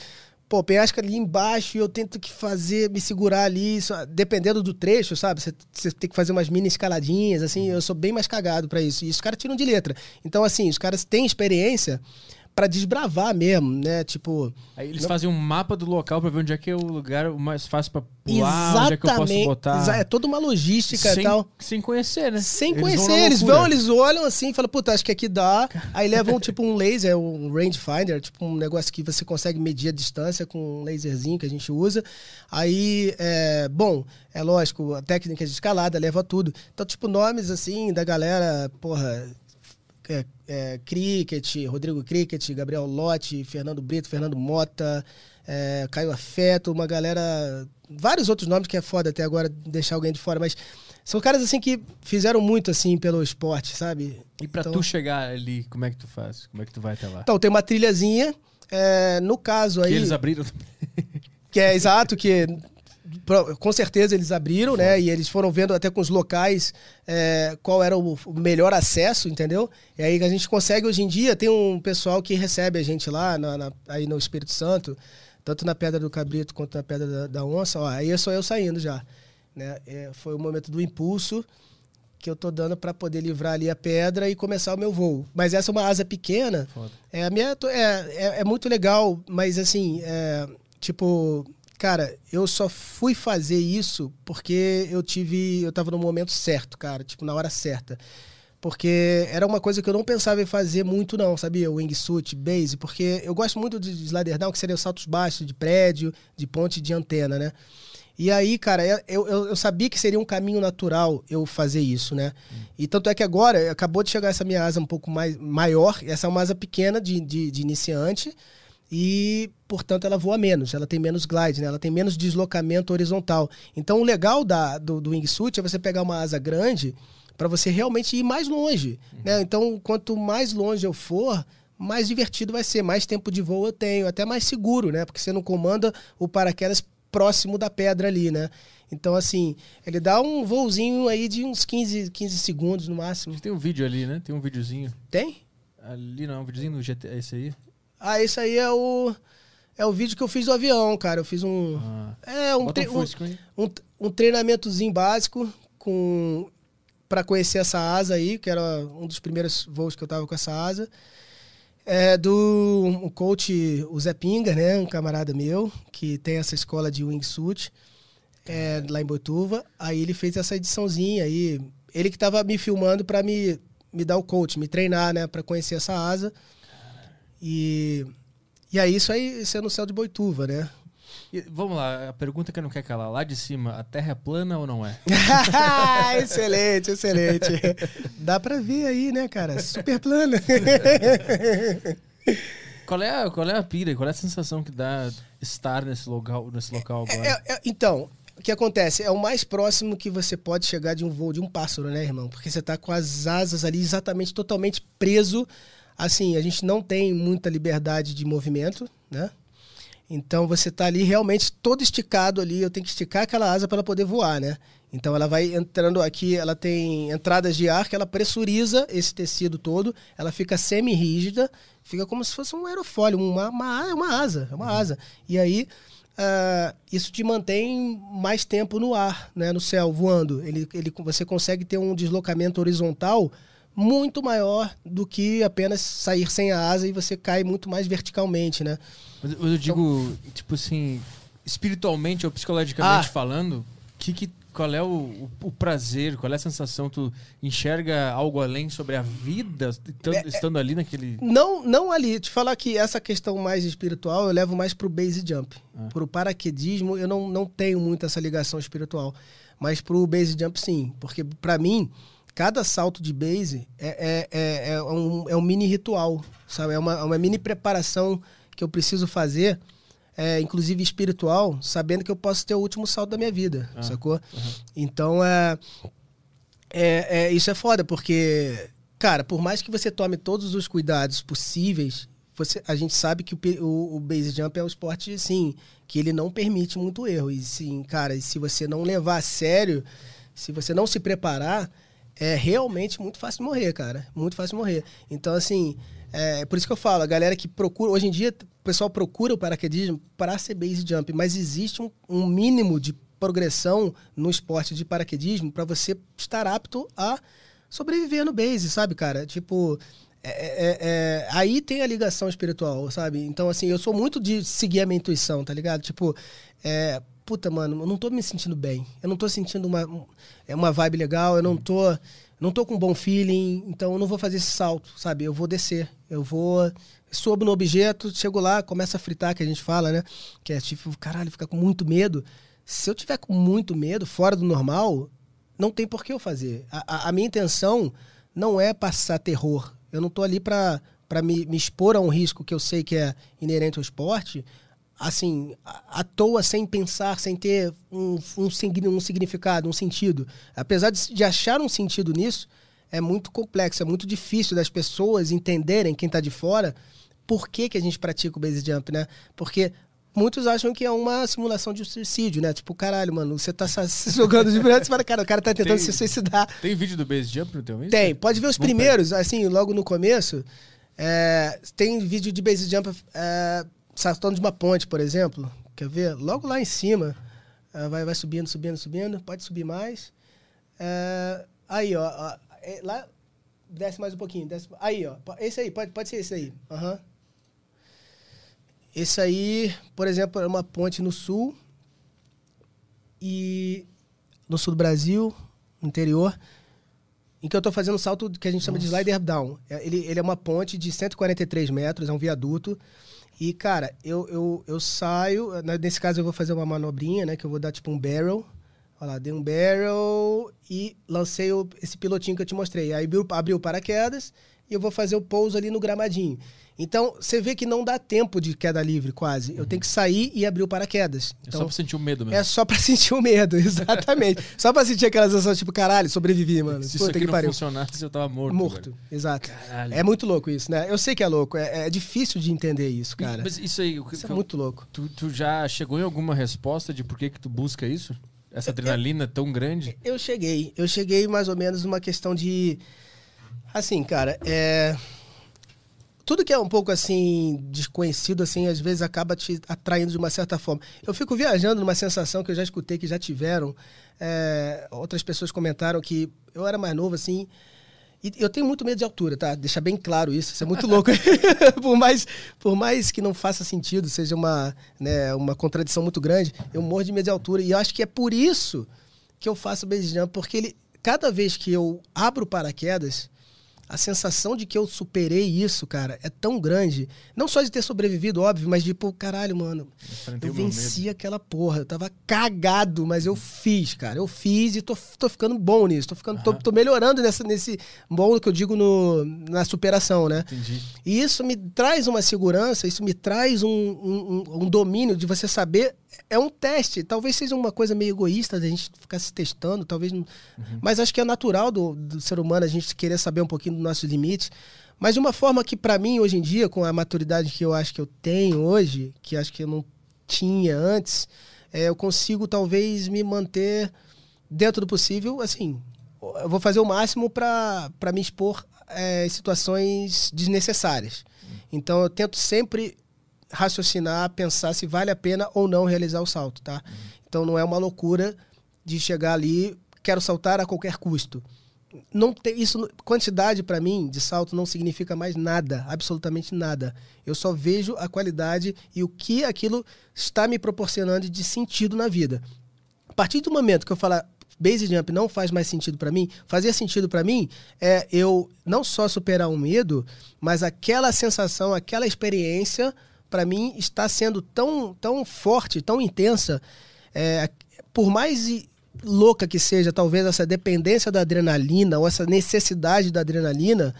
pô, o penhasco ali embaixo e eu tento que fazer, me segurar ali, só- dependendo do trecho, sabe? Você, tem que fazer umas mini escaladinhas, assim, eu sou bem mais cagado pra isso. E os caras tiram de letra. Então, assim, os caras têm experiência pra desbravar mesmo, né? Tipo, Aí eles Não- fazem um mapa do local pra ver onde é que é o lugar mais fácil pra pular, onde é que eu posso Exatamente. botar. É toda uma logística sem, e tal. sem conhecer, né? Sem Eles conhecer, vão eles vão, eles olham assim e falam, puta, acho que aqui dá. Aí levam tipo um laser, um rangefinder, tipo um negócio que você consegue medir a distância com um laserzinho que a gente usa. Aí, é, bom, é lógico, a técnica de escalada leva tudo. Então, tipo, nomes assim da galera, porra, é, é, Cricket, Rodrigo Cricket, Gabriel Lotte, Fernando Brito, Fernando Mota, é, Caio Afeto, uma galera. Vários outros nomes que é foda até agora deixar alguém de fora, mas são caras assim que fizeram muito assim pelo esporte, sabe? E pra Então- tu chegar ali, como é que tu faz? Como é que tu vai até lá? Então, tem uma trilhazinha. é, no caso que aí. eles abriram. Que é exato, que com certeza eles abriram, né? E eles foram vendo até com os locais é, qual era o melhor acesso, entendeu? E aí a gente consegue hoje em dia, tem um pessoal que recebe a gente lá na- na- aí no Espírito Santo, tanto na Pedra do Cabrito quanto na Pedra da, da Onça, ó, aí é só eu saindo já. Né? É, foi o momento do impulso que eu tô dando para poder livrar ali a pedra e começar o meu voo. Mas essa é uma asa pequena, Foda. é, a minha é, é, é muito legal, mas assim, é, tipo, cara, eu só fui fazer isso porque eu tive, eu tava no momento certo, cara, tipo, na hora certa. Porque era uma coisa que eu não pensava em fazer muito não, sabia? Wingsuit, base, porque eu gosto muito de slider down, que seria os saltos baixos de prédio, de ponte de antena, né? E aí, cara, eu, eu, eu sabia que seria um caminho natural eu fazer isso, né? E tanto é que agora, acabou de chegar essa minha asa um pouco mais maior, essa é uma asa pequena de, de, de iniciante, e, portanto, ela voa menos, ela tem menos glide, né? ela tem menos deslocamento horizontal. Então, o legal da, do, do wingsuit é você pegar uma asa grande para você realmente ir mais longe. Né? Então, quanto mais longe eu for, mais divertido vai ser, mais tempo de voo eu tenho, até mais seguro, né? Porque você não comanda o paraquedas próximo da pedra ali, né? Então, assim, ele dá um voozinho aí de uns 15, 15 segundos no máximo. Tem um vídeo ali, né? Tem um videozinho. Tem? Ali não, um videozinho no GT. É esse aí? Ah, esse aí é o. É o vídeo que eu fiz do avião, cara. Eu fiz um. Ah. É, um, tre- um Fusca aí. um, um treinamentozinho básico com para conhecer essa asa aí, que era um dos primeiros voos que eu tava com essa asa. É do um coach, o Zé Pinga, né? Um camarada meu, que tem essa escola de wingsuit é, lá em Boituva. Aí ele fez essa ediçãozinha aí. Ele que tava me filmando para me, me dar o coach, me treinar, né? Para conhecer essa asa. E, e aí isso aí, isso é no céu de Boituva, né? E, vamos lá, a pergunta que eu não quero calar. Lá de cima, a Terra é plana ou não é? excelente, excelente. Dá pra ver aí, né, cara? Super plano. Qual é, a, qual é a pira? Qual é a sensação que dá estar nesse local, nesse local agora? É- é- então, o que acontece? É o mais próximo que você pode chegar de um voo de um pássaro, né, irmão? Porque você tá com as asas ali exatamente, totalmente preso. Assim, a gente não tem muita liberdade de movimento, né? Então você tá ali realmente todo esticado ali. Eu tenho que esticar aquela asa para ela poder voar, né? Então ela vai entrando aqui, ela tem entradas de ar que ela pressuriza esse tecido todo, ela fica semi-rígida, fica como se fosse um aerofólio, uma, uma, uma asa, é uma asa. E aí ah, isso te mantém mais tempo no ar, né, no céu, voando. Ele, ele, você consegue ter um deslocamento horizontal muito maior do que apenas sair sem a asa e você cai muito mais verticalmente, né? Mas eu- digo, tipo assim, espiritualmente ou psicologicamente Ah. falando, que, que, qual é o, o, o prazer, qual é a sensação? Tu enxerga algo além sobre a vida, estando, estando ali naquele. Não, não ali. Te falar que essa questão mais espiritual eu levo mais pro base jump. Ah. Pro paraquedismo eu não, não tenho muito essa ligação espiritual. Mas pro base jump sim. Porque para mim, cada salto de base é, é, é, é um, é um mini ritual. Sabe? É uma, é uma mini preparação que eu preciso fazer. é, inclusive espiritual, sabendo que eu posso ter o último salto da minha vida, Ah, sacou? Então, é, é, é, isso é foda, porque, cara, por mais que você tome todos os cuidados possíveis, você, a gente sabe que o, o, o base jump é um esporte, assim, que ele não permite muito erro. E, sim, cara, se você não levar a sério, se você não se preparar, é realmente muito fácil de morrer, cara. Muito fácil de morrer. Então, assim, é por isso que eu falo, a galera que procura, hoje em dia, o pessoal procura o paraquedismo para ser base jump, mas existe um, um mínimo de progressão no esporte de paraquedismo para você estar apto a sobreviver no base, sabe, cara? Tipo, é- é- é- aí tem a ligação espiritual, sabe? Então, assim, eu sou muito de seguir a minha intuição, tá ligado? Tipo, é, puta, mano, eu não tô me sentindo bem. Eu não tô sentindo uma, um- é uma vibe legal, eu não tô, não tô com um bom feeling, então eu não vou fazer esse salto, sabe? Eu vou descer, eu vou sobo no objeto, chego lá, começa a fritar, que a gente fala, né? Que é tipo, caralho, fica com muito medo. Se eu tiver com muito medo, fora do normal, não tem por que eu fazer. A, a- a minha intenção não é passar terror. Eu não tô ali para me, me expor a um risco que eu sei que é inerente ao esporte, assim, à toa, sem pensar, sem ter um, um, um significado, um sentido. Apesar de, de achar um sentido nisso, é muito complexo, é muito difícil das pessoas entenderem, quem está de fora, por que, que a gente pratica o base jump, né? Porque muitos acham que é uma simulação de suicídio, né? Tipo, caralho, mano, você tá se jogando de verdade, você fala, cara, o cara tá tentando tem, se suicidar. Tem vídeo do base jump no teu Insta? Tem, pode ver os primeiros, assim, logo no começo. É, tem vídeo de base jump é, saltando de uma ponte, por exemplo. Quer ver? Logo lá em cima. É, vai, vai subindo, subindo, subindo. Pode subir mais. É, aí, ó, ó. É, lá, desce mais um pouquinho. Desce, aí, ó. Esse aí, pode, pode ser esse aí. Uhum. Esse aí, por exemplo, é uma ponte no sul. E no sul do Brasil, interior, em que eu estou fazendo um salto que a gente chama Nossa. de slider down. É, ele, ele é uma ponte de 143 metros, é um viaduto. E, cara, eu, eu, eu saio. Né, nesse caso, eu vou fazer uma manobrinha, né? Que eu vou dar tipo um barrel. Olha lá, dei um barrel e lancei o, esse pilotinho que eu te mostrei. Aí abriu, abriu o paraquedas e eu vou fazer o pouso ali no gramadinho. Então, você vê que não dá tempo de queda livre, quase. Eu uhum. tenho que sair e abrir o paraquedas. Então, é só pra sentir o medo mesmo. É só pra sentir o medo, exatamente. só pra sentir aquela sensação, tipo, caralho, sobrevivi, mano. Se Puta isso aqui não pariu. funcionasse, eu tava morto. Morto, velho. exato. Caralho. É muito louco isso, né? Eu sei que é louco. É, é difícil de entender isso, cara. Mas isso aí... Isso é muito louco. Tu, tu, já chegou em alguma resposta de por que que tu busca isso? Essa adrenalina tão grande? Eu cheguei. Eu cheguei mais ou menos numa questão de... Assim, cara, é tudo que é um pouco assim desconhecido assim às vezes acaba te atraindo de uma certa forma. Eu fico viajando numa sensação que eu já escutei que já tiveram é, outras pessoas comentaram que eu era mais novo assim e eu tenho muito medo de altura tá? Deixa bem claro isso isso é muito louco. Por mais por mais que não faça sentido seja uma né, uma contradição muito grande eu morro de medo de altura. E eu acho que é por isso que eu faço base jump porque ele cada vez que eu abro paraquedas a sensação de que eu superei isso, cara, é tão grande. Não só de ter sobrevivido, óbvio, mas de, pô, caralho, mano, eu, eu venci aquela porra. Eu tava cagado, mas eu fiz, cara. Eu fiz e tô, tô ficando bom nisso. Tô, ficando, tô, tô, melhorando nessa, nesse bom que eu digo no, na superação, né? Entendi. E isso me traz uma segurança, isso me traz um, um, um domínio de você saber é um teste. Talvez seja uma coisa meio egoísta da gente ficar se testando, talvez. Uhum. Mas acho que é natural do, do, ser humano a gente querer saber um pouquinho dos nossos limites. Mas de uma forma que, para mim, hoje em dia, com a maturidade que eu acho que eu tenho hoje, que acho que eu não tinha antes, é, eu consigo talvez me manter dentro do possível. Assim, eu vou fazer o máximo para me expor é, situações desnecessárias. Uhum. Então, eu tento sempre raciocinar, pensar se vale a pena ou não realizar o salto, tá? Uhum. Então não é uma loucura de chegar ali, quero saltar a qualquer custo. Não tem isso quantidade para mim de salto não significa mais nada, absolutamente nada. Eu só vejo a qualidade e o que aquilo está me proporcionando de sentido na vida. A partir do momento que eu falar base jump não faz mais sentido para mim, fazia sentido para mim é eu não só superar o medo, mas aquela sensação, aquela experiência para mim, está sendo tão, tão forte, tão intensa. É, por mais louca que seja, talvez, essa dependência da adrenalina ou essa necessidade da adrenalina,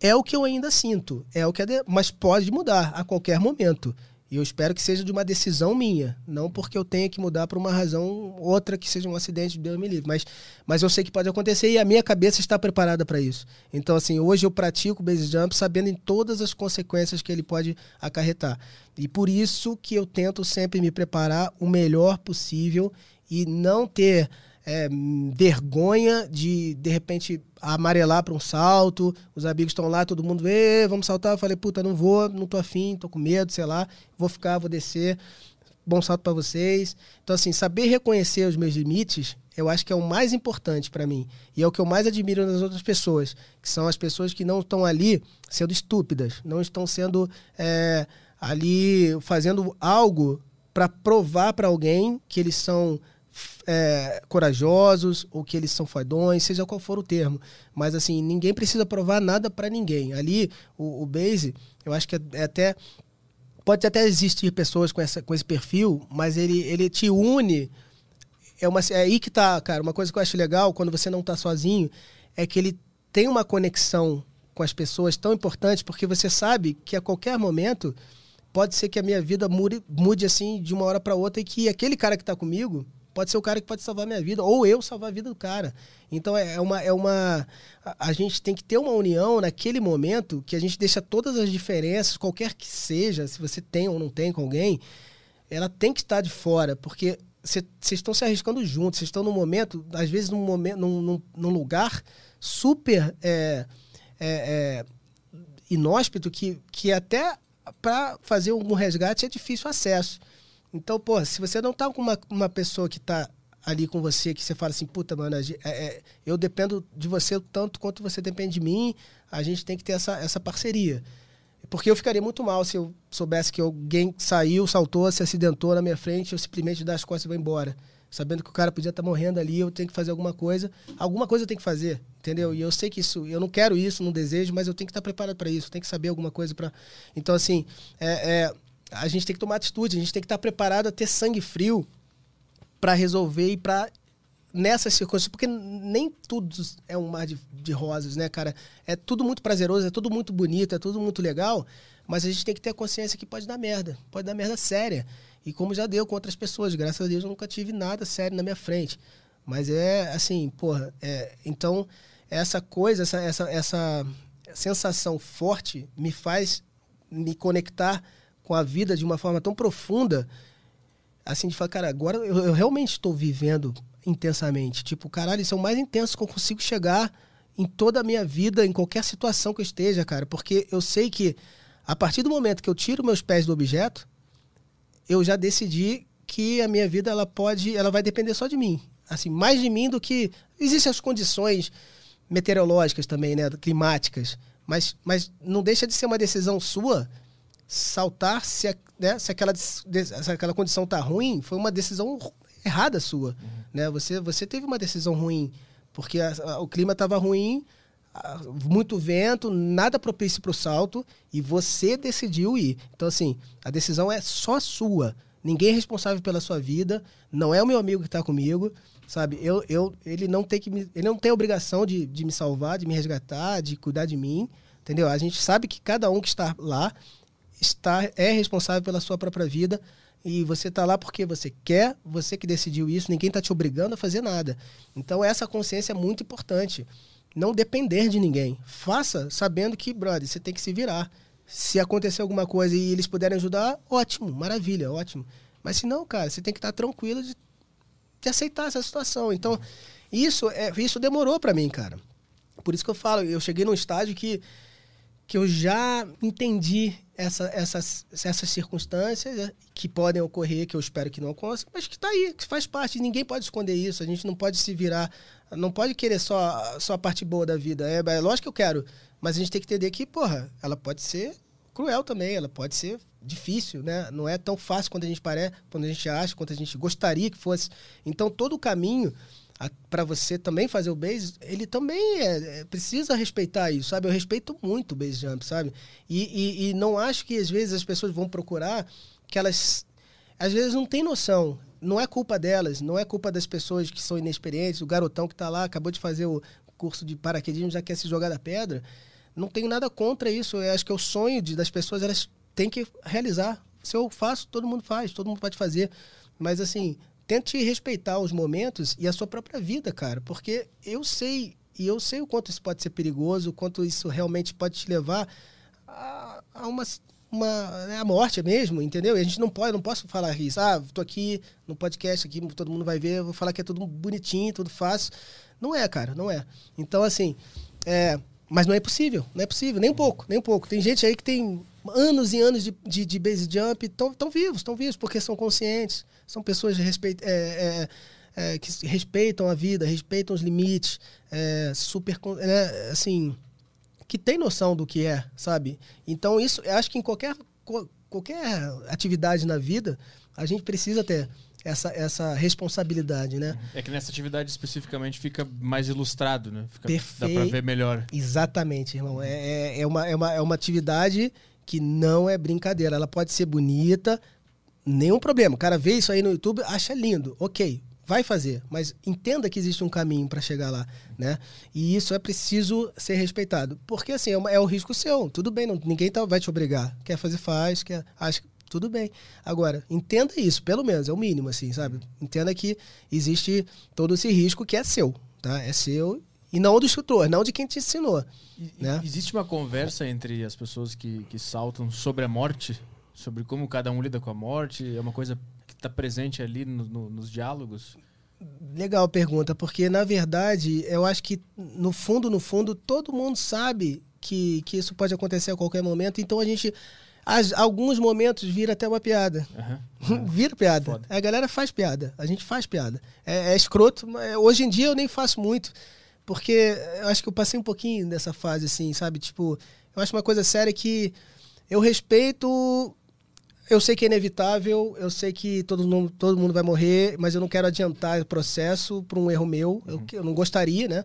é o que eu ainda sinto. É o que mas pode mudar a qualquer momento. E eu espero que seja de uma decisão minha, não porque eu tenha que mudar por uma razão outra que seja um acidente, Deus me livre. Mas, mas eu sei que pode acontecer e a minha cabeça está preparada para isso. Então, assim, hoje eu pratico o base jump sabendo em todas as consequências que ele pode acarretar. E por isso que eu tento sempre me preparar o melhor possível e não ter é, vergonha de, de repente, amarelar para um salto. Os amigos estão lá, todo mundo, vê, vamos saltar. Eu falei, puta, não vou, não tô afim, tô com medo, sei lá. Vou ficar, vou descer. Bom salto para vocês. Então, assim, saber reconhecer os meus limites, eu acho que é o mais importante para mim. E é o que eu mais admiro nas outras pessoas, que são as pessoas que não estão ali sendo estúpidas, não estão sendo é, ali fazendo algo para provar para alguém que eles são é, corajosos ou que eles são fodões, seja qual for o termo. Mas assim, ninguém precisa provar nada para ninguém. Ali, o, o Base, eu acho que é, é até. Pode até existir pessoas com, essa, com esse perfil, mas ele, ele te une. É, uma, é aí que tá, cara. Uma coisa que eu acho legal quando você não tá sozinho é que ele tem uma conexão com as pessoas tão importantes, porque você sabe que a qualquer momento pode ser que a minha vida mude, mude assim de uma hora para outra e que aquele cara que está comigo pode ser o cara que pode salvar minha vida ou eu salvar a vida do cara. Então é, é uma é uma a, a gente tem que ter uma união naquele momento que a gente deixa todas as diferenças, qualquer que seja, se você tem ou não tem com alguém, ela tem que estar de fora, porque vocês estão se arriscando juntos, vocês estão num momento, às vezes num momento, num, num, num lugar super é, é, é, inóspito que, que até para fazer um resgate é difícil acesso. Então, pô, se você não tá com uma, uma pessoa que tá ali com você, que você fala assim, puta, mano, é, é, eu dependo de você tanto quanto você depende de mim, a gente tem que ter essa, essa parceria. Porque eu ficaria muito mal se eu soubesse que alguém saiu, saltou, se acidentou na minha frente, eu simplesmente dar as costas e vou embora. Sabendo que o cara podia estar tá morrendo ali, eu tenho que fazer alguma coisa. Alguma coisa eu tenho que fazer, entendeu? E eu sei que isso, eu não quero isso, não desejo, mas eu tenho que estar tá preparado para isso, eu tenho que saber alguma coisa para. Então, assim, é, é, a gente tem que tomar atitude, a gente tem que estar preparado a ter sangue frio para resolver e para nessas circunstâncias, porque nem tudo é um mar de, de, rosas, né, cara? É tudo muito prazeroso, é tudo muito bonito, é tudo muito legal, mas a gente tem que ter consciência que pode dar merda, pode dar merda séria. E como já deu com outras pessoas, graças a Deus eu nunca tive nada sério na minha frente. Mas é assim, porra, é, então essa coisa, essa, essa, essa sensação forte me faz me conectar com a vida de uma forma tão profunda, assim, de falar, cara, agora eu, eu realmente estou vivendo intensamente. Tipo, caralho, são mais intensos que eu consigo chegar em toda a minha vida, em qualquer situação que eu esteja, cara. Porque eu sei que a partir do momento que eu tiro meus pés do objeto, eu já decidi que a minha vida ela pode, ela vai depender só de mim. Assim, mais de mim do que existem as condições meteorológicas também, né, climáticas, mas, mas não deixa de ser uma decisão sua saltar se, né, se, aquela, se aquela condição tá ruim, foi uma decisão errada sua. Uhum. Né? Você, você teve uma decisão ruim, porque a, a, o clima estava ruim, a, muito vento, nada propício para o salto, e você decidiu ir. Então, assim, a decisão é só sua. Ninguém é responsável pela sua vida, não é o meu amigo que está comigo, sabe? Eu, eu, ele não tem que me, ele não tem obrigação de, de me salvar, de me resgatar, de cuidar de mim, entendeu? A gente sabe que cada um que está lá está é responsável pela sua própria vida e você está lá porque você quer, você que decidiu isso, ninguém está te obrigando a fazer nada. Então essa consciência é muito importante. Não depender de ninguém. Faça sabendo que, brother, você tem que se virar. Se acontecer alguma coisa e eles puderem ajudar, ótimo, maravilha, ótimo. Mas se não, cara, você tem que estar tranquilo de, de aceitar essa situação. Então, isso é isso demorou para mim, cara. Por isso que eu falo, eu cheguei num estágio que que eu já entendi essa, essas, essas circunstâncias né, que podem ocorrer, que eu espero que não aconteçam, mas que está aí, que faz parte. Ninguém pode esconder isso. A gente não pode se virar, não pode querer só, só a parte boa da vida. É, é lógico que eu quero, mas a gente tem que entender que, porra, ela pode ser cruel também, ela pode ser difícil, né? Não é tão fácil quanto a gente parece, quando a gente acha, quanto a gente gostaria que fosse. Então, todo o caminho para você também fazer o base, ele também é, é, precisa respeitar isso, sabe? Eu respeito muito o base jump, sabe? E, e, e, não acho que às vezes as pessoas vão procurar que elas às vezes não tem noção. Não é culpa delas, não é culpa das pessoas que são inexperientes, o garotão que está lá, acabou de fazer o curso de paraquedismo, já quer se jogar da pedra. Não tenho nada contra isso. Eu acho que é o sonho de, das pessoas, elas têm que realizar. Se eu faço, todo mundo faz, todo mundo pode fazer. Mas assim, tente respeitar os momentos e a sua própria vida, cara, porque eu sei e eu sei o quanto isso pode ser perigoso, o quanto isso realmente pode te levar a, a uma uma né, a morte mesmo, entendeu? E a gente não pode, não posso falar isso. Ah, tô aqui no podcast aqui, todo mundo vai ver, vou falar que é tudo bonitinho, tudo fácil. Não é, cara, não é. Então assim, é, mas não é possível, não é possível, nem um pouco, nem um pouco. Tem gente aí que tem anos e anos de, de, de base jump, estão vivos, estão vivos, porque são conscientes, são pessoas respeit, é, é, é, que respeitam a vida, respeitam os limites, é, super, né, assim, que tem noção do que é, sabe? Então isso, eu acho que em qualquer, qualquer atividade na vida, a gente precisa ter essa, essa responsabilidade, né? É que nessa atividade especificamente fica mais ilustrado, né? Fica, Perfeito. Dá pra ver melhor. Exatamente, irmão. É, é, é, uma, é, uma, é uma atividade que não é brincadeira. Ela pode ser bonita, nenhum problema. O cara vê isso aí no YouTube, acha lindo. Ok, vai fazer, mas entenda que existe um caminho para chegar lá, né? E isso é preciso ser respeitado, porque assim é, uma, é o risco seu. Tudo bem, não, ninguém tá, vai te obrigar. Quer fazer faz, quer acha tudo bem. Agora entenda isso, pelo menos é o mínimo, assim, sabe? Entenda que existe todo esse risco que é seu, tá? É seu e não do instrutor, não de quem te ensinou. E- né? Existe uma conversa entre as pessoas que, que saltam sobre a morte, sobre como cada um lida com a morte, é uma coisa que está presente ali no- no- nos diálogos. Legal a pergunta, porque na verdade eu acho que no fundo, no fundo, todo mundo sabe que, que isso pode acontecer a qualquer momento, então a gente, as- alguns momentos, vira até uma piada. Aham. Vira piada. Foda. A galera faz piada. A gente faz piada. É, é escroto, mas hoje em dia eu nem faço muito. Porque eu acho que eu passei um pouquinho dessa fase, assim, sabe? Tipo, eu acho uma coisa séria que eu respeito. Eu sei que é inevitável, eu sei que todo mundo, todo mundo vai morrer, mas eu não quero adiantar o processo por um erro meu. Eu, que- eu não gostaria, né,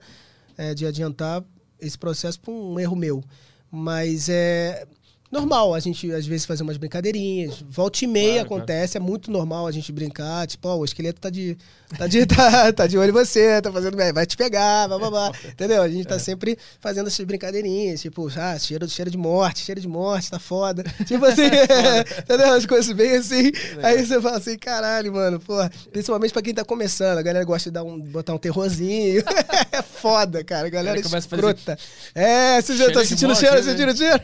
é, de adiantar esse processo por um erro meu. Mas é normal a gente, às vezes, fazer umas brincadeirinhas. Volta e meia Claro, acontece, é muito normal a gente brincar. Tipo, ó, o esqueleto tá de, tá, de, tá, tá de olho em você, tá fazendo bem, vai te pegar, blá, blá, blá. Entendeu? A gente É. tá sempre fazendo essas brincadeirinhas. Tipo, ah, cheiro, cheiro de morte, cheiro de morte, tá foda. Tipo assim, entendeu? As coisas bem assim. Aí você fala assim, caralho, mano, porra. Principalmente pra quem tá começando. A galera gosta de dar um, botar um terrorzinho. é foda, cara. A galera é galera começa a fazer escrota. É, você já cheiro tá sentindo morte, cheiro, né? sentindo cheiro?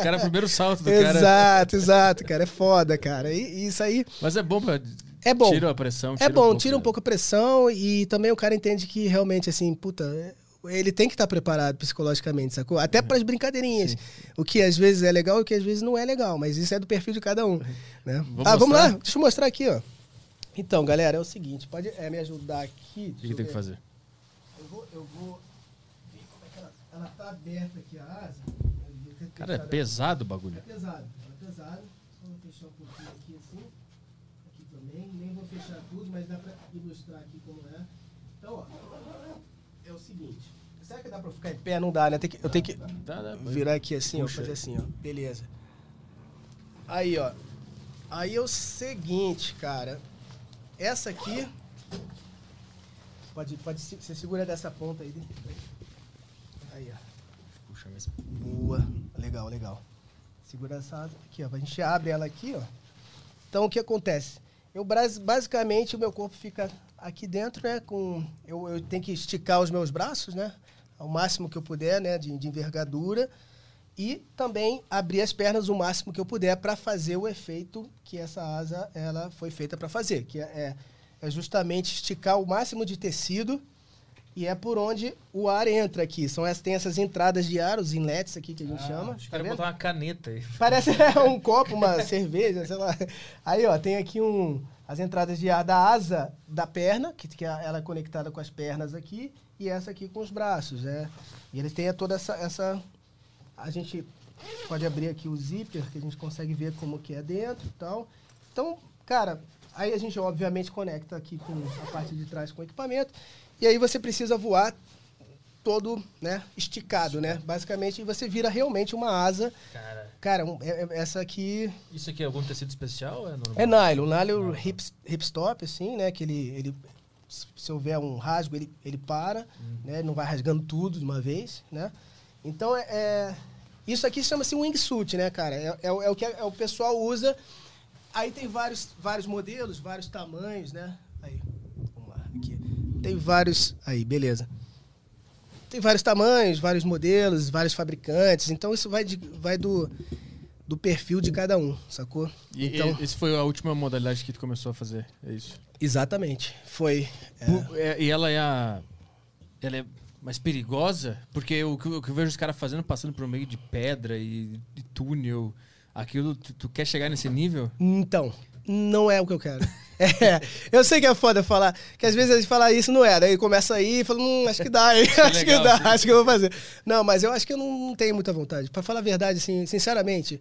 O cara, primeiro salto do cara. Exato, exato, cara. É foda, cara. E, e isso aí Mas é bom pra. É bom. Tira a pressão. é bom, pouco tira um da- pouco a pressão e também o cara entende que realmente, assim, puta, é- ele tem que estar preparado psicologicamente, sacou? Até Uhum. para as brincadeirinhas. O que às vezes é legal e o que às vezes não é legal, mas isso é do perfil de cada um. Né? Vamos ah, vamos lá, mostrar? deixa eu mostrar aqui, ó. Então, galera, é o seguinte, pode é, me ajudar aqui? O que, que tem que fazer? Eu vou, eu vou ver como é que ela, ela tá aberta aqui, a asa. Cara, é pesado o bagulho. é pesado, é pesado. Só vou fechar um pouquinho aqui assim. Aqui também. Nem vou fechar tudo, mas dá pra ilustrar aqui como é. Então, ó. É o seguinte. Será que dá pra ficar em pé? Não dá, né? Que, eu tenho que Dá, dá, virar aqui assim, ó. Fazer assim, ó. Beleza. Aí, ó. Aí é o seguinte, cara. Essa aqui. Pode, pode, você segura dessa ponta aí. Aí, ó. Puxa, mas... Boa. Legal, legal. Segura essa asa aqui, ó. A gente abre ela aqui, ó. Então, o que acontece? Eu, basicamente, o meu corpo fica aqui dentro, né? Com, eu, eu tenho que esticar os meus braços, né? Ao máximo que eu puder, né? De, de envergadura. E também abrir as pernas o máximo que eu puder para fazer o efeito que essa asa ela foi feita para fazer, que é, é justamente esticar o máximo de tecido e é por onde o ar entra aqui. São essas, tem essas entradas de ar, os inlets aqui que a gente chama. Acho que tá botar uma caneta aí. Parece um copo, uma cerveja, sei lá. Aí, ó, tem aqui um, as entradas de ar da asa da perna, que, que ela é conectada com as pernas aqui, e essa aqui com os braços, né? E eles têm toda essa, essa... A gente pode abrir aqui o zíper, que a gente consegue ver como que é dentro e tal. Então, cara, aí a gente obviamente conecta aqui com a parte de trás com o equipamento, e aí você precisa voar todo, né, esticado, né? Basicamente, você vira realmente uma asa Cara, Cara, um- é- é- essa aqui isso aqui é algum tecido especial é é nylon. Nylon hip, hipstop, assim, né? Que ele, ele, se houver um rasgo, ele, ele para, né? Não vai rasgando tudo de uma vez, né? Então, é, é- isso aqui chama-se wingsuit, né, cara? É, é, o- é o que é o pessoal usa. Aí tem vários, vários modelos, vários tamanhos, né? Aí. Tem vários... Aí, beleza. Tem vários tamanhos, vários modelos, vários fabricantes. Então, isso vai, de- vai do, do perfil de cada um, sacou? E, então, e esse foi a última modalidade que tu começou a fazer, é isso? exatamente. Foi. é, é, e ela é a... Ela é mais perigosa? Porque o que, eu- o que eu vejo os caras fazendo, passando por meio de pedra e, e túnel, aquilo, tu, tu quer chegar nesse nível? Então, não é o que eu quero. É, eu sei que é foda falar, que às vezes a gente fala isso não é, daí começa aí e fala, hum, acho que dá, hein? acho que legal, dá, sim. acho que eu vou fazer. Não, mas eu acho que eu não tenho muita vontade. Pra falar a verdade, assim, sinceramente,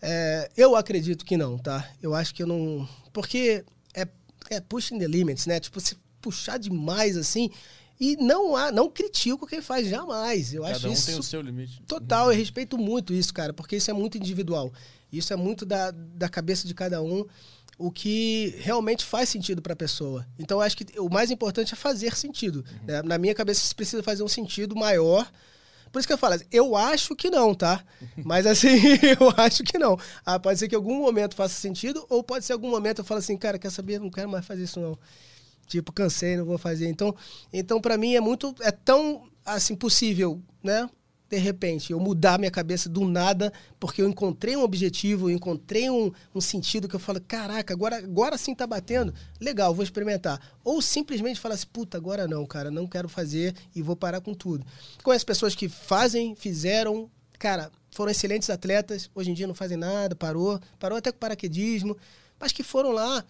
é, eu acredito que não, tá? Eu acho que eu não. Porque é, é pushing the limits, né? Tipo, se puxar demais assim. E não há, não critico quem faz jamais. Eu acho Cada um isso tem o seu limite. Total, eu respeito muito isso, cara, porque isso é muito individual. Isso é muito da, da cabeça de cada um. O que realmente faz sentido para a pessoa. Então, acho que o mais importante é fazer sentido. Uhum. Né? Na minha cabeça, isso precisa fazer um sentido maior. Por isso que eu falo, eu acho que não, tá? Mas assim, eu acho que não. Ah, pode ser que em algum momento faça sentido, ou pode ser algum momento eu falo assim, cara, quer saber? Não quero mais fazer isso, não. Tipo, cansei, não vou fazer. Então, então para mim é muito. É tão assim possível, né? De repente, eu mudar minha cabeça do nada, porque eu encontrei um objetivo, eu encontrei um, um sentido que eu falo, caraca, agora, agora sim tá batendo, legal, vou experimentar. Ou simplesmente falar assim, puta, agora não, cara, não quero fazer e vou parar com tudo. Conheço pessoas que fazem, fizeram, cara, foram excelentes atletas, hoje em dia não fazem nada, parou, parou até com paraquedismo, mas que foram lá,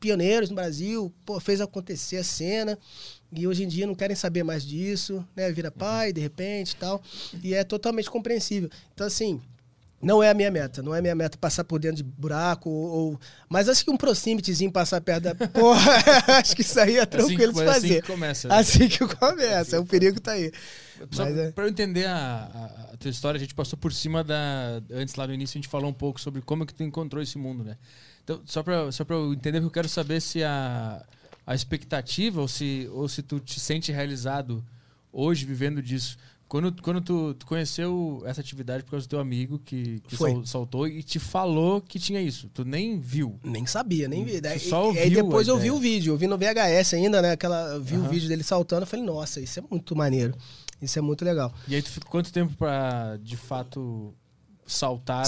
pioneiros no Brasil, pô, fez acontecer a cena. E hoje em dia não querem saber mais disso, né? Vira pai, de repente tal. E é totalmente compreensível. Então, assim, não é a minha meta. Não é a minha meta passar por dentro de buraco ou... ou... Mas acho que um proximityzinho passar perto da... Porra, acho que isso aí é tranquilo assim, de fazer. Assim que começa. Né? Assim que começa. É, o perigo tá aí. Só é... Pra eu entender a, a, tua história, a gente passou por cima da... Antes, lá no início, a gente falou um pouco sobre como que tu encontrou esse mundo, né? Então, só pra, só pra eu entender, eu quero saber se a a expectativa ou se, ou se tu te sente realizado hoje vivendo disso. Quando, quando tu, tu conheceu essa atividade por causa do teu amigo que, que sol, soltou e te falou que tinha isso, tu nem viu. Nem sabia, nem vi. Tu só ouviu aí depois eu vi o vídeo, eu vi no VHS ainda, né? Aquela, vi uhum. o vídeo dele saltando, eu falei, nossa, isso é muito maneiro. Isso é muito legal. E aí tu ficou quanto tempo para de fato saltar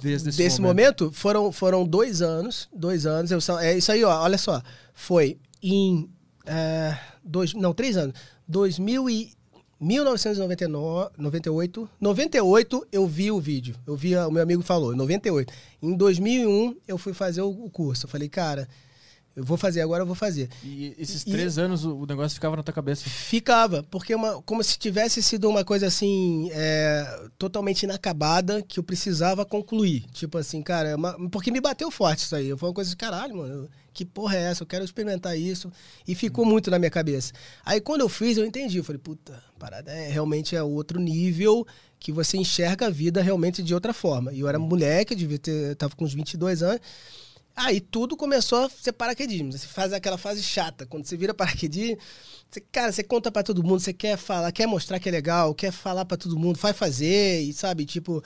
desde esse Desse momento? momento? foram, foram dois anos. Dois anos. Eu, é isso aí, ó. Olha só. Foi em. É, dois, não, três anos. 2000 e, 1998, 98 eu vi o vídeo. Eu vi, o meu amigo falou, 98. Em 2001 eu fui fazer o, curso. Eu falei, cara, eu vou fazer agora, eu vou fazer. E esses três e, anos o negócio ficava na tua cabeça? Ficava, porque uma, como se tivesse sido uma coisa assim, é, totalmente inacabada, que eu precisava concluir. Tipo assim, cara, é uma, porque me bateu forte isso aí. Foi uma coisa de caralho, mano. Que porra é essa? Eu quero experimentar isso. E ficou muito na minha cabeça. Aí quando eu fiz, eu entendi. Eu falei, puta, parada é, realmente é outro nível que você enxerga a vida realmente de outra forma. E eu era moleque, devia ter, tava com uns 22 anos. Aí tudo começou a ser paraquedismo. Você faz aquela fase chata. Quando você vira paraquedismo, você, cara, você conta para todo mundo, você quer falar, quer mostrar que é legal, quer falar para todo mundo, vai fazer, e sabe, tipo,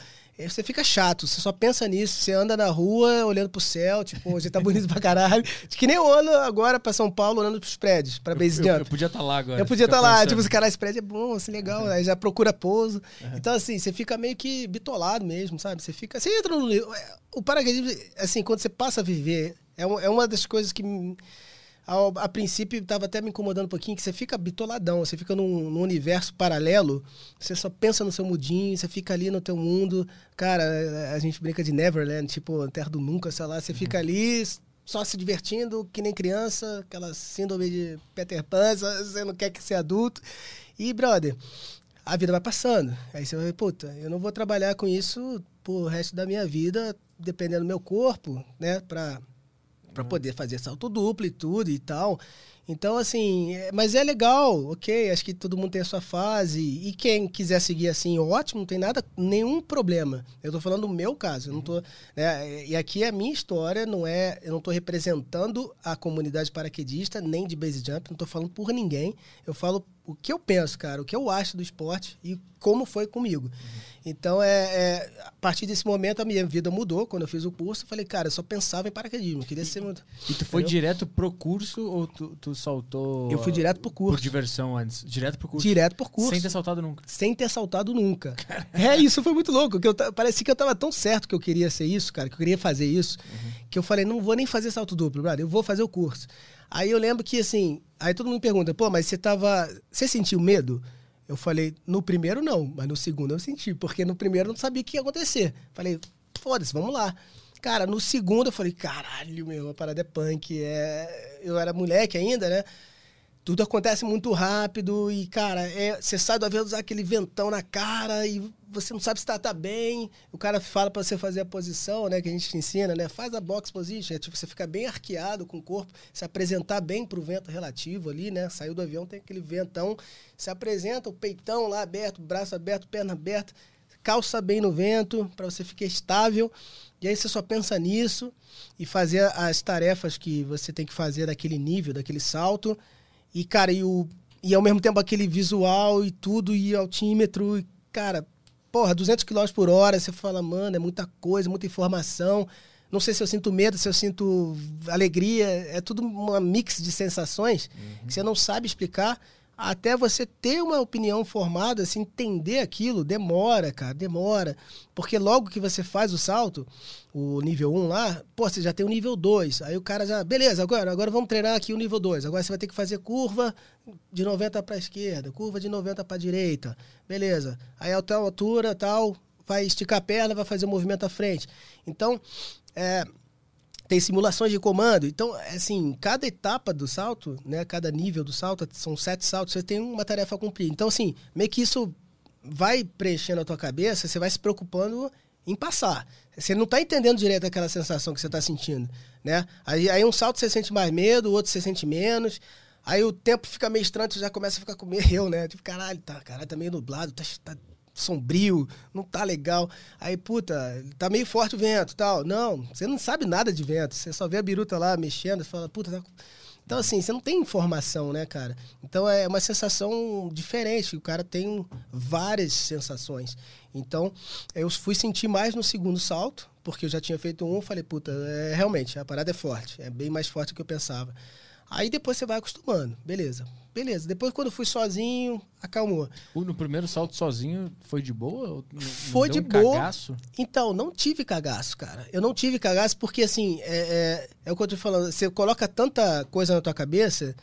você fica chato, você só pensa nisso, você anda na rua olhando pro céu, tipo, você tá bonito pra caralho. Que nem eu ando agora pra São Paulo olhando pros prédios, pra base jump. Eu, eu, podia estar tá lá agora. Eu podia estar tá lá, tipo, esse cara, esse prédio é bom, assim, legal, uhum. aí já procura pouso. Uhum. Então, assim, você fica meio que bitolado mesmo, sabe? Você fica. Você entra no. O paraquedismo, assim, quando você passa a viver, é, é uma das coisas que a, a princípio estava até me incomodando um pouquinho, que você fica bitoladão, você fica num, num, universo paralelo, você só pensa no seu mudinho, você fica ali no teu mundo. Cara, a gente brinca de Neverland, tipo, Terra do Nunca, sei lá, você fica uhum. ali só se divertindo, que nem criança, aquela síndrome de Peter Pan, você não quer que ser adulto. E, brother, a vida vai passando. Aí você vai, puta, eu não vou trabalhar com isso pro resto da minha vida, dependendo do meu corpo, né, pra para poder fazer salto duplo e tudo e tal. Então, assim, é, mas é legal, ok, acho que todo mundo tem a sua fase. E quem quiser seguir assim, ótimo, não tem nada, nenhum problema. Eu tô falando do meu caso, eu não tô. Né, e aqui é a minha história, não é. Eu não tô representando a comunidade paraquedista, nem de base jump, não tô falando por ninguém. Eu falo o que eu penso, cara, o que eu acho do esporte e como foi comigo. Uhum. Então, é, é, a partir desse momento, a minha vida mudou. Quando eu fiz o curso, eu falei, cara, eu só pensava em paraquedismo. queria ser muito. E tu foi Entendeu? direto pro curso ou tu, tu saltou. Eu fui direto pro curso. Por diversão antes. Direto pro curso. Direto pro curso. Sem ter saltado nunca. Sem ter saltado nunca. é, isso foi muito louco. Que eu, parecia que eu tava tão certo que eu queria ser isso, cara, que eu queria fazer isso, uhum. que eu falei, não vou nem fazer salto duplo, brother, eu vou fazer o curso. Aí eu lembro que, assim, aí todo mundo me pergunta, pô, mas você tava. Você sentiu medo? Eu falei, no primeiro não, mas no segundo eu senti, porque no primeiro eu não sabia o que ia acontecer. Falei, foda-se, vamos lá. Cara, no segundo eu falei, caralho, meu, a parada é punk. É... Eu era moleque ainda, né? tudo acontece muito rápido e, cara, é, você sai do avião usar aquele ventão na cara e você não sabe se tá, tá bem. O cara fala para você fazer a posição, né, que a gente te ensina, né? Faz a box position, é tipo você ficar bem arqueado com o corpo, se apresentar bem pro vento relativo ali, né? Saiu do avião, tem aquele ventão, se apresenta, o peitão lá aberto, braço aberto, perna aberta. Calça bem no vento, para você ficar estável. E aí você só pensa nisso e fazer as tarefas que você tem que fazer daquele nível, daquele salto. E, cara, e, o, e ao mesmo tempo aquele visual e tudo, e altímetro, e, cara, porra, 200 km por hora, você fala, mano, é muita coisa, muita informação. Não sei se eu sinto medo, se eu sinto alegria, é tudo uma mix de sensações uhum. que você não sabe explicar até você ter uma opinião formada, assim, entender aquilo, demora, cara, demora. Porque logo que você faz o salto, o nível 1 lá, pô, você já tem o nível 2. Aí o cara já, beleza, agora, agora vamos treinar aqui o nível 2. Agora você vai ter que fazer curva de 90 para esquerda, curva de 90 para direita. Beleza. Aí a tal altura, tal, vai esticar a perna, vai fazer o movimento à frente. Então, é, tem simulações de comando. Então, assim, cada etapa do salto, né, cada nível do salto, são sete saltos, você tem uma tarefa a cumprir. Então, assim, meio que isso vai preenchendo a tua cabeça, você vai se preocupando em passar. Você não está entendendo direito aquela sensação que você está sentindo, né? Aí, aí um salto você sente mais medo, o outro você sente menos. Aí o tempo fica meio estranho, você já começa a ficar com medo, né? Tipo, caralho, tá, caralho, tá meio nublado, tá, tá sombrio, não tá legal. Aí, puta, tá meio forte o vento tal. Não, você não sabe nada de vento. Você só vê a biruta lá mexendo, você fala, puta, tá... Então, assim, você não tem informação, né, cara? Então é uma sensação diferente. O cara tem várias sensações. Então, eu fui sentir mais no segundo salto, porque eu já tinha feito um, falei, puta, é, realmente, a parada é forte, é bem mais forte do que eu pensava. Aí depois você vai acostumando, beleza. Beleza. Depois, quando fui sozinho, acalmou. No primeiro salto sozinho, foi de boa? Foi de um boa. Cagaço? Então, não tive cagaço, cara. Eu não tive cagaço porque, assim, é, é, é o que eu tô falando. Você coloca tanta coisa na tua cabeça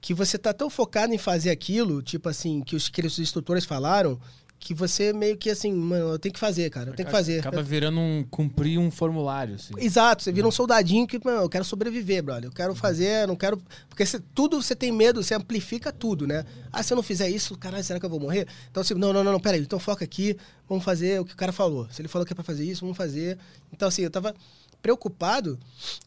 que você tá tão focado em fazer aquilo, tipo assim, que os, que os instrutores falaram, que você meio que assim, mano, eu tenho que fazer, cara, eu tenho que fazer. Acaba virando um, cumprir um formulário, assim. Exato, você vira um soldadinho que, mano, eu quero sobreviver, brother, eu quero fazer, não quero... Porque você, tudo você tem medo, você amplifica tudo, né? Ah, se eu não fizer isso, caralho, será que eu vou morrer? Então, assim, não, não, não, não, peraí, então foca aqui, vamos fazer o que o cara falou. Se ele falou que é pra fazer isso, vamos fazer. Então, assim, eu tava preocupado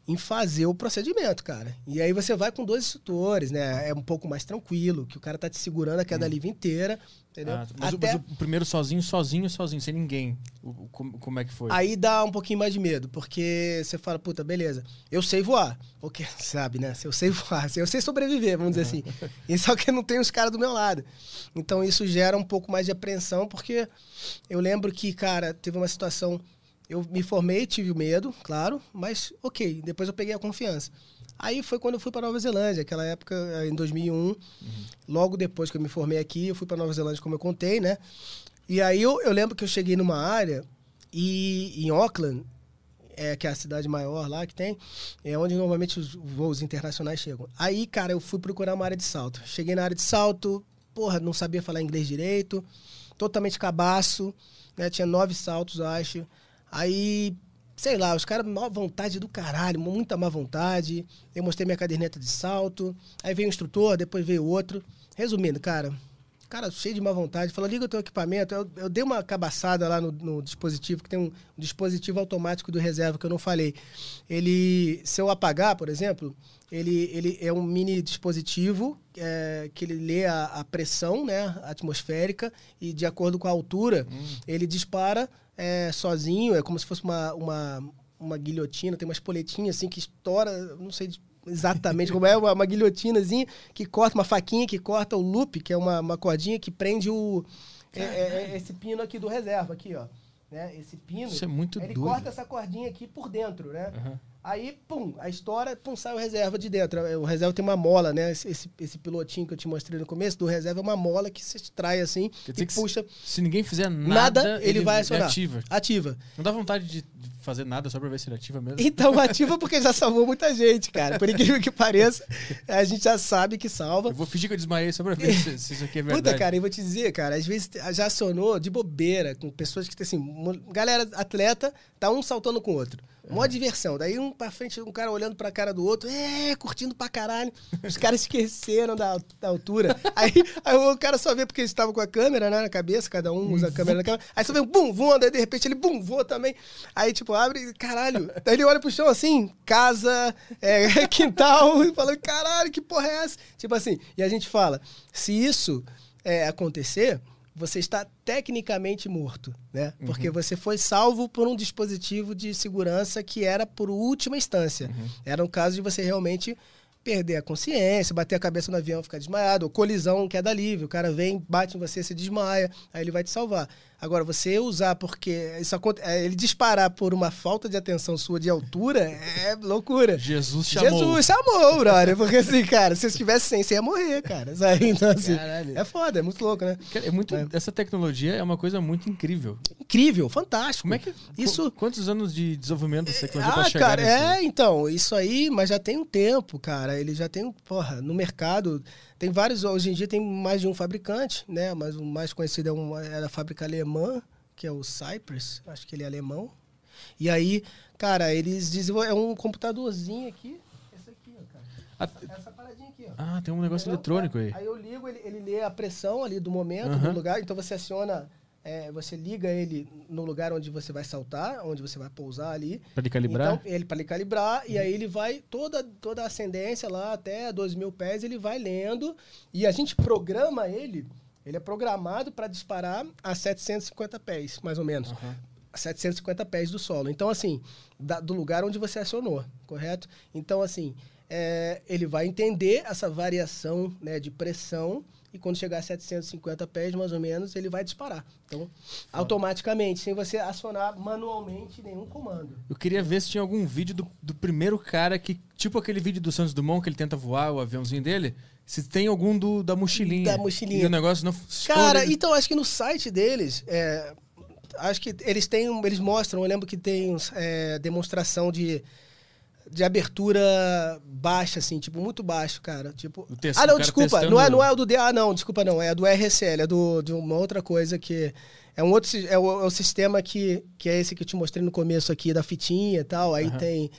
em fazer o procedimento, cara. E aí você vai com dois instrutores, né? É um pouco mais tranquilo, que o cara tá te segurando a queda hum. livre inteira, entendeu? Ah, mas, Até... o, o, primeiro sozinho, sozinho, sozinho, sem ninguém. O, como, como, é que foi? Aí dá um pouquinho mais de medo, porque você fala, puta, beleza, eu sei voar. Porque, sabe, né? Eu sei voar, eu sei sobreviver, vamos dizer assim. E só que não tem os caras do meu lado. Então isso gera um pouco mais de apreensão, porque eu lembro que, cara, teve uma situação eu me formei, tive medo, claro, mas ok, depois eu peguei a confiança. Aí foi quando eu fui para Nova Zelândia, aquela época, eh, em 2001. Uhum. Logo depois que eu me formei aqui, eu fui para Nova Zelândia, como eu contei, né? E aí eu, eu lembro que eu cheguei numa área e em Auckland, é, que é a cidade maior lá que tem, é onde normalmente os voos internacionais chegam. Aí, cara, eu fui procurar uma área de salto. Cheguei na área de salto, porra, não sabia falar inglês direito, totalmente cabaço, né? Tinha nove saltos, acho. Aí, sei lá, os caras, má vontade do caralho, muita má vontade. Eu mostrei minha caderneta de salto. Aí veio o instrutor, depois veio outro. Resumindo, cara, cara cheio de má vontade, falou, liga o teu equipamento. Eu, eu dei uma cabaçada lá no, no, dispositivo, que tem um, um, dispositivo automático do reserva que eu não falei. Ele, se eu apagar, por exemplo, ele, ele é um mini dispositivo é, que ele lê a, a, pressão né, atmosférica e de acordo com a altura, hum. ele dispara é, sozinho, é como se fosse uma, uma, uma guilhotina, tem umas poletinhas assim que estoura, não sei exatamente como é, uma, uma guilhotinazinha que corta, uma faquinha que corta o loop, que é uma, uma cordinha que prende o. É, é, é esse pino aqui do reserva, aqui, ó. Né? Esse pino. Isso é muito ele doido. corta essa cordinha aqui por dentro, né? Uhum. Aí, pum, a história, pum, sai o reserva de dentro. O reserva tem uma mola, né? Esse, esse, esse pilotinho que eu te mostrei no começo, do reserva é uma mola que se extrai assim Quer e puxa. Se, se ninguém fizer nada, nada ele, ele, vai acionar. Ativa. Ativa. Não dá vontade de fazer nada só pra ver se ele ativa mesmo? Então, ativa porque já salvou muita gente, cara. Por incrível que pareça, a gente já sabe que salva. Eu vou fingir que eu desmaiei só pra ver se, se isso aqui é verdade. Puta, cara, eu vou te dizer, cara, às vezes já acionou de bobeira com pessoas que, assim, galera, atleta, tá um saltando com o outro. Mó diversão. Daí um pra frente, um cara olhando pra cara do outro, é, curtindo pra caralho. Os caras esqueceram da, da altura. Aí, aí, o cara só vê porque eles estavam com a câmera né, na cabeça, cada um usa a câmera na câmera. Aí só vê um bum, voando, aí de repente ele bum, voa também. Aí, tipo, abre, caralho. Daí ele olha pro chão assim, casa, é, quintal, e fala, caralho, que porra é essa? Tipo assim, e a gente fala, se isso é, acontecer, você está tecnicamente morto, né? Uhum. Porque você foi salvo por um dispositivo de segurança que era por última instância. Uhum. Era um caso de você realmente perder a consciência, bater a cabeça no avião, ficar desmaiado, ou colisão, queda livre, o cara vem, bate em você, se desmaia, aí ele vai te salvar. Agora, você usar porque isso é, ele disparar por uma falta de atenção sua de altura é loucura. Jesus chamou. Jesus chamou, brother. Porque assim, cara, se você estivesse sem, você ia morrer, cara. sabe? Então, assim, Caralho. é foda, é muito louco, né? Cara, É muito, É. Essa tecnologia é uma coisa muito incrível. Incrível, fantástico. Como é que. Isso- qu- Quantos anos de desenvolvimento dessa tecnologia pra Ah, chegar cara, nesse- é, então, isso aí, mas já tem um tempo, cara. Ele já tem, porra, no mercado, tem vários, hoje em dia tem mais de um fabricante, né? Mas o mais conhecido é, um, é a fábrica alemã, que é o Cypress, acho que ele é alemão. E aí, cara, eles desenvolvem, é um computadorzinho aqui, esse aqui, ó, cara. Ah, Essa paradinha aqui, ó. Ah, tem um negócio Entendeu? eletrônico aí. Aí eu ligo, ele, ele lê a pressão ali do momento, do lugar. Então você aciona, é, você liga ele no lugar onde você vai saltar, onde você vai pousar ali. Pra ele calibrar? Então, ele para ele calibrar, e aí ele vai, toda, toda a ascendência lá até 2 mil pés, ele vai lendo. E a gente programa ele, ele é programado para disparar a 750 pés, mais ou menos. A 750 pés do solo. Então, assim, da- do lugar onde você acionou, correto? Então, assim, é, ele vai entender essa variação né, de pressão e quando chegar a 750 pés, mais ou menos, ele vai disparar. Então, automaticamente, sem você acionar manualmente nenhum comando. Eu queria ver se tinha algum vídeo do, do primeiro cara que. Tipo aquele vídeo do Santos Dumont que ele tenta voar o aviãozinho dele. Se tem algum do, da mochilinha. Da mochilinha. E o negócio não Cara, estoura, então acho que no site deles, é, acho que eles têm, eles mostram, eu lembro que tem é, demonstração de, de abertura baixa, assim, tipo, muito baixo, cara. Tipo, O test- ah, não, desculpa, testando- não é, não é o do DA, não, desculpa, não, é do RSL, é do, de uma outra coisa que. É um outro é o, é o sistema que, que é esse que eu te mostrei no começo aqui da fitinha e tal. Aí Aham. tem,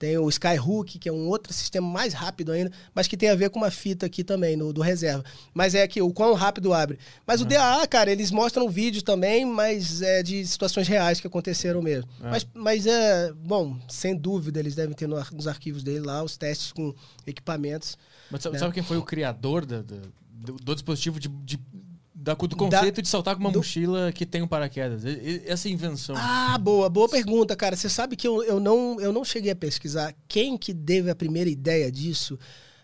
tem o Skyhook, que é um outro sistema mais rápido ainda, mas que tem a ver com uma fita aqui também, no, do reserva. Mas é que o quão rápido abre. Mas o DAA, cara, eles mostram vídeos também, mas é de situações reais que aconteceram mesmo. É. Mas, mas é, bom, sem dúvida, eles devem ter no nos arquivos dele lá os testes com equipamentos. Mas sabe, né? sabe quem foi o criador da- da- do, do dispositivo de. de- da, do conceito de saltar com uma do- mochila que tem um paraquedas. Essa invenção. Ah, boa, boa pergunta, cara. Você sabe que eu, eu, não, eu não cheguei a pesquisar quem que teve a primeira ideia disso,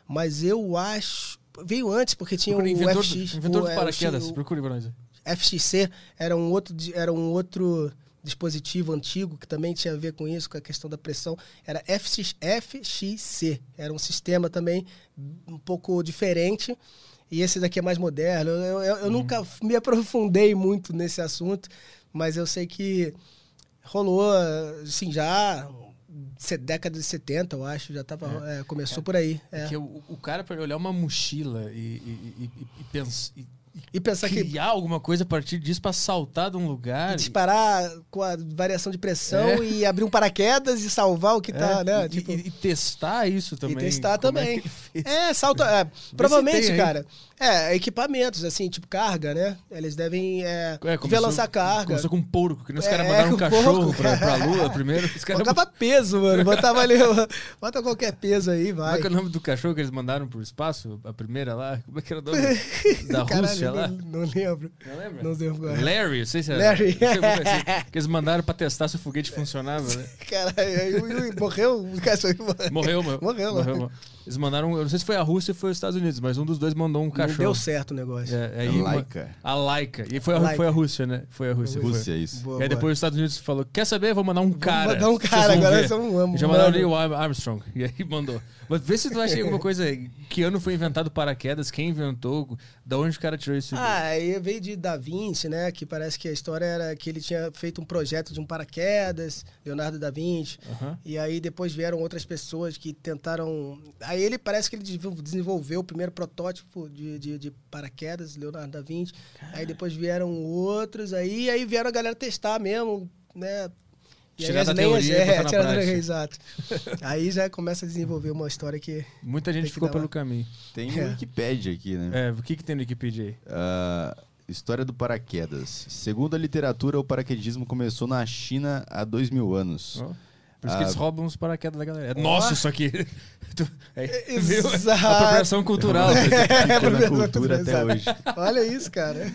mas eu acho. Veio antes, porque tinha Procure o inventor, FX. inventor o, do paraquedas. O Procure pra nós. FXC era um outro, era um outro dispositivo antigo que também tinha a ver com isso, com a questão da pressão. Era FX, FXC. Era um sistema também um pouco diferente. E esse daqui é mais moderno. Eu, eu- eu- eu nunca me aprofundei muito nesse assunto, mas eu sei que rolou, assim, já década de 70, eu acho, já tava, é, começou por aí. é. Porque o, o cara, ele olhar uma mochila e, e, e, e, e pens- e E pensar que criar alguma coisa a partir disso pra saltar de um lugar. E disparar com a variação de pressão É. e abrir um paraquedas e salvar o que É, tá, né? e, tipo, e- e testar isso também. testar como é também. é, salta. é, provavelmente, tem cara. É, equipamentos, assim, tipo carga, né? Eles devem é, É, começou- lançar carga. Começou com um porco, que nem os É, caras mandaram um cachorro porco, pra, pra cara. lua primeiro. Os Botava peso, mano. Botava ali. Bota qualquer peso aí, Como é vai. que é o nome do cachorro que eles mandaram pro espaço? A primeira lá? Como é que era o nome? da Caralho, Rússia lá? Não, não lembro. Não lembra? Não lembro agora. Larry, não sei se era. Larry. é que é. Eles mandaram pra testar se o foguete funcionava, né? Caralho, morreu o cachorro. Morreu, morreu. Morreu, morreu, morreu. Eles mandaram, eu não sei se foi a Rússia ou foi os Estados Unidos, mas um dos dois mandou um Não cachorro. deu certo o negócio. É, aí, Laika. A Laika. E foi a, Laika. foi a Rússia, né? Foi a Rússia. foi. Rússia, isso. Boa, E aí boa. depois os Estados Unidos falou, quer saber? Vou mandar um cara. mandar um cara, agora ver." são um amo, Já mandaram mano. Neil Armstrong. E aí mandou. Mas vê se tu acha alguma coisa. Que ano foi inventado o paraquedas? Quem inventou? Da onde o cara tirou isso? Ah, aí veio de Da Vinci, né? Que parece que a história era que ele tinha feito um projeto de um paraquedas, Leonardo da Vinci. Aham. E aí depois vieram outras pessoas que tentaram. Aí ele parece que ele desenvol- desenvolveu o primeiro protótipo de, de, de paraquedas, Leonardo da Vinci. Aí depois vieram outros, aí, aí vieram a galera testar mesmo, né? Aí Tirar da teoria na tirar da- prática. Exato. aí já começa a desenvolver uma história que. Muita gente que ficou pelo uma- caminho. Tem É. o Wikipedia aqui, né? É, o que, que tem no Wikipedia aí? Ah, história do paraquedas. Segundo a literatura, o paraquedismo começou na China há dois mil anos. Ó, Por isso que Ah. eles roubam os paraquedas da galera. É nosso isso aqui. É? Exato. Apropriação cultural. Fica na cultura até hoje. Olha isso, cara.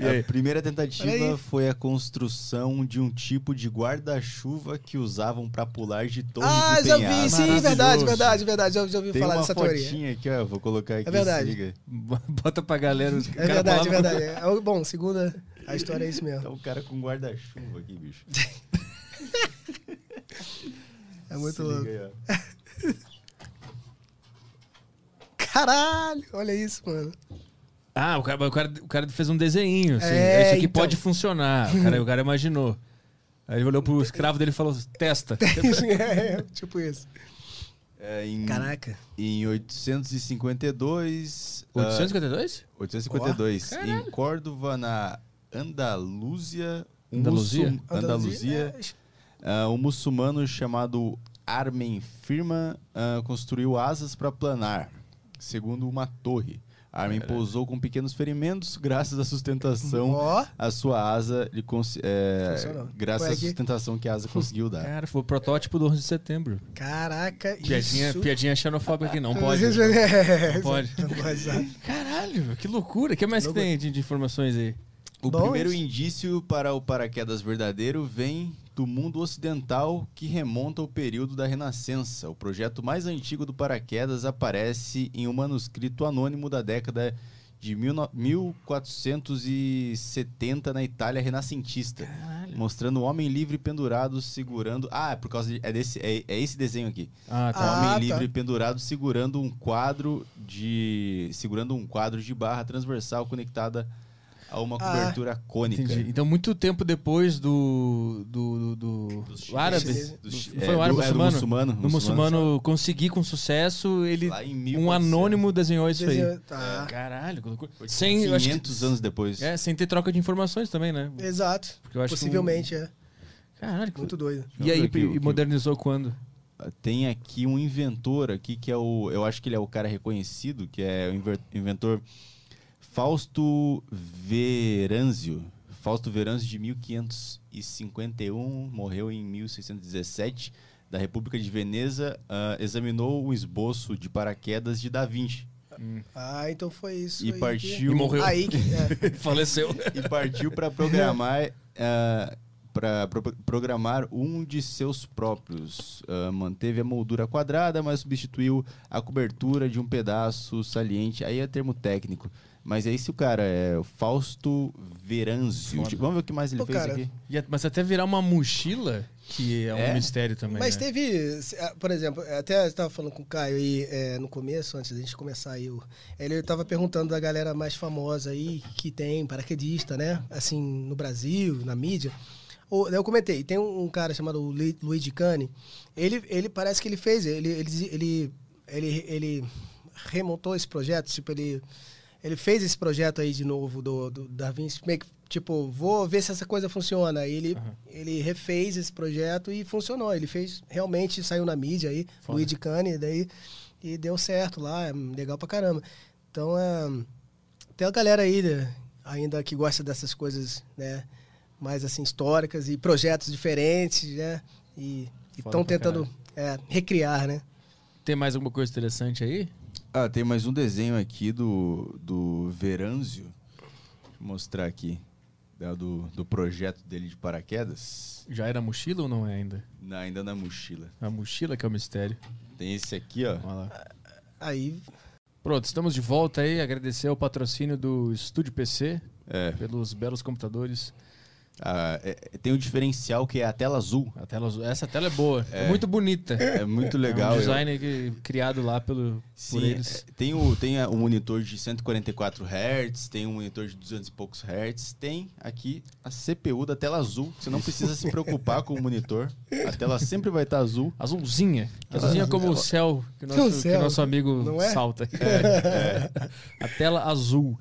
E? A primeira tentativa foi a construção de um tipo de guarda-chuva que usavam para pular de torres Ah, e já vi, sim, verdade, verdade, verdade. Já, já ouvi Tem falar uma dessa teoria. fotinha aqui, ó. Vou colocar aqui. É verdade. Bota pra galera. os É verdade, é verdade. É, bom, segunda a história é isso mesmo. Tá um cara com guarda-chuva aqui, bicho. É muito Se louco. liga aí. Caralho, olha isso, mano. Ah, o cara, o, cara, o cara fez um desenho, assim. É, Isso aqui então. pode funcionar. O cara, o cara imaginou. Aí ele olhou pro escravo dele e falou: testa. é, tipo isso. É, em, Caraca. em 852. ah, 852? 852. Ó, em Córdoba, na Andaluzia. um Andaluzia? muçul- Ah, um muçulmano chamado Armen Firma ah, construiu asas para planar, segundo uma torre. Armen pousou com pequenos ferimentos, graças à sustentação. Ó, A sua asa, ele é, graças à sustentação que a asa conseguiu dar. Cara, foi o protótipo do 11 de setembro. caraca, Piadinha, isso. piadinha xenofóbica aqui, não pode. É, Não pode. Não pode, exato. Caralho, que loucura. O que mais que tem de, de informações aí? O Bom, primeiro isso. indício para o paraquedas verdadeiro vem do mundo ocidental que remonta ao período da Renascença. O projeto mais antigo do paraquedas aparece em um manuscrito anônimo da década de 19- 1470 na Itália renascentista, mostrando um homem livre pendurado segurando. Ah, é por causa de, é desse é, é esse desenho aqui. Ah, Um tá. Ah, homem tá. livre pendurado segurando um quadro de segurando um quadro de barra transversal conectada a uma Ah, cobertura cônica. Entendi. Então, muito tempo depois do. do, do, do- árabe. do- foi o é, árabe do- é, do muçulmano? muçulmano, Do muçulmano conseguir com sucesso, ele. Um 1400. anônimo desenhou isso aí. Tá. Caralho, que loucura. Foi tipo Sem, eu acho que- 500 anos depois. É, sem ter troca de informações também, né? Exato. Porque eu acho que Possivelmente, é. um- Caralho, que Muito doido. E aí, aqui e que- modernizou quando? Tem aqui um inventor aqui que é o, eu acho que ele é o cara reconhecido, que é o inventor Fausto Veranzio. Fausto Veranzio de 1551, morreu em 1617, da República de Veneza, ah, examinou o esboço de paraquedas de Da Vinci Ah, então foi isso. e aí partiu E morreu. Que... Aí que. é. Faleceu. e partiu para programar para programar um de seus próprios. Ah, manteve a moldura quadrada, mas substituiu a cobertura de um pedaço saliente. Aí é termo técnico. Mas é esse o cara, é o Fausto Veranzio. Foda. Vamos ver o que mais ele Pô, fez cara, aqui. A- Mas até virar uma mochila, que é um É? mistério também. Mas né? teve, ah, por exemplo, até eu estava falando com o Caio aí é, no começo, antes da gente começar aí, o- ele estava perguntando da galera mais famosa aí que tem paraquedista, né? Assim, no Brasil, na mídia. Eu comentei, tem um, um cara chamado Lu- Luigi Cane, ele, ele parece que ele fez, ele, ele, ele, ele, ele remontou esse projeto, tipo, ele, ele fez esse projeto aí de novo do, do Da Vinci, meio que, tipo, vou ver se essa coisa funciona. Aí ele, ele refez esse projeto e funcionou. Ele fez, realmente saiu na mídia aí, Foda. Luigi Cane, daí, e deu certo lá, é legal pra caramba. Então, é, tem a galera aí né, ainda que gosta dessas coisas, né, mais assim, históricas e projetos diferentes, né, e estão tentando é, recriar, né. Tem mais alguma coisa interessante aí? Ah, tem mais um desenho aqui do, do Veranzio. Vou mostrar aqui. Do, do projeto dele de paraquedas. Já era mochila ou não é ainda? Na- ainda na mochila. A mochila que é o mistério. Tem esse aqui, ó. Olha lá. Aí, Pronto, estamos de volta aí. Agradecer ao patrocínio do Estúdio PC É, pelos belos computadores. Ah, é- tem um diferencial que é a tela azul. A tela, azul- essa tela é boa, é, É. muito bonita. É muito legal. É um eu- design que- criado lá pelo, por Sim, eles. é, tem o tem o monitor de 144 Hz, tem um monitor de 200 e poucos Hz, tem aqui a CPU da tela azul. Você não precisa se preocupar com o monitor. A tela sempre vai estar azul. Azulzinha. Azulzinha como o céu que o Que nosso, o céu, que nosso amigo é? salta. A tela azul.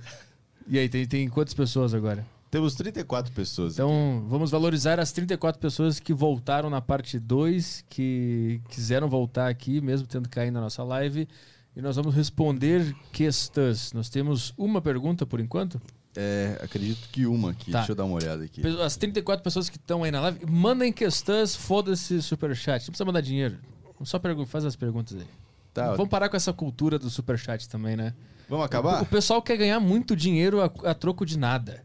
E aí, tem, tem quantas pessoas agora? Temos 34 pessoas. aqui. Então, vamos valorizar as 34 pessoas que voltaram na parte 2, que quiseram voltar aqui, mesmo tendo caído na nossa live. E nós vamos responder questões. Nós temos uma pergunta por enquanto. É, acredito que uma aqui. Tá. Deixa eu dar uma olhada aqui. As 34 pessoas que estão aí na live, mandem questões, foda-se superchat. Não precisa mandar dinheiro. Só pergu- faz as perguntas aí. Tá, Vamos parar com essa cultura do superchat também, né? Vamos O, acabar? o pessoal quer ganhar muito dinheiro a, a troco de nada.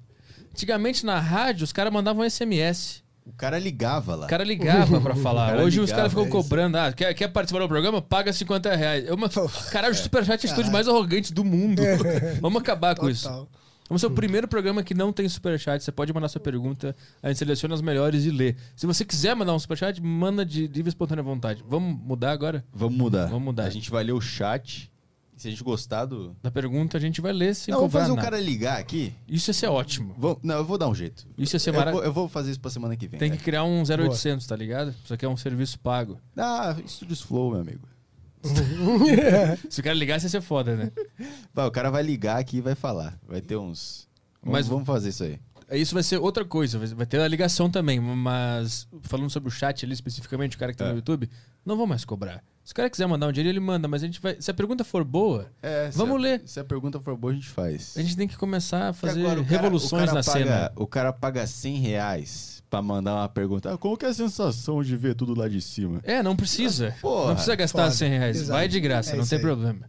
Antigamente na rádio, os caras mandavam SMS. O cara ligava lá. O cara ligava pra falar. cara Hoje os ligava, caras ficam é cobrando. Ah, quer, quer participar do programa? Paga 50 reais. É uma... Caralho, o Superchat é a atitude mais arrogante do mundo. Vamos acabar com isso. Vamos ser o primeiro programa que não tem superchat. Você pode mandar sua pergunta, a gente seleciona as melhores e lê. Se você quiser mandar um superchat, manda de livre espontânea vontade. Vamos mudar agora? Vamos mudar. Vamos mudar. A gente vai ler o chat. Se a gente gostar do. Da pergunta a gente vai ler sem não, vamos cobrar fazer um nada. cara ligar aqui. Isso ia ser ótimo. Vamos- Não, eu vou dar um jeito. Isso ia ser eu, maravilhoso. vou, eu vou fazer isso pra semana que vem. Tem né? que criar um 0800, tá ligado? Isso aqui é um serviço pago. Ah, Studios Flow, meu amigo. Se o cara ligasse, ia ser foda, né? Vai, o cara vai ligar aqui e vai falar. Vai ter uns. Vamos, Mas- vamos fazer isso aí. Isso vai ser outra coisa, vai- ter a ligação também, mas falando sobre o chat ali especificamente, o cara que tá É. no YouTube, não vou mais cobrar. Se o cara quiser mandar um dinheiro, ele manda, mas a gente vai. Se a pergunta for boa, É, se Vamos a- ler. Se a pergunta for boa, a gente faz. a gente tem que começar a fazer agora revoluções cara na paga, cena. O cara paga 100 reais pra mandar uma pergunta. Ah, como que é a sensação de ver tudo lá de cima? É, não precisa. Porra, não precisa gastar foda. 100 reais. Exato. Vai de graça, É não tem aí. problema.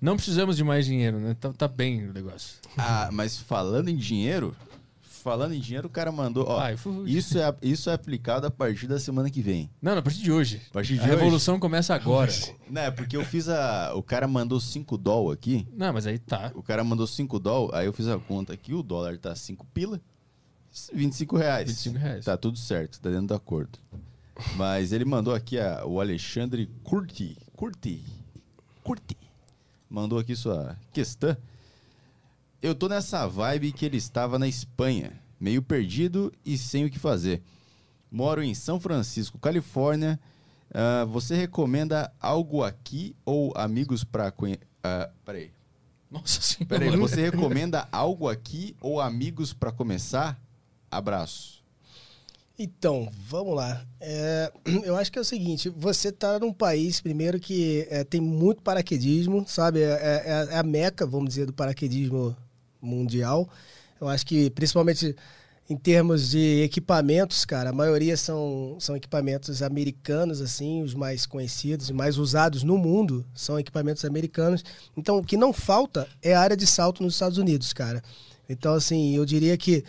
Não precisamos de mais dinheiro, né? Tá, tá bem o negócio. Ah, mas falando em dinheiro, falando em dinheiro, o cara mandou. Ó, fu- isso, é, isso é aplicado a partir da semana que vem. Não, não, a partir de hoje. A partir de A hoje. revolução começa agora. Não, é porque eu fiz a. O cara mandou 5 doll aqui. Não, mas aí tá. O cara mandou 5 doll, aí eu fiz a conta aqui, o dólar tá 5 pila, 25 reais. 25 reais. Tá tudo certo, tá dentro do acordo. Mas ele mandou aqui a- o Alexandre Curti. Curti. Curti. Mandou aqui sua questão. Eu tô nessa vibe que ele estava na Espanha, meio perdido e sem o que fazer. Moro em São Francisco, Califórnia. Ah, você recomenda algo aqui ou amigos pra conhecer? peraí. Nossa senhora. Peraí, você recomenda algo aqui ou amigos pra começar? Abraço. Então, vamos lá. É, eu acho que é o seguinte: você tá num país, primeiro, que é, tem muito paraquedismo, sabe? É, é- é a meca, vamos dizer, do paraquedismo mundial. Eu acho que, principalmente em termos de equipamentos, cara, a maioria são, são equipamentos americanos, assim, os mais conhecidos e mais usados no mundo são equipamentos americanos. Então, o que não falta é a área de salto nos Estados Unidos, cara. Então, assim, eu diria que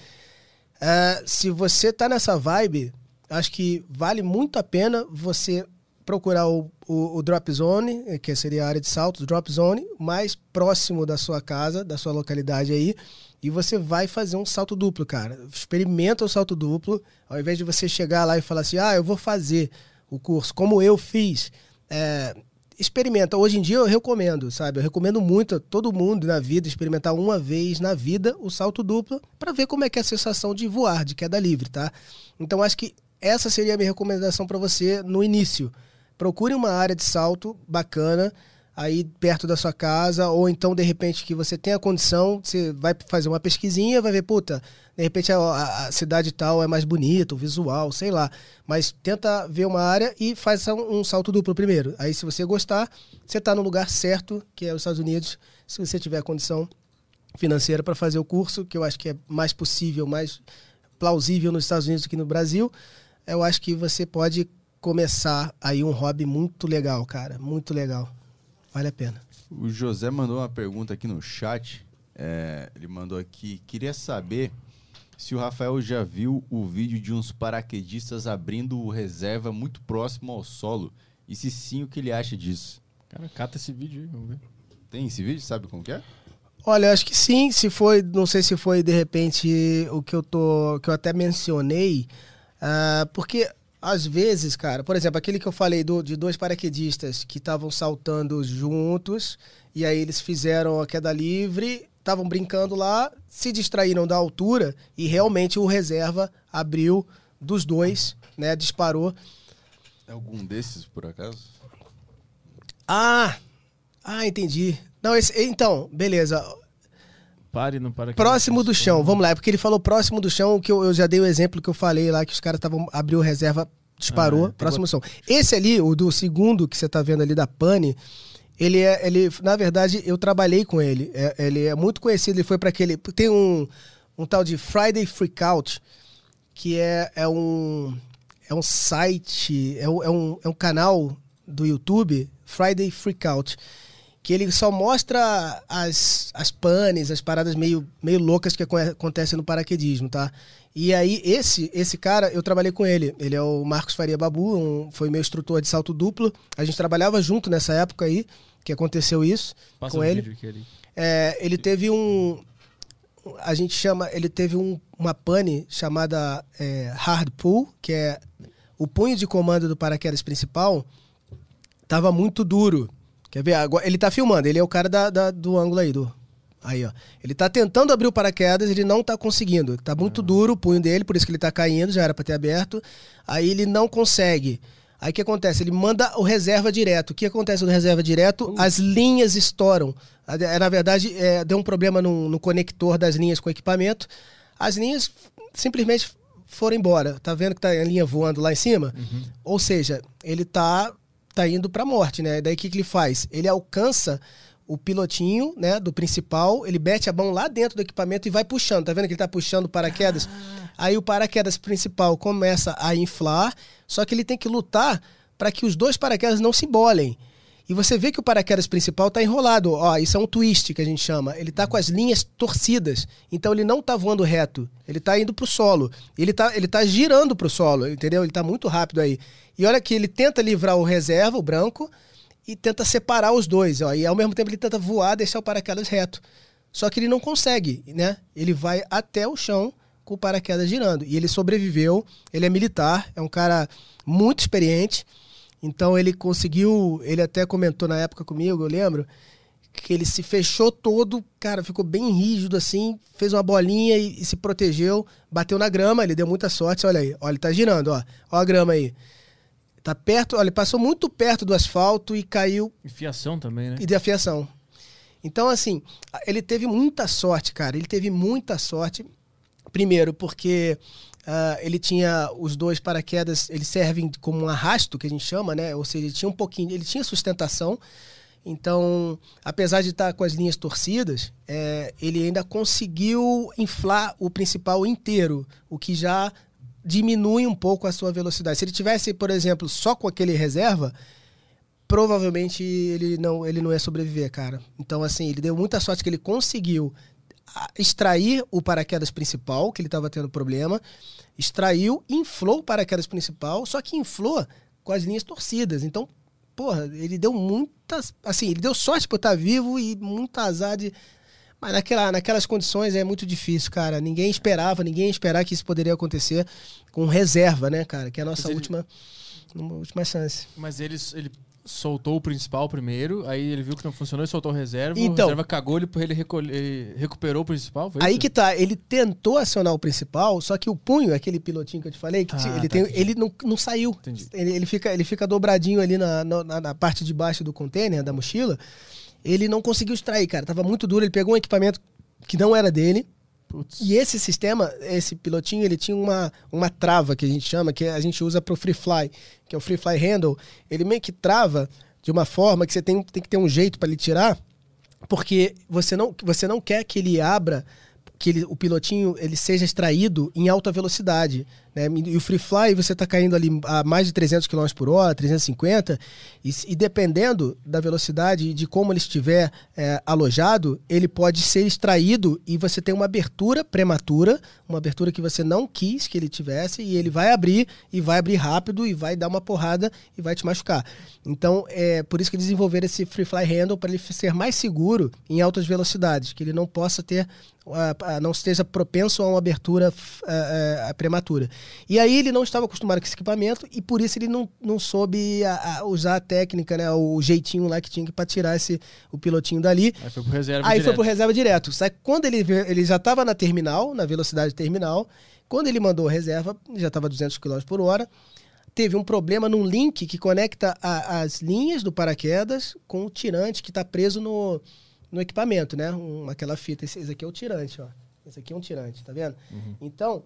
ah, se você tá nessa vibe, acho que vale muito a pena você procurar o, o, o Drop Zone, eh, que seria a área de saltos, Drop Zone, mais próximo da sua casa, da sua localidade aí, e você vai fazer um salto duplo, cara. Experimenta o salto duplo, ao invés de você chegar lá e falar assim, ah, eu vou fazer o curso como eu fiz. É, experimenta. Hoje em dia eu recomendo, sabe? Eu recomendo muito a todo mundo na vida experimentar uma vez na vida o salto duplo para ver como é que é a sensação de voar, de queda livre, tá? Então acho que essa seria a minha recomendação para você no início. Procure uma área de salto bacana aí perto da sua casa, ou então, de repente, que você tenha condição, você vai fazer uma pesquisinha, vai ver, puta, de repente a, a- a cidade tal é mais bonita, o visual, sei lá. Mas tenta ver uma área e faz um, um salto duplo primeiro. Aí, se você gostar, você está no lugar certo, que é os Estados Unidos, se você tiver condição financeira para fazer o curso, que eu acho que é mais possível, mais plausível nos Estados Unidos do que no Brasil, eu acho que você pode começar aí um hobby muito legal, cara, muito legal. Vale a pena. O José mandou uma pergunta aqui no chat. É, ele mandou aqui: queria saber se o Rafael já viu o vídeo de uns paraquedistas abrindo o reserva muito próximo ao solo. E se sim, o que ele acha disso? Cara, cata esse vídeo aí, vamos ver. Tem esse vídeo? Sabe como que é? Olha, acho que sim. Se foi, não sei se foi de repente o que eu tô, que eu até mencionei, ah, porque às vezes, cara, por exemplo, aquele que eu falei do, de dois paraquedistas que estavam saltando juntos e aí eles fizeram a queda livre, estavam brincando lá, se distraíram da altura e realmente o reserva abriu dos dois, né? Disparou. É algum desses, por acaso? Ah, ah, entendi. Não, esse, então, beleza. Pare no para Próximo do chão, vamos lá, é porque ele falou próximo do chão, que eu, eu já dei o exemplo que eu falei lá, que os caras estavam abriu reserva, disparou, Ah, tem próximo do chão. Esse ali, o do segundo que você tá vendo ali da Pane, ele é, ele, na verdade, eu trabalhei com ele. É- ele é muito conhecido, ele foi para aquele. Tem um, um tal de Friday Freakout, que é, é um. É um site, é um, é um, é um canal do YouTube Friday Freakout. Que ele só mostra as, as panes, as paradas meio, meio loucas que acontecem no paraquedismo, tá? E aí, esse esse cara, eu trabalhei com ele. Ele é o Marcos Faria Babu, um, foi meu instrutor de salto duplo. A gente trabalhava junto nessa época aí, que aconteceu isso Passa com o ele. vídeo aqui ali. É, ele teve um. A gente chama. Ele teve um, uma pane chamada é, hard pull, que é o punho de comando do paraquedas principal, tava muito duro. Quer ver? Agora, ele tá filmando, ele é o cara da, da- do ângulo aí, do. Aí, ó. Ele tá tentando abrir o paraquedas, ele não tá conseguindo. Tá muito duro o punho dele, por isso que ele tá caindo, já era pra ter aberto. Aí ele não consegue. Aí o que acontece? Ele manda o reserva direto. O que acontece no reserva direto? As linhas estouram. Na verdade, é, deu um problema no, no conector das linhas com o equipamento. As linhas simplesmente foram embora. Tá vendo que tá a linha voando lá em cima? Ou seja, ele tá, tá indo pra morte, né? Daí o que, que ele faz? Ele alcança o pilotinho, né, do principal, ele mete a mão lá dentro do equipamento e vai puxando. Tá vendo que ele tá puxando o paraquedas? Aí o paraquedas principal começa a inflar, só que ele tem que lutar para que os dois paraquedas não se embolem. E você vê que o paraquedas principal está enrolado. Ó, isso é um twist que a gente chama. Ele está com as linhas torcidas. Então ele não está voando reto. Ele está indo para o solo. Ele está ele tá girando para o solo, entendeu? Ele está muito rápido aí. E olha que ele tenta livrar o reserva, o branco, e tenta separar os dois. Ó, e ao mesmo tempo ele tenta voar, deixar o paraquedas reto. Só que ele não consegue, né? Ele vai até o chão com o paraquedas girando. E ele sobreviveu. Ele é militar, é um cara muito experiente. Então ele conseguiu, ele até comentou na época comigo, eu lembro, que ele se fechou todo, cara, ficou bem rígido assim, fez uma bolinha e, e se protegeu, bateu na grama, ele deu muita sorte, olha aí, olha, ele tá girando, ó, ó a grama aí. Tá perto, olha, ele passou muito perto do asfalto e caiu E fiação também, né? e de afiação. Então, assim, ele teve muita sorte, cara. Ele teve muita sorte. Primeiro, porque ah, ele tinha os dois paraquedas, eles servem como um arrasto, que a gente chama, né? Ou seja, ele tinha um pouquinho, ele tinha sustentação. Então, apesar de estar com as linhas torcidas, é, ele ainda conseguiu inflar o principal inteiro, o que já diminui um pouco a sua velocidade. Se ele tivesse, por exemplo, só com aquele reserva, provavelmente ele não, ele não ia sobreviver, cara. Então, assim, ele deu muita sorte que ele conseguiu extrair o paraquedas principal, que ele estava tendo problema, extraiu, inflou o paraquedas principal, só que inflou com as linhas torcidas. Então, porra, ele deu muitas. Assim, ele deu sorte por estar vivo e muito azar de. Mas naquela, naquelas condições é muito difícil, cara. Ninguém esperava, ninguém ia esperar que isso poderia acontecer com reserva, né, cara? Que é a nossa Mas ele- última, última chance. Mas ele, ele soltou o principal primeiro, aí ele viu que não funcionou e soltou o reserva. Então- o reserva cagou, ele, ele, recolhe- ele recuperou o principal. Foi Aí isso? que tá, ele tentou acionar o principal, só que o punho, aquele pilotinho que eu te falei, que Ah, ele, tá, tem, entendi. ele não, não saiu. Entendi. Ele, ele fica, ele fica dobradinho ali na, na, na parte de baixo do container, da mochila. Ele não conseguiu extrair, cara. Tava muito duro. Ele pegou um equipamento que não era dele. Putz. E esse sistema, esse pilotinho, ele tinha uma, uma trava que a gente chama, que a gente usa para o free fly, que é o free fly handle. Ele meio que trava de uma forma que você tem, tem que ter um jeito para ele tirar, porque você não, você não quer que ele abra, que ele, o pilotinho ele seja extraído em alta velocidade. Né? E o free fly você está caindo ali a mais de 300 km por hora, 350, e, e dependendo da velocidade e de como ele estiver é, alojado, ele pode ser extraído e você tem uma abertura prematura, uma abertura que você não quis que ele tivesse, e ele vai abrir, e vai abrir rápido, e vai dar uma porrada e vai te machucar. Então, é por isso que desenvolveram esse free fly handle para ele ser mais seguro em altas velocidades, que ele não possa ter, ah, não esteja propenso a uma abertura ah, ah, prematura. E aí ele não estava acostumado com esse equipamento e por isso ele não, não soube a- a usar a técnica, né, o jeitinho lá que tinha para tirar esse, o pilotinho dali. Aí foi pro reserva Aí foi direto. pro reserva direto. Só que quando ele, ele já estava na terminal, na velocidade terminal, quando ele mandou a reserva, já estava 200 km por hora, teve um problema num link que conecta a- as linhas do paraquedas com o tirante que está preso no, no equipamento, né? Um, aquela fita. Esse, esse aqui é o tirante, ó. Esse aqui é um tirante, tá vendo? Então,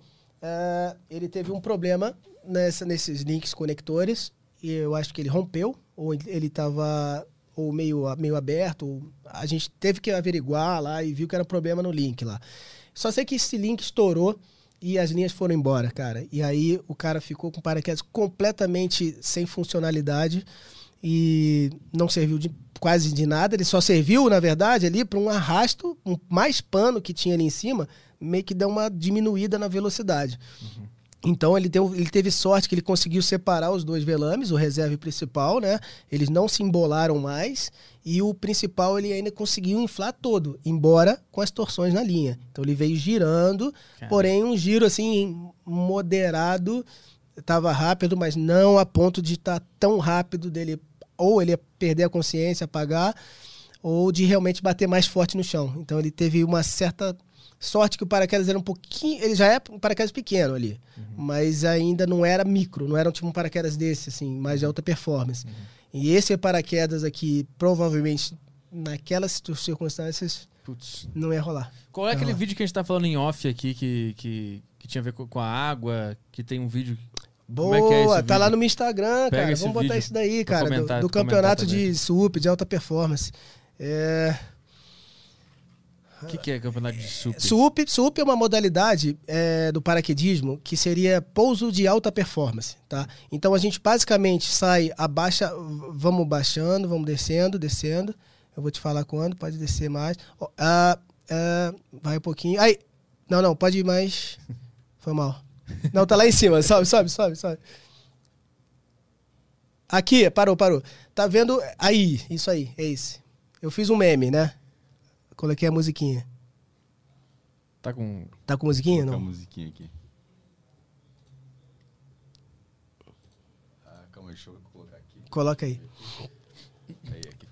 eh, ele teve um problema nessa, nesses links conectores e eu acho que ele rompeu ou ele- estava ou meio, meio aberto. ou- a gente teve que averiguar lá e viu que era um problema no link lá. Só sei que esse link estourou e as linhas foram embora, cara. E aí o cara ficou com paraquedas completamente sem funcionalidade. e não serviu de quase de nada. Ele só serviu, na verdade, ali para um arrasto, um mais pano que tinha ali em cima, meio que deu uma diminuída na velocidade. Uhum. Então ele, deu, ele teve sorte que ele conseguiu separar os dois velames, o reserva e o principal, né? Eles não se embolaram mais e o principal ele ainda conseguiu inflar todo, embora com as torções na linha. Então ele veio girando, Caramba. porém um giro assim moderado, estava rápido, mas não a ponto de estar tá tão rápido dele ou ele perder a consciência, apagar, ou de realmente bater mais forte no chão. Então ele teve uma certa sorte que o paraquedas era um pouquinho, ele já é um paraquedas pequeno ali, uhum. mas ainda não era micro, não era tipo um paraquedas desse assim, mais de alta performance. Uhum. E esse paraquedas aqui provavelmente naquelas circunstâncias Putz. não ia rolar. Qual é aquele rolar. vídeo que a gente tá falando em off aqui que, que, que tinha a ver com a água, que tem um vídeo Boa, é é tá lá no meu Instagram, Pega cara. Vamos botar isso daí, cara. Do, do campeonato de SUP, de alta performance. É. O que, que, é campeonato de SUP? SUP, SUP é uma modalidade é, do paraquedismo que seria pouso de alta performance, tá? Então a gente basicamente sai, abaixa, vamos baixando, vamos descendo, descendo. Eu vou te falar quando, pode descer mais. Ah, ah, vai um pouquinho. Aí, não, não, pode ir mais. Foi mal. Não, tá lá em cima. Sobe, sobe, sobe, sobe. Aqui, parou, parou. Tá vendo? Aí, isso aí, é esse. Eu fiz um meme, né? Coloquei a musiquinha. Tá com. Tá com musiquinha, não? Tá com a musiquinha aqui. Ah, calma, deixa eu colocar aqui. Coloca aí.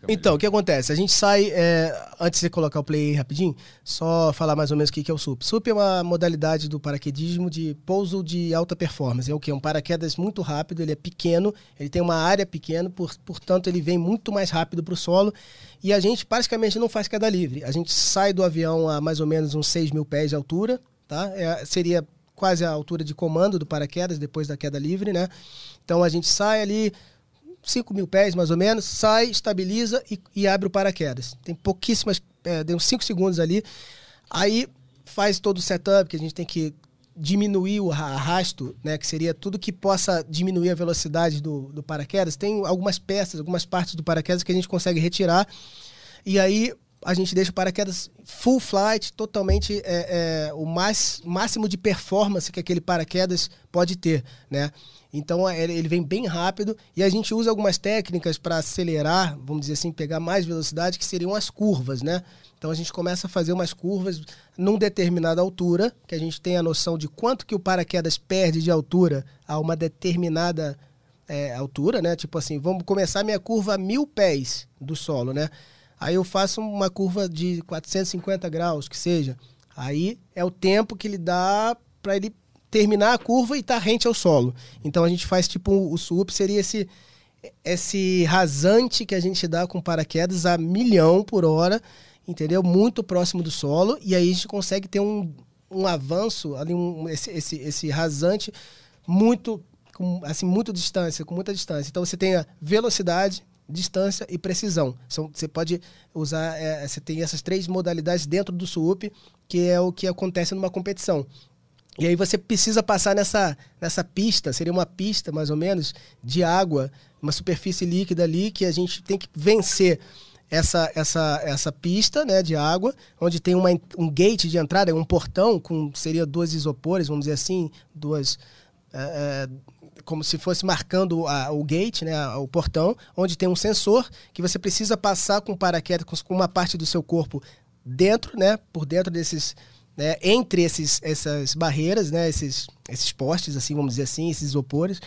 Então, o que acontece? A gente sai, é, antes de colocar o play aí rapidinho, só falar mais ou menos o que é o SUP. SUP é uma modalidade do paraquedismo de pouso de alta performance. É o que? É um paraquedas muito rápido, ele é pequeno, ele tem uma área pequena, por, portanto ele vem muito mais rápido para o solo. E a gente praticamente não faz queda livre. A gente sai do avião a mais ou menos uns 6 mil pés de altura, tá? É, seria quase a altura de comando do paraquedas depois da queda livre, né? Então a gente sai ali 5 mil pés, mais ou menos, sai, estabiliza e, e abre o paraquedas. Tem pouquíssimas, é, deu uns 5 segundos ali. Aí faz todo o setup, que a gente tem que diminuir o arrasto, né, que seria tudo que possa diminuir a velocidade do, do paraquedas. Tem algumas peças, algumas partes do paraquedas que a gente consegue retirar. E aí a gente deixa o paraquedas full flight, totalmente é, é, o mais, máximo de performance que aquele paraquedas pode ter, né? Então é, ele vem bem rápido e a gente usa algumas técnicas para acelerar, vamos dizer assim, pegar mais velocidade, que seriam as curvas, né? Então a gente começa a fazer umas curvas num determinada altura, que a gente tem a noção de quanto que o paraquedas perde de altura a uma determinada é, altura, né? Tipo assim, vamos começar minha curva a mil pés do solo, né? Aí eu faço uma curva de 450 graus, que seja. Aí é o tempo que ele dá para ele terminar a curva e estar tá rente ao solo. Então a gente faz tipo o SUP seria esse esse rasante que a gente dá com paraquedas a milhão por hora, entendeu? Muito próximo do solo e aí a gente consegue ter um, um avanço ali um, esse, esse, esse rasante muito com assim muito distância, com muita distância. Então você tem a velocidade, distância e precisão. São, você pode usar, é, você tem essas três modalidades dentro do SUP, que é o que acontece numa competição. E aí você precisa passar nessa, nessa pista, seria uma pista mais ou menos de água, uma superfície líquida ali que a gente tem que vencer essa, essa, essa pista né, de água, onde tem uma, um gate de entrada, um portão com seria duas isopores, vamos dizer assim, duas é, como se fosse marcando a, o gate, né, o portão, onde tem um sensor que você precisa passar com paraquedas com uma parte do seu corpo dentro, né, por dentro desses né, entre esses, essas barreiras, né, esses, esses postes, assim, vamos dizer assim, esses isopores,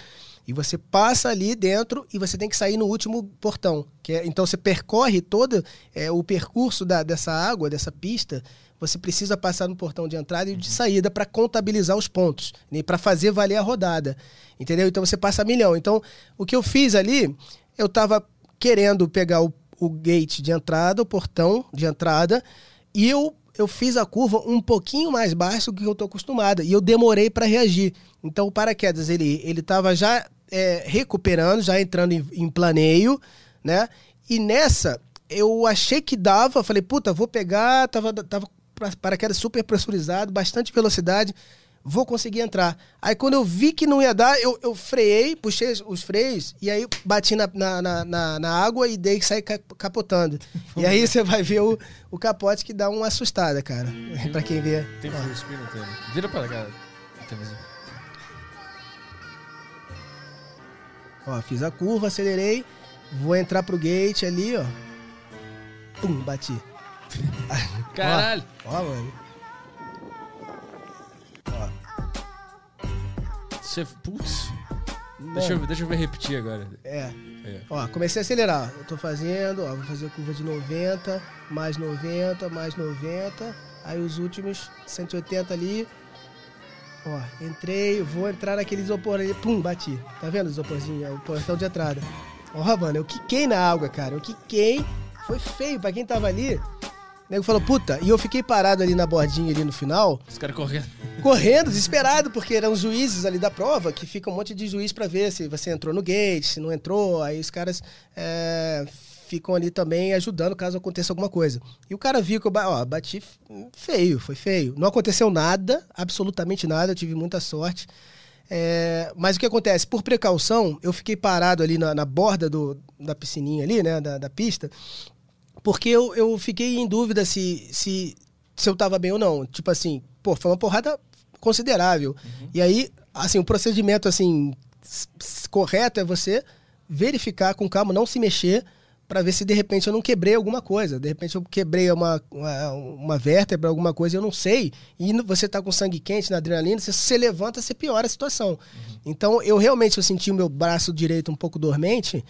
e você passa ali dentro e você tem que sair no último portão. Que é, então você percorre todo é, o percurso da, dessa água, dessa pista, você precisa passar no portão de entrada e de saída para contabilizar os pontos, né, para fazer valer a rodada. Entendeu? Então você passa milhão. Então, o que eu fiz ali, eu estava querendo pegar o, o gate de entrada, o portão de entrada, e eu eu fiz a curva um pouquinho mais baixo do que eu estou acostumada e eu demorei para reagir. Então o paraquedas ele ele estava já é, recuperando, já entrando em, em, planeio, né? E nessa eu achei que dava, falei puta vou pegar, tava tava paraquedas super pressurizado, bastante velocidade, vou conseguir entrar. Aí quando eu vi que não ia dar, eu, eu freiei, puxei os freios e aí bati na, na, na, na água e dei que sair capotando. e aí você vai ver o, o capote que dá uma assustada, cara. pra quem vê. Tem no tempo. Vira pra cá. Ó, fiz a curva, acelerei, vou entrar pro gate ali, ó. Pum, bati. Caralho! ó, ó mano. Você. Putz. Deixa eu, deixa eu ver repetir agora. É. é. Ó, comecei a acelerar. Eu tô fazendo, ó, vou fazer a curva de 90, mais 90, mais 90. Aí os últimos 180 ali. Ó, entrei, vou entrar naquele isopor ali. Pum, bati. Tá vendo o isoporzinho? É o portão de entrada. Ó, mano, eu quiquei na água, cara. Eu quiquei. Foi feio pra quem tava ali. O nego falou, puta, e eu fiquei parado ali na bordinha ali no final. Os caras correndo. Correndo, desesperado, porque eram os juízes ali da prova, que fica um monte de juiz para ver se você entrou no gate, se não entrou. Aí os caras é, ficam ali também ajudando caso aconteça alguma coisa. E o cara viu que eu ó, bati feio, foi feio. Não aconteceu nada, absolutamente nada, eu tive muita sorte. É, mas o que acontece? Por precaução, eu fiquei parado ali na, na borda do, da piscininha ali, né, da, da pista, porque eu, eu fiquei em dúvida se, se, se eu tava bem ou não. Tipo assim, pô, foi uma porrada considerável. Uhum. E aí, assim, o procedimento, assim, correto é você verificar com calma, não se mexer, para ver se de repente eu não quebrei alguma coisa. De repente eu quebrei uma, uma, uma vértebra, alguma coisa, eu não sei. E você tá com sangue quente na adrenalina, você se levanta, você piora a situação. Uhum. Então, eu realmente eu senti o meu braço direito um pouco dormente.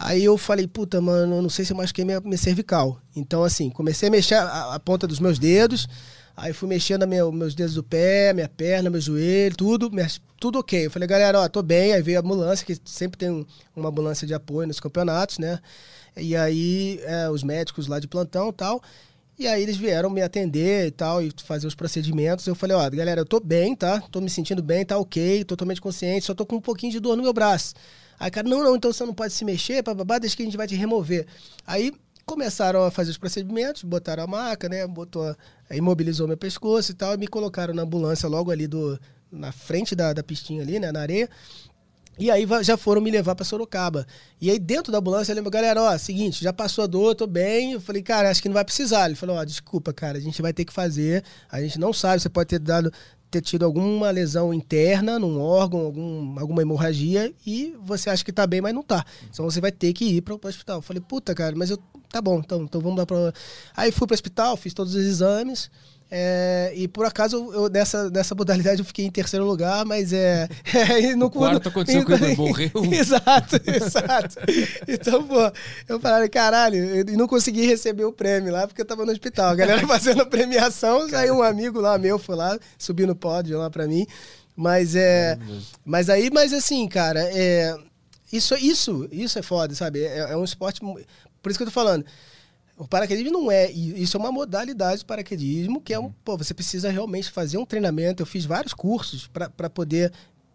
Aí eu falei, puta, mano, não sei se eu machuquei minha, minha cervical. Então, assim, comecei a mexer a, a ponta dos meus dedos, aí fui mexendo meu, meus dedos do pé, minha perna, meu joelho, tudo, tudo ok. Eu falei, galera, ó, tô bem. Aí veio a ambulância, que sempre tem uma ambulância de apoio nos campeonatos, né? E aí, é, os médicos lá de plantão e tal. E aí eles vieram me atender e tal, e fazer os procedimentos. Eu falei, ó, galera, eu tô bem, tá? Tô me sentindo bem, tá ok, totalmente consciente, só tô com um pouquinho de dor no meu braço. Aí, cara, não, não, então você não pode se mexer, babá, deixa que a gente vai te remover. Aí começaram a fazer os procedimentos, botaram a maca, né? Botou, imobilizou meu pescoço e tal, e me colocaram na ambulância logo ali do, na frente da, da pistinha ali, né? Na areia. E aí já foram me levar para Sorocaba. E aí dentro da ambulância eu lembro, galera, ó, seguinte, já passou a dor, tô bem. Eu falei, cara, acho que não vai precisar. Ele falou, ó, desculpa, cara, a gente vai ter que fazer. A gente não sabe, você pode ter dado ter tido alguma lesão interna num órgão, algum, alguma hemorragia, e você acha que tá bem, mas não tá. Então você vai ter que ir para o hospital. Eu falei, puta, cara, mas eu. Tá bom, então, então vamos lá para. Aí fui para o hospital, fiz todos os exames. É, e por acaso, eu, nessa, nessa modalidade eu fiquei em terceiro lugar, mas é. é no quarto aconteceu quando ele morreu. exato, exato. Então, pô, eu falei, caralho, e não consegui receber o prêmio lá porque eu tava no hospital. A galera fazendo a premiação, aí um amigo lá meu foi lá, subiu no pódio lá pra mim. Mas é. Mas aí, mas assim, cara, é. Isso, isso, isso é foda, sabe? É, é um esporte. Por isso que eu tô falando. O paraquedismo não é. Isso é uma modalidade do paraquedismo que é um. Uhum. Pô, você precisa realmente fazer um treinamento. Eu fiz vários cursos para poder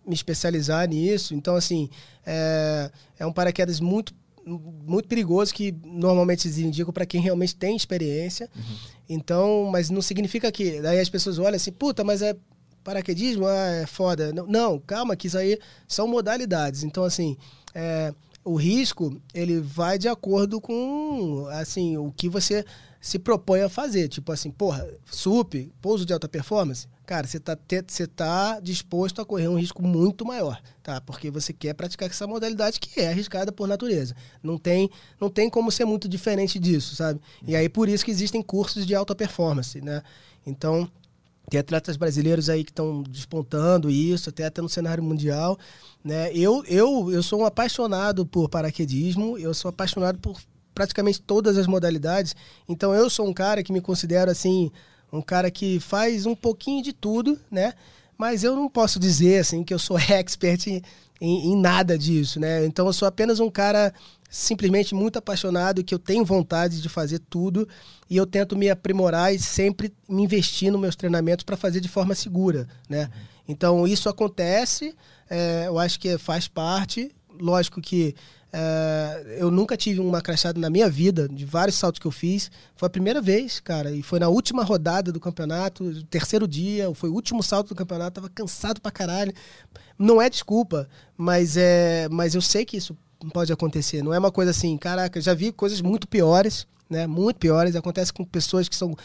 me especializar nisso. Então, assim, é, é um paraquedas muito muito perigoso que normalmente eles indicam para quem realmente tem experiência. Uhum. Então, mas não significa que daí as pessoas olham assim, puta, mas é paraquedismo, ah, é foda. Não, não, calma, que isso aí são modalidades. Então, assim, é, o risco ele vai de acordo com assim o que você se propõe a fazer. Tipo assim, porra, SUP, pouso de alta performance, cara, você está você tá disposto a correr um risco muito maior, tá? Porque você quer praticar essa modalidade que é arriscada por natureza. Não tem, não tem como ser muito diferente disso, sabe? E aí por isso que existem cursos de alta performance, né? Então, tem atletas brasileiros aí que estão despontando isso, até, até no cenário mundial. Né? Eu, eu, eu sou um apaixonado por paraquedismo, eu sou apaixonado por praticamente todas as modalidades. Então eu sou um cara que me considero assim, um cara que faz um pouquinho de tudo, né? Mas eu não posso dizer assim que eu sou expert em, em, em nada disso, né? Então eu sou apenas um cara simplesmente muito apaixonado, que eu tenho vontade de fazer tudo e eu tento me aprimorar e sempre me investir nos meus treinamentos para fazer de forma segura, né? Então isso acontece, é, eu acho que faz parte, lógico que é, eu nunca tive uma crachada na minha vida, de vários saltos que eu fiz. Foi a primeira vez, cara, e foi na última rodada do campeonato, terceiro dia, foi o último salto do campeonato, tava cansado pra caralho. Não é desculpa, mas é, mas eu sei que isso pode acontecer. Não é uma coisa assim, caraca, já vi coisas muito piores, né? Muito piores. Acontece com pessoas que são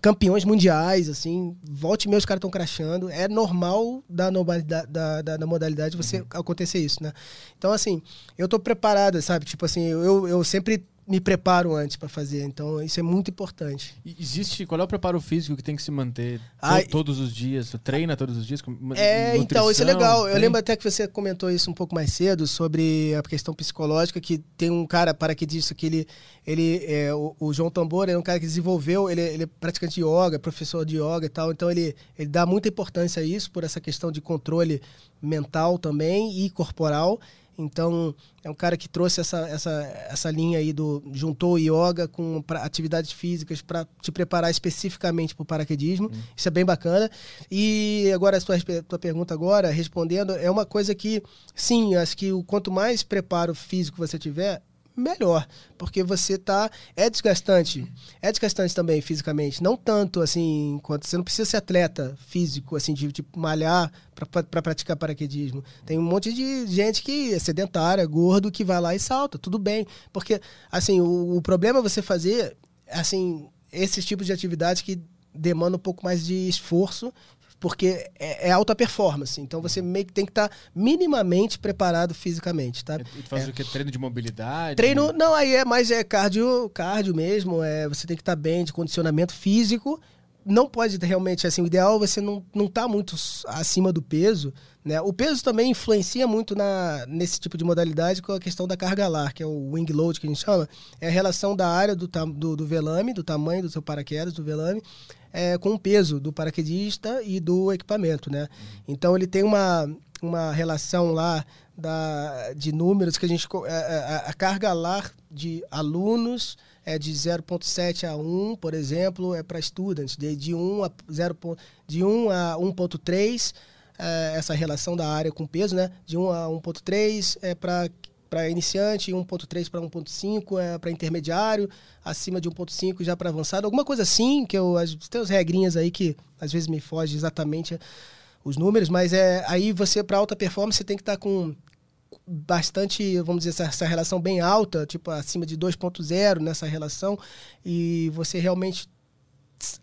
campeões mundiais, assim, volte e meia os caras estão crachando. É normal da, normalidade, da, da, da modalidade você uhum. acontecer isso, né? Então, assim, eu tô preparada, sabe? Tipo assim, eu, eu sempre me preparo antes para fazer. Então, isso é muito importante. Existe. Qual é o preparo físico que tem que se manter Ai, todos os dias? Tu treina todos os dias? É, então, isso é legal. Eu lembro até que você comentou isso um pouco mais cedo sobre a questão psicológica, que tem um cara paraquedista que ele. ele é, o, o, João Tambor é um cara que desenvolveu, ele, ele é praticante de yoga, professor de yoga e tal. Então, ele, ele dá muita importância a isso, por essa questão de controle mental também e corporal. Então, é um cara que trouxe essa, essa, essa linha aí do. juntou yoga com pra, atividades físicas para te preparar especificamente para o paraquedismo. Hum. Isso é bem bacana. E agora, a sua, tua pergunta agora, respondendo, é uma coisa que, sim, acho que o quanto mais preparo físico você tiver, melhor, porque você tá é desgastante, é desgastante também fisicamente, não tanto assim, quanto você não precisa ser atleta físico assim de tipo malhar para praticar paraquedismo. Tem um monte de gente que é sedentária, gordo que vai lá e salta, tudo bem, porque assim, o, o problema é você fazer assim esses tipos de atividades que demandam um pouco mais de esforço porque é, é, alta performance. Então você meio que tem que estar tá minimamente preparado fisicamente, tá? E tu faz é. o que? Treino de mobilidade? Treino, não, aí é mais é cardio, cardio mesmo. É, você tem que estar tá bem de condicionamento físico. Não pode realmente, assim, o ideal é você não, não tá muito acima do peso, né? O peso também influencia muito na, nesse tipo de modalidade com a questão da carga lar, que é o wing load que a gente chama. É a relação da área do, do, do velame, do tamanho do seu paraquedas, do velame, é, com o peso do paraquedista e do equipamento, né? Então ele tem uma, uma relação lá da, de números que a gente a, é, é, a, a carga lar de alunos é de 0.7 a 1, por exemplo, é para estudantes, de, de 1 a 0. de 1 a 1.3 é, essa relação da área com peso, né? De 1 a 1.3 é para para iniciante, 1.3 para 1.5 é para intermediário, acima de 1.5 já para avançado, alguma coisa assim, que eu tem as regrinhas aí que às vezes me foge exatamente os números, mas é aí você para alta performance tem que estar tá com bastante, vamos dizer, essa, essa, relação bem alta, tipo acima de 2.0 nessa relação, e você realmente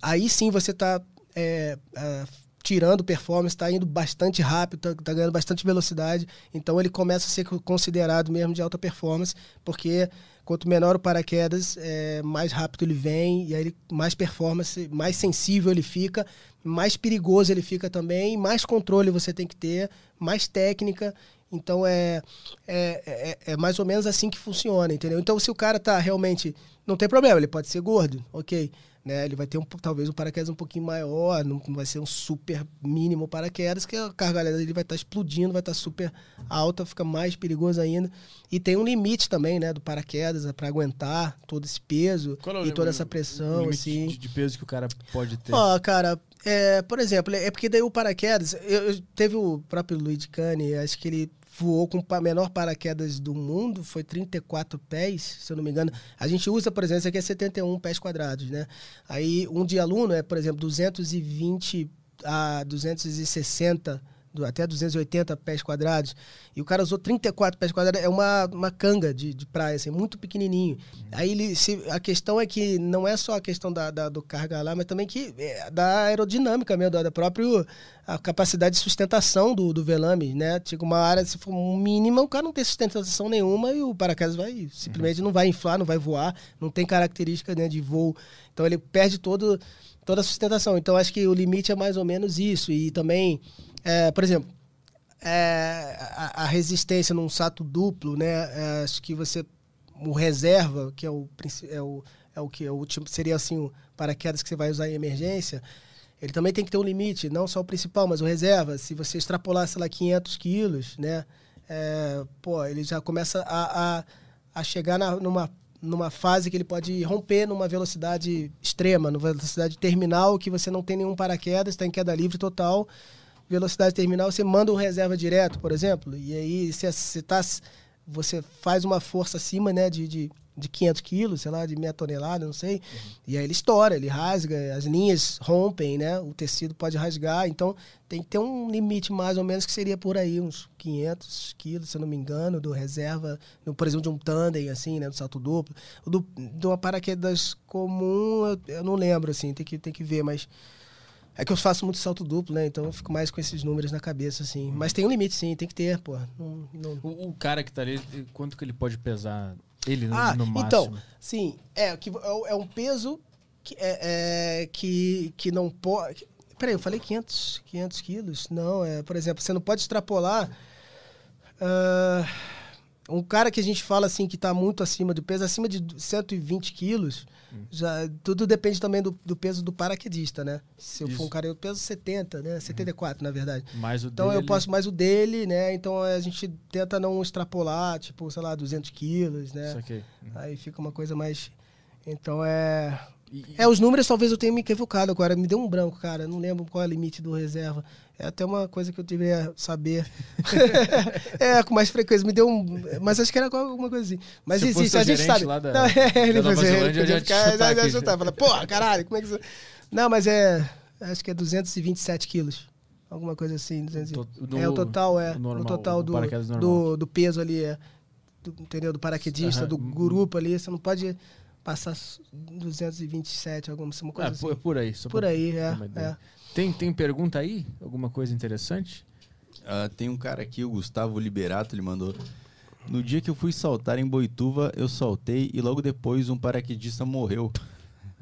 aí sim você está é, é, tirando performance, está indo bastante rápido, está tá ganhando bastante velocidade. Então ele começa a ser considerado mesmo de alta performance, porque quanto menor o paraquedas, é, mais rápido ele vem, e aí ele, mais performance, mais sensível ele fica, mais perigoso ele fica também, mais controle você tem que ter, mais técnica. Então é, é, é, é mais ou menos assim que funciona, entendeu? Então se o cara tá realmente. Não tem problema, ele pode ser gordo, ok né? Ele vai ter um, talvez um paraquedas um pouquinho maior, não vai ser um super mínimo paraquedas, que a carga dele vai estar tá explodindo, vai estar tá super alta, fica mais perigoso ainda. E tem um limite também, né, do paraquedas, é para aguentar todo esse peso é e toda essa pressão, o assim. De, de peso que o cara pode ter. Ó, oh, cara, é, por exemplo, é porque daí o paraquedas, eu, eu teve o próprio Luiz Cane, acho que ele voou com o menor paraquedas do mundo, foi 34 pés, se eu não me engano. A gente usa, por exemplo, isso aqui é 71 pés quadrados, né? Aí um de aluno é, por exemplo, 220 a 260 até 280 pés quadrados, e o cara usou 34 pés quadrados, é uma, uma canga de, de praia, assim, muito pequenininho. Aí ele, se, a questão é que não é só a questão da, da do carga lá, mas também que é, da aerodinâmica mesmo, da, da própria a capacidade de sustentação do, do velame, né? Tipo, uma área, se for mínima, o cara não tem sustentação nenhuma e o paraquedas vai, simplesmente não vai inflar, não vai voar, não tem característica né, de voo. Então ele perde todo, toda a sustentação. Então acho que o limite é mais ou menos isso. E também é, por exemplo, é, a, a, resistência num sato duplo, né? É, acho que você o reserva, que é o é o, é o que é o último seria assim o paraquedas que você vai usar em emergência, ele também tem que ter um limite, não só o principal, mas o reserva. Se você extrapolar, sei lá, 500 quilos, né? É, pô, ele já começa a, a, a chegar na, numa numa fase que ele pode romper numa velocidade extrema, numa velocidade terminal que você não tem nenhum paraquedas, está em queda livre total velocidade terminal, você manda um reserva direto, por exemplo, e aí você, você, tá, você faz uma força acima né, de, de, de 500 quilos, sei lá, de meia tonelada, não sei, uhum. e aí ele estoura, ele rasga, as linhas rompem, né, o tecido pode rasgar, então tem que ter um limite mais ou menos que seria por aí, uns 500 quilos, se eu não me engano, do reserva, no, por exemplo, de um tandem, assim, né, do salto duplo. O do, de uma paraquedas comum, eu, eu não lembro, assim, tem que, tem que ver, mas é que eu faço muito salto duplo, né? Então eu fico mais com esses números na cabeça, assim. Mas tem um limite, sim, tem que ter, pô. Não, não... O, o, cara que tá ali, quanto que ele pode pesar? Ele no, ah, no máximo? Então, sim, é, que, é, é um peso que, é, é, que, que não pode. Peraí, eu falei 500, 500 quilos? Não, é, por exemplo, você não pode extrapolar. Uh, um cara que a gente fala assim que está muito acima do peso, acima de 120 quilos já, tudo depende também do, do peso do paraquedista, né? Se eu Isso. for um cara, eu peso 70, né? 74, uhum. na verdade. Mais o então dele. eu posso mais o dele, né? Então a gente tenta não extrapolar, tipo, sei lá, 200 quilos, né? Isso aqui. Uhum. Aí fica uma coisa mais. Então é. E, é, os números talvez eu tenha me equivocado agora. Me deu um branco, cara. Não lembro qual é o limite do reserva. É até uma coisa que eu deveria saber. é, com mais frequência. Me deu um. Mas acho que era alguma coisa assim. Mas Se existe, a gente sabe. Lá da, não, é, ele da fazer, ele podia ficar. Já, já chutar, fala, porra, caralho, como é que você. Não, mas é. Acho que é 227 quilos. Alguma coisa assim. 200, no, é, o total é. O, normal, o total do, do, do, peso ali é. Do, entendeu? Do paraquedista, uhum. do grupo ali. Você não pode passar 227, alguma coisa é, assim. Por aí. por aí, é, é. Tem, tem pergunta aí? Alguma coisa interessante? Uh, tem um cara aqui, o Gustavo Liberato, ele mandou. No dia que eu fui saltar em Boituva, eu saltei e logo depois um paraquedista morreu.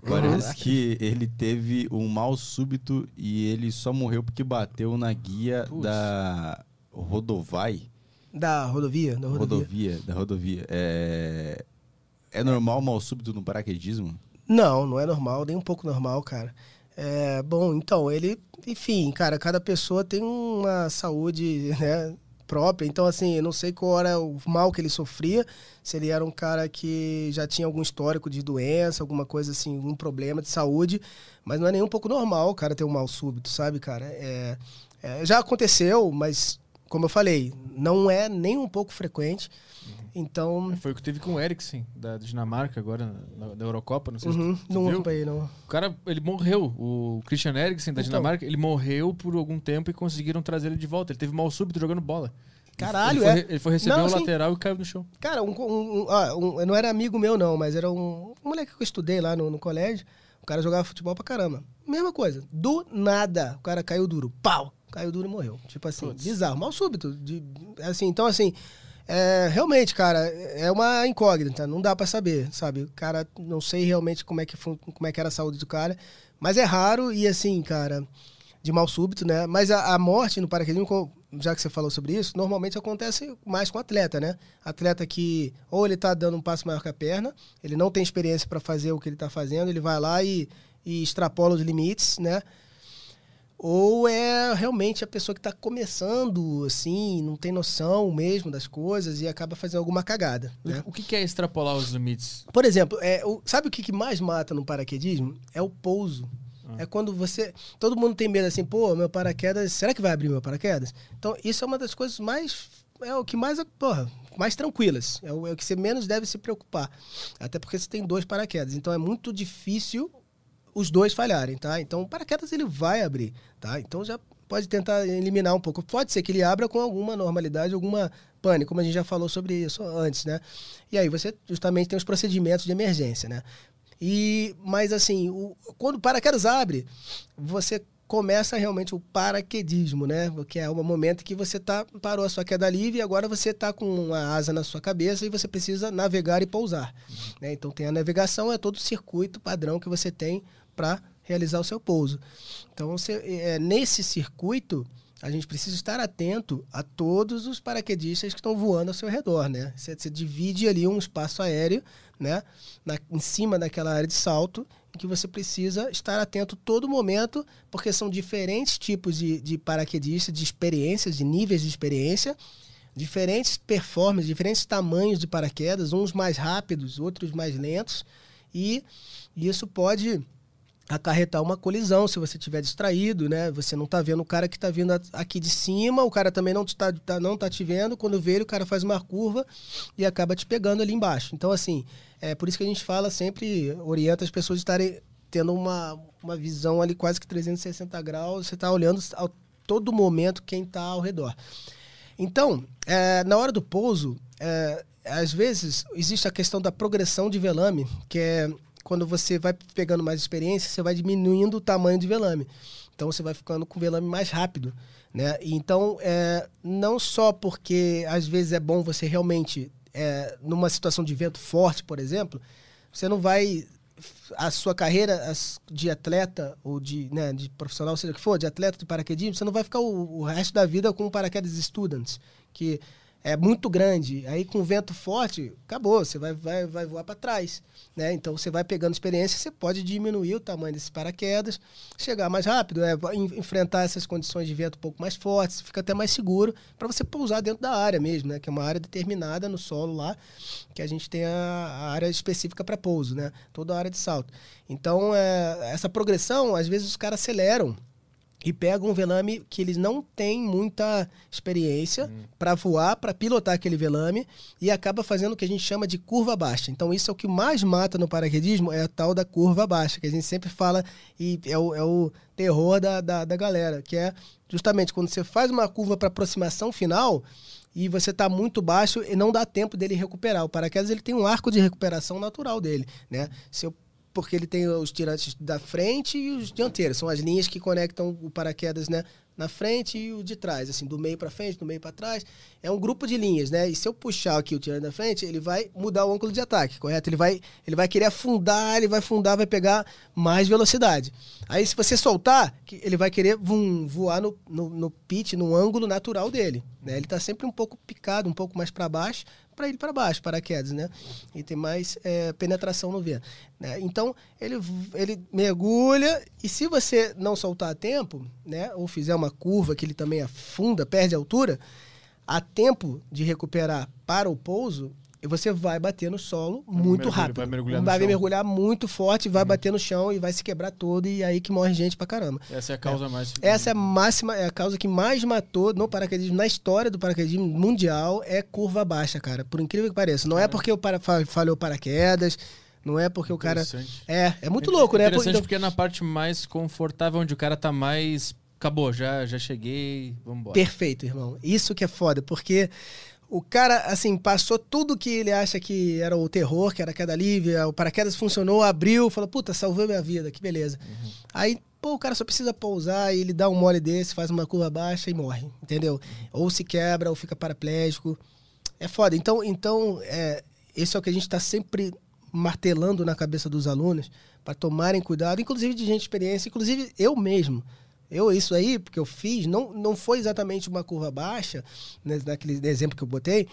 Parece que ele teve um mal súbito e ele só morreu porque bateu na guia Puxa. da Rodovai. Da rodovia? Da rodovia. rodovia da rodovia. É... É normal mal súbito no paraquedismo? Não, não é normal, nem um pouco normal, cara. É, bom, então, ele, enfim, cara, cada pessoa tem uma saúde, né, própria. Então, assim, eu não sei qual era o mal que ele sofria, se ele era um cara que já tinha algum histórico de doença, alguma coisa assim, algum problema de saúde, mas não é nem um pouco normal o cara ter um mal súbito, sabe, cara? É, é, já aconteceu, mas, como eu falei, não é nem um pouco frequente. Então. Foi o que teve com o Eriksen, da Dinamarca, agora, na, da Eurocopa, não sei uhum, se tu, Não acompanhei, não. O cara, ele morreu. O Christian Eriksen, da então, Dinamarca, ele morreu por algum tempo e conseguiram trazer ele de volta. Ele teve mal súbito jogando bola. Caralho, ele é. Foi, ele foi receber não, o assim, lateral e caiu no chão. Cara, um, um, ah, um, não era amigo meu, não, mas era um, um moleque que eu estudei lá no, no colégio. O cara jogava futebol pra caramba. Mesma coisa. Do nada, o cara caiu duro. Pau! Caiu duro e morreu. Tipo assim, bizarro. Mal súbito. De, assim, então, assim, é, realmente, cara, é uma incógnita, não dá para saber, sabe? O cara, não sei realmente como é, que, como é que era a saúde do cara, mas é raro e assim, cara, de mal súbito, né? Mas a, a morte no paraquedismo, já que você falou sobre isso, normalmente acontece mais com atleta, né? Atleta que ou ele tá dando um passo maior que a perna, ele não tem experiência para fazer o que ele tá fazendo, ele vai lá e, e extrapola os limites, né? Ou é realmente a pessoa que está começando, assim, não tem noção mesmo das coisas e acaba fazendo alguma cagada. Né? O que é extrapolar os limites? Por exemplo, é, o, sabe o que mais mata no paraquedismo? É o pouso. Ah. É quando você. Todo mundo tem medo assim, pô, meu paraquedas, será que vai abrir meu paraquedas? Então, isso é uma das coisas mais. É o que mais, porra, mais tranquilas. É o, é o que você menos deve se preocupar. Até porque você tem dois paraquedas. Então, é muito difícil os dois falharem, tá? Então o paraquedas ele vai abrir, tá? Então já pode tentar eliminar um pouco. Pode ser que ele abra com alguma normalidade, alguma pane, como a gente já falou sobre isso antes, né? E aí você justamente tem os procedimentos de emergência, né? E mas assim, o, quando o paraquedas abre, você começa realmente o paraquedismo, né? Que é o momento que você tá parou a sua queda livre e agora você está com uma asa na sua cabeça e você precisa navegar e pousar. Né? Então tem a navegação, é todo o circuito padrão que você tem para realizar o seu pouso. Então, você, é, nesse circuito, a gente precisa estar atento a todos os paraquedistas que estão voando ao seu redor, né? Você, você divide ali um espaço aéreo, né? Na, em cima daquela área de salto, em que você precisa estar atento todo momento, porque são diferentes tipos de, de paraquedistas, de experiências, de níveis de experiência, diferentes performances, diferentes tamanhos de paraquedas, uns mais rápidos, outros mais lentos, e isso pode acarretar uma colisão se você estiver distraído, né? Você não tá vendo o cara que tá vindo aqui de cima, o cara também não tá, tá, não tá te vendo. Quando vê ele, o cara faz uma curva e acaba te pegando ali embaixo. Então, assim, é por isso que a gente fala sempre, orienta as pessoas a estarem tendo uma, uma visão ali quase que 360 graus. Você tá olhando a todo momento quem tá ao redor. Então, é, na hora do pouso, é, às vezes existe a questão da progressão de velame, que é quando você vai pegando mais experiência, você vai diminuindo o tamanho de velame. Então você vai ficando com velame mais rápido. Né? Então, é, não só porque às vezes é bom você realmente, é, numa situação de vento forte, por exemplo, você não vai. A sua carreira de atleta ou de, né, de profissional, seja o que for, de atleta de paraquedismo, você não vai ficar o, o resto da vida com paraquedas students, que é muito grande, aí com vento forte, acabou, você vai, vai, vai voar para trás. Né? Então você vai pegando experiência, você pode diminuir o tamanho desse paraquedas, chegar mais rápido, é, enfrentar essas condições de vento um pouco mais fortes, fica até mais seguro para você pousar dentro da área mesmo, né? que é uma área determinada no solo lá, que a gente tem a, a área específica para pouso, né? toda a área de salto. Então, é, essa progressão, às vezes os caras aceleram e pegam um velame que eles não têm muita experiência uhum. para voar, para pilotar aquele velame e acaba fazendo o que a gente chama de curva baixa. Então isso é o que mais mata no paraquedismo, é a tal da curva baixa, que a gente sempre fala e é o, é o terror da, da, da galera, que é justamente quando você faz uma curva para aproximação final e você está muito baixo e não dá tempo dele recuperar. O paraquedas ele tem um arco de recuperação natural dele, né? Se eu porque ele tem os tirantes da frente e os dianteiros. São as linhas que conectam o paraquedas, né? Na frente e o de trás, assim, do meio para frente, do meio para trás. É um grupo de linhas, né? E se eu puxar aqui o tirante da frente, ele vai mudar o ângulo de ataque, correto? Ele vai, ele vai querer afundar, ele vai afundar, vai pegar mais velocidade. Aí, se você soltar, ele vai querer vum, voar no, no, no pitch, no ângulo natural dele. Né? Ele está sempre um pouco picado, um pouco mais para baixo, para ir para baixo, paraquedas, né? E tem mais é, penetração no vento. Né? Então, ele, ele mergulha e se você não soltar a tempo, né? Ou fizer uma curva que ele também afunda, perde altura, a tempo de recuperar para o pouso, você vai bater no solo muito rápido. Vai mergulhar, vai mergulhar muito forte, vai uhum. bater no chão e vai se quebrar todo e aí que morre gente pra caramba. Essa é a causa é. mais. Essa é a máxima, é a causa que mais matou no paraquedismo, na história do paraquedismo mundial, é curva baixa, cara. Por incrível que pareça. Não é, é porque o para, falhou paraquedas. Não é porque o cara. É, é muito louco, né? Interessante porque é na parte mais confortável, onde o cara tá mais. Acabou, já, já cheguei, vamos embora. Perfeito, irmão. Isso que é foda, porque o cara, assim, passou tudo que ele acha que era o terror, que era a queda livre, o paraquedas funcionou, abriu, falou, puta, salvou minha vida, que beleza. Uhum. Aí, pô, o cara só precisa pousar e ele dá um mole desse, faz uma curva baixa e morre, entendeu? Uhum. Ou se quebra, ou fica paraplégico. É foda. Então, então é, esse é o que a gente está sempre martelando na cabeça dos alunos para tomarem cuidado, inclusive de gente de experiência, inclusive eu mesmo. Eu, isso aí, porque eu fiz, não, não foi exatamente uma curva baixa, né, naquele exemplo que eu botei,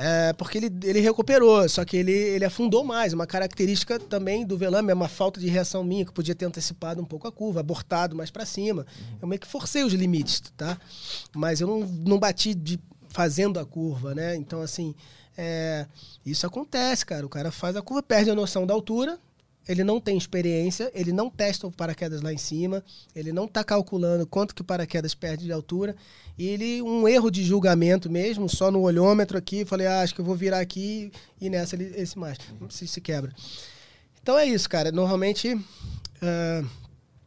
é, porque ele, ele recuperou, só que ele, ele afundou mais. Uma característica também do velame é uma falta de reação minha, que podia ter antecipado um pouco a curva, abortado mais para cima. Eu meio que forcei os limites, tá? Mas eu não, não bati de, fazendo a curva, né? Então, assim, é, isso acontece, cara. O cara faz a curva, perde a noção da altura, ele não tem experiência, ele não testa o paraquedas lá em cima, ele não está calculando quanto que o paraquedas perde de altura, e ele, um erro de julgamento mesmo, só no olhômetro aqui, falei, ah, acho que eu vou virar aqui, e nessa ele, esse mais, uhum. se, se quebra. Então é isso, cara, normalmente, uh,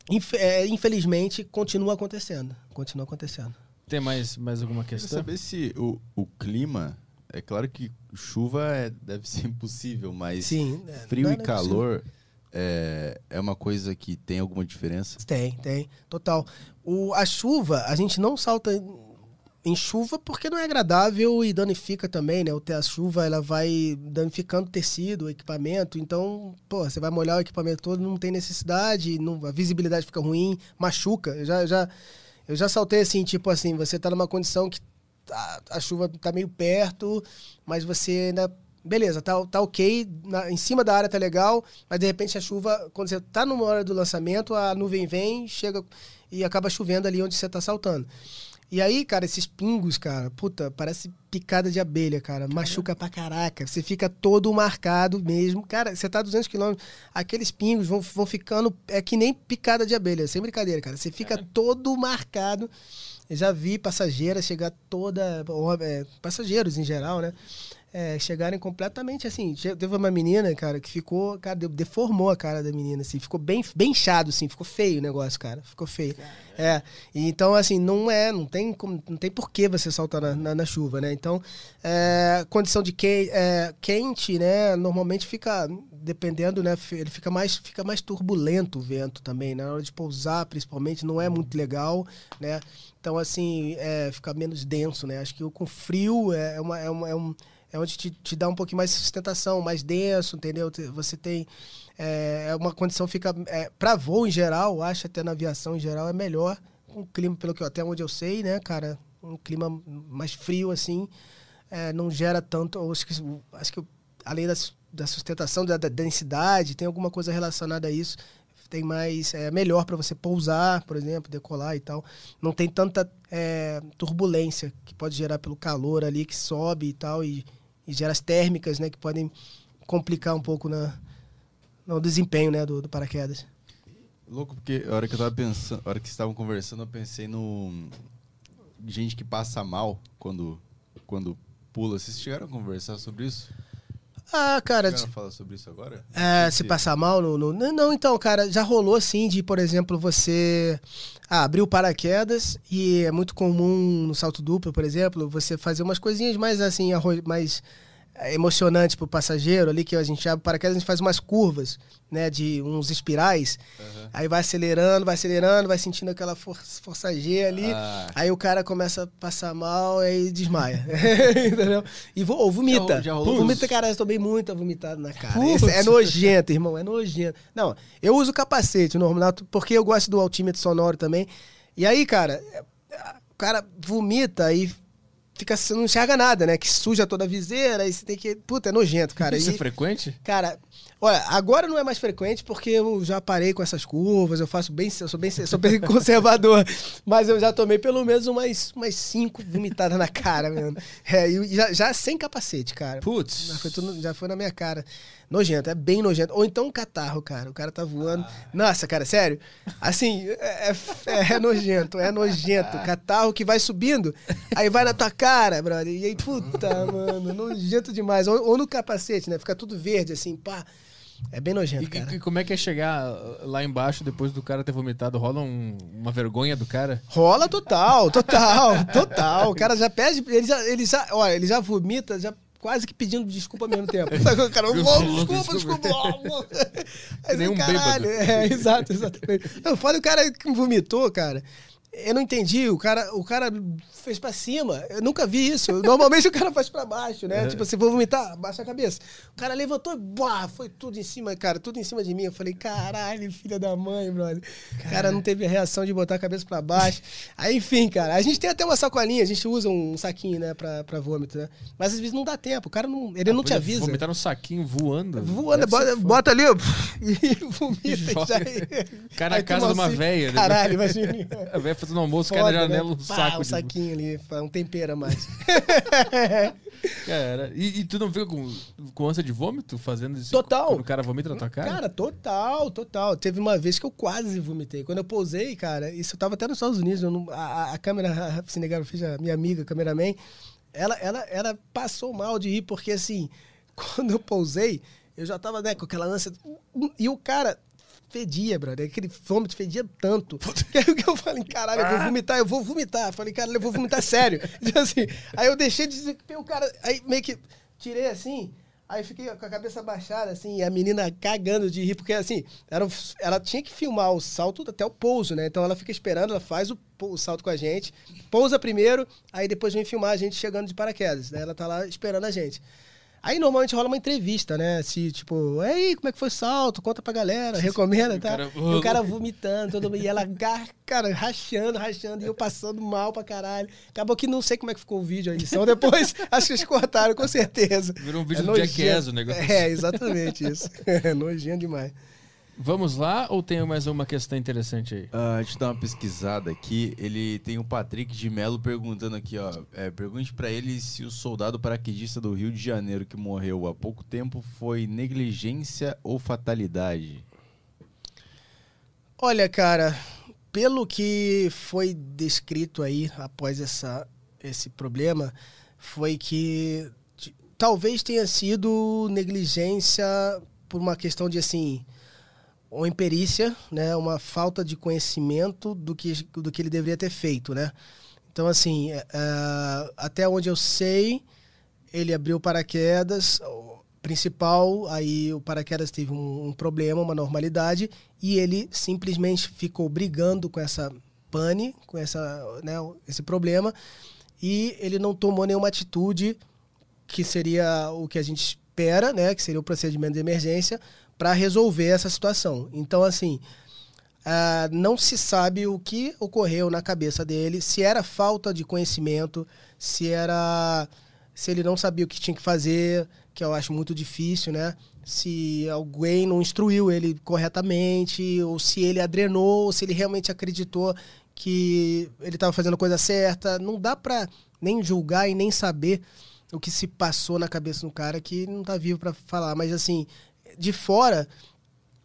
inf é, infelizmente, continua acontecendo, continua acontecendo. Tem mais, mais alguma questão? Quero saber se o, o clima é claro que chuva é, deve ser impossível, mas Sim, é, frio e é calor é, é uma coisa que tem alguma diferença? Tem, tem. Total. O, a chuva, a gente não salta em chuva porque não é agradável e danifica também, né? A chuva ela vai danificando o tecido, o equipamento. Então, pô, você vai molhar o equipamento todo, não tem necessidade, não, a visibilidade fica ruim, machuca. Eu já, já, eu já saltei assim, tipo assim, você tá numa condição que a, a chuva tá meio perto, mas você ainda beleza, tá, tá ok, na, em cima da área tá legal, mas de repente a chuva, quando você tá numa hora do lançamento, a nuvem vem, chega e acaba chovendo ali onde você tá saltando. E aí, cara, esses pingos, cara, puta, parece picada de abelha, cara. Machuca pra caraca. Você fica todo marcado mesmo. Cara, você tá a 200 km, aqueles pingos vão, vão ficando. É que nem picada de abelha, sem brincadeira, cara. Você fica todo marcado. Eu já vi passageiras chegar toda. ou, é, passageiros em geral, né? É, chegarem completamente assim. Teve uma menina, cara, que ficou, cara, de- deformou a cara da menina, assim, ficou bem, bem inchado, assim, ficou feio o negócio, cara, ficou feio. É, então, assim, não é, não tem, como- não tem por que você saltar na, na, na chuva, né? Então, é, condição de que, é, quente, né, normalmente fica, dependendo, né, ele fica mais, fica mais turbulento o vento também, né? na hora de pousar, principalmente, não é muito legal, né? Então, assim, é, fica menos denso, né? Acho que com frio é, uma, é, uma, é um é onde te, te dá um pouquinho mais de sustentação, mais denso, entendeu? Te- Você tem é, é uma condição fica é, para voo em geral, acho até na aviação em geral é melhor um clima pelo que até onde eu sei, né, cara, um clima mais frio assim, é, não gera tanto, acho que acho que além da, su- da sustentação da, da densidade, tem alguma coisa relacionada a isso. Tem mais. É melhor para você pousar, por exemplo, decolar e tal. Não tem tanta é, turbulência que pode gerar pelo calor ali que sobe e tal. E, e gera as térmicas, né? Que podem complicar um pouco na, no desempenho né, do, do paraquedas. Louco, porque a hora que eu tava pensando, a hora que estavam conversando, eu pensei no. Gente que passa mal quando, quando pula. Vocês chegaram a conversar sobre isso? Ah, cara, Chegaram a falar sobre isso agora? É, se passar mal no, no- Não, então, cara, já rolou assim de, por exemplo, você ah, abrir o paraquedas e é muito comum no salto duplo, por exemplo, você fazer umas coisinhas mais assim, mais eh, emocionantes pro passageiro ali, que a gente abre o paraquedas, a gente faz umas curvas, né, de uns espirais, Aham. aí vai acelerando, vai acelerando, vai sentindo aquela for força G ali, Ah, Aí o cara começa a passar mal aí desmaia. Entendeu? E vo, ou vomita. Já- já vomita, cara, eu tomei muita vomitada na cara. É nojento, irmão, é nojento. Não, eu uso capacete normal, porque eu gosto do altímetro sonoro também. E aí, cara, é, o cara vomita e fica, você não enxerga nada, né? Que suja toda a viseira, aí você tem que. Puta, é nojento, cara. Isso E- é frequente? Cara, olha, agora não é mais frequente porque eu já parei com essas curvas, eu faço bem, eu sou bem, sou bem conservador, mas eu já tomei pelo menos umas, umas cinco vomitadas na cara mesmo. É, e já, já sem capacete, cara. Já Putz. foi, tudo- já foi na minha cara. Nojento, é bem nojento. Ou então um catarro, cara. O cara tá voando. Nossa, cara, sério. Assim, é, é- é nojento, é nojento. Catarro que vai subindo, aí vai na tua cara, brother. E aí, puta, mano, nojento demais. Ou, ou no capacete, né? Fica tudo verde, assim, pá. É bem nojento, E, cara. e como é que é chegar lá embaixo depois do cara ter vomitado? Rola um- uma vergonha do cara? Rola total, total, total. O cara já pede, ele já, ele já, olha, ele já vomita, já quase que pedindo desculpa ao mesmo tempo. Sabe, cara, "Ô, desculpa, desculpa. ó, Aí um caralho, é, exato, exatamente. Não, fala o cara que vomitou, cara. Eu não entendi, o cara, o cara fez pra cima. Eu nunca vi isso. Normalmente o cara faz pra baixo, né? Tipo, assim, vou vomitar, baixa a cabeça. O cara levantou e foi tudo em cima, cara, tudo em cima de mim. Eu falei, caralho, filha da mãe, brother. O cara não teve a reação de botar a cabeça pra baixo. Aí, enfim, cara, a gente tem até uma sacolinha, a gente usa um saquinho, né, pra, pra vômito, né? Mas às vezes não dá tempo, o cara não, ele não te avisa. Vomitar no saquinho voando. Voando, bota, bota ali, ó, e vomita. Joga. Já... Cara, a casa de uma assim, véia. né? Caralho, imagina. A véia fazendo almoço, cai Foda, na janela né? um Pá, saco um de... saquinho ali, um tempero a mais. Cara, e, e tu não fica com, com ânsia de vômito fazendo isso? Total. Quando o cara vomita na tua cara? Cara, total, total. Teve uma vez que eu quase vomitei. Quando eu pousei, cara, isso eu tava até nos Estados Unidos, não- a, a- câmera a cinegrafista, minha amiga, cameraman, ela, ela, ela passou mal de rir, porque assim, quando eu pousei, eu já tava, né, com aquela ânsia. E o cara fedia, brother. Aquele vômito fedia tanto. Que aí que eu falei, caralho, eu vou vomitar, eu vou vomitar. Eu falei, cara, eu vou vomitar sério. Tipo assim, aí eu deixei de dizer que o cara. Aí meio que tirei assim. Aí fiquei com a cabeça baixada, assim, e a menina cagando de rir, porque assim, era, ela tinha que filmar o salto até o pouso, né? Então ela fica esperando, ela faz o, o salto com a gente, pousa primeiro, aí depois vem filmar a gente chegando de paraquedas, né? Ela tá lá esperando a gente. Aí normalmente rola uma entrevista, né? Se, tipo, aí, como é que foi o salto? Conta pra galera, recomenda, tá? cara- E o cara vomitando, todo mundo, e ela, cara, rachando, rachando, e eu passando mal pra caralho. Acabou que não sei como é que ficou o vídeo, a edição depois, acho que eles cortaram, com certeza. Virou um vídeo É do. Jackass o negócio. É, exatamente isso. É nojento demais. Vamos lá ou tem mais uma questão interessante aí? Uh, a gente dá uma pesquisada aqui. Ele tem o Patrick de Melo perguntando aqui, ó. É, pergunte para ele se o soldado paraquedista do Rio de Janeiro que morreu há pouco tempo foi negligência ou fatalidade. Olha, cara, pelo que foi descrito aí após essa, esse problema, foi que talvez tenha sido negligência por uma questão de assim uma imperícia, né, uma falta de conhecimento do que, do que ele deveria ter feito, né? Então, assim, é até onde eu sei, ele abriu paraquedas, principal, aí o paraquedas teve um, um, problema, uma normalidade, e ele simplesmente ficou brigando com essa pane, com essa, né, esse problema, e ele não tomou nenhuma atitude que seria o que a gente espera, né, que seria o procedimento de emergência, para resolver essa situação. Então, assim, uh, não se sabe o que ocorreu na cabeça dele, se era falta de conhecimento, se era se ele não sabia o que tinha que fazer, que eu acho muito difícil, né? Se alguém não instruiu ele corretamente, ou se ele adrenou, ou se ele realmente acreditou que ele estava fazendo a coisa certa. Não dá para nem julgar e nem saber o que se passou na cabeça do cara que não está vivo para falar. Mas assim, de fora,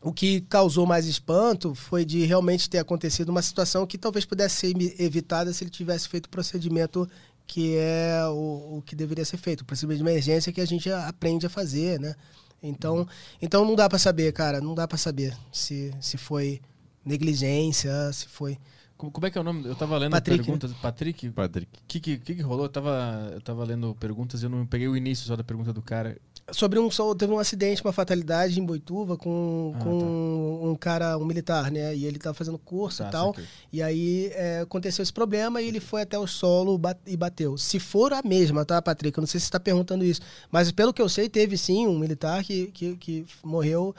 o que causou mais espanto foi de realmente ter acontecido uma situação que talvez pudesse ser evitada se ele tivesse feito o procedimento que é o, o que deveria ser feito, o procedimento de emergência que a gente aprende a fazer, né? Então, então não dá para saber, cara, não dá para saber se, se foi negligência, se foi como é que é o nome? Eu tava lendo Patrick, perguntas. Né? Patrick? Patrick. O que, que, que, rolou? Eu tava, eu tava lendo perguntas e eu não peguei o início só da pergunta do cara. Sobre um. Teve um acidente, uma fatalidade em Boituva com, ah, com tá. um cara, um militar, né? E ele tava fazendo curso tá, e tal. E aí é, aconteceu esse problema e ele foi até o solo e bateu. Se for a mesma, tá, Patrick? Eu não sei se você tá perguntando isso. Mas pelo que eu sei, teve sim um militar que, que, que morreu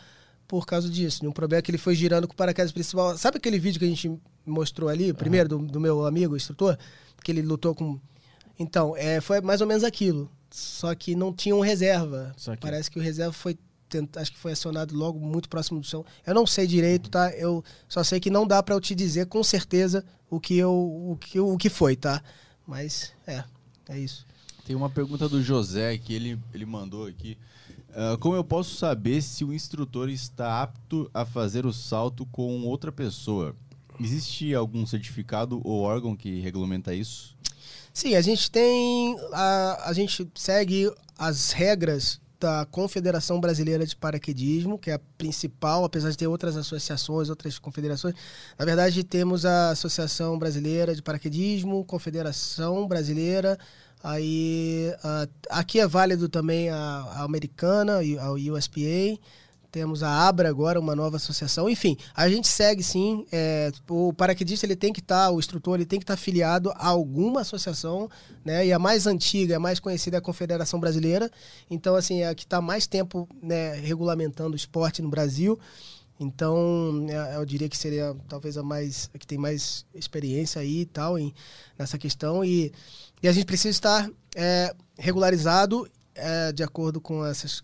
por causa disso, de um problema que ele foi girando com o paraquedas principal. Sabe aquele vídeo que a gente mostrou ali, primeiro, do, do, meu amigo, instrutor, que ele lutou com. Então, é, foi mais ou menos aquilo. Só que não tinha um reserva. Que... Parece que o reserva foi. Acho que foi acionado logo muito próximo do chão. Eu não sei direito, tá? Eu só sei que não dá para eu te dizer com certeza o que eu o que, o que foi, tá? Mas é, é isso. Tem uma pergunta do José que ele, ele mandou aqui. Uh, como eu posso saber se o instrutor está apto a fazer o salto com outra pessoa? Existe algum certificado ou órgão que regulamenta isso? Sim, a gente tem. A, a gente segue as regras da Confederação Brasileira de Paraquedismo, que é a principal, apesar de ter outras associações, outras confederações. Na verdade, temos a Associação Brasileira de Paraquedismo, Confederação Brasileira, aí aqui é válido também a, a americana, a USPA, temos a Abra agora, uma nova associação. Enfim, a gente segue sim. É, o paraquedista ele tem que estar, tá, o instrutor ele tem que estar tá afiliado a alguma associação, né? E a mais antiga, a mais conhecida é a Confederação Brasileira. Então, assim, é a que está mais tempo né, regulamentando o esporte no Brasil. Então, é, eu diria que seria talvez a mais a que tem mais experiência aí e tal em, nessa questão. E, e a gente precisa estar é, regularizado é, de acordo com essas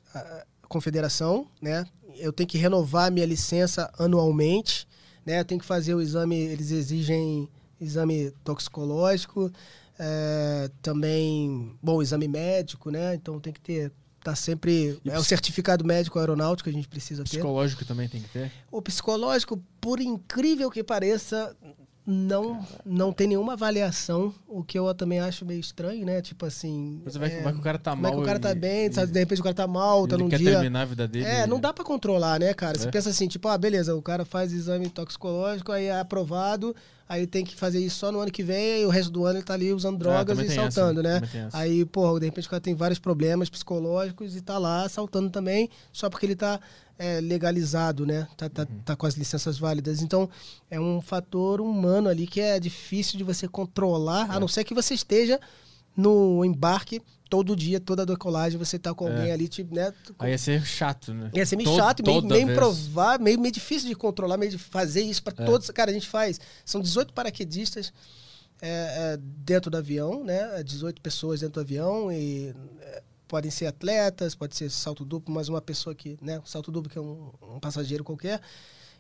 confederação, né? Eu tenho que renovar minha licença anualmente, né? Eu tenho que fazer o exame, eles exigem exame toxicológico, é, também, bom, exame médico, né? Então tem que ter tá sempre é o certificado médico aeronáutico que a gente precisa ter. Psicológico também tem que ter. O psicológico, por incrível que pareça, não não tem nenhuma avaliação, o que eu também acho meio estranho, né? Tipo assim. Você vai, é, vai que o cara tá mal. Vai que o cara tá bem, sabe? De repente o cara tá mal, tá num quer dia. terminar a vida dele. É, não dá para controlar, né, cara? Você é. pensa assim, tipo, ah, beleza, o cara faz exame toxicológico, aí é aprovado, aí tem que fazer isso só no ano que vem, e o resto do ano ele tá ali usando é, drogas e saltando, essa, né? Aí, pô, de repente o cara tem vários problemas psicológicos e tá lá saltando também, só porque ele tá é, legalizado, né? Tá, tá, uhum. tá com as licenças válidas. Então, é um fator humano ali que é difícil de você controlar, é. a não ser que você esteja no embarque todo dia, toda a decolagem, você tá com alguém é. ali, tipo, né? Aí ia ser chato, né? Ia ser meio todo, chato, meio, meio improvável, meio, meio difícil de controlar, meio de fazer isso para é. todos. Cara, a gente faz. São 18 paraquedistas é, é, dentro do avião, né? 18 pessoas dentro do avião e podem ser atletas, pode ser salto duplo, mas uma pessoa que, né, salto duplo que é um, um passageiro qualquer.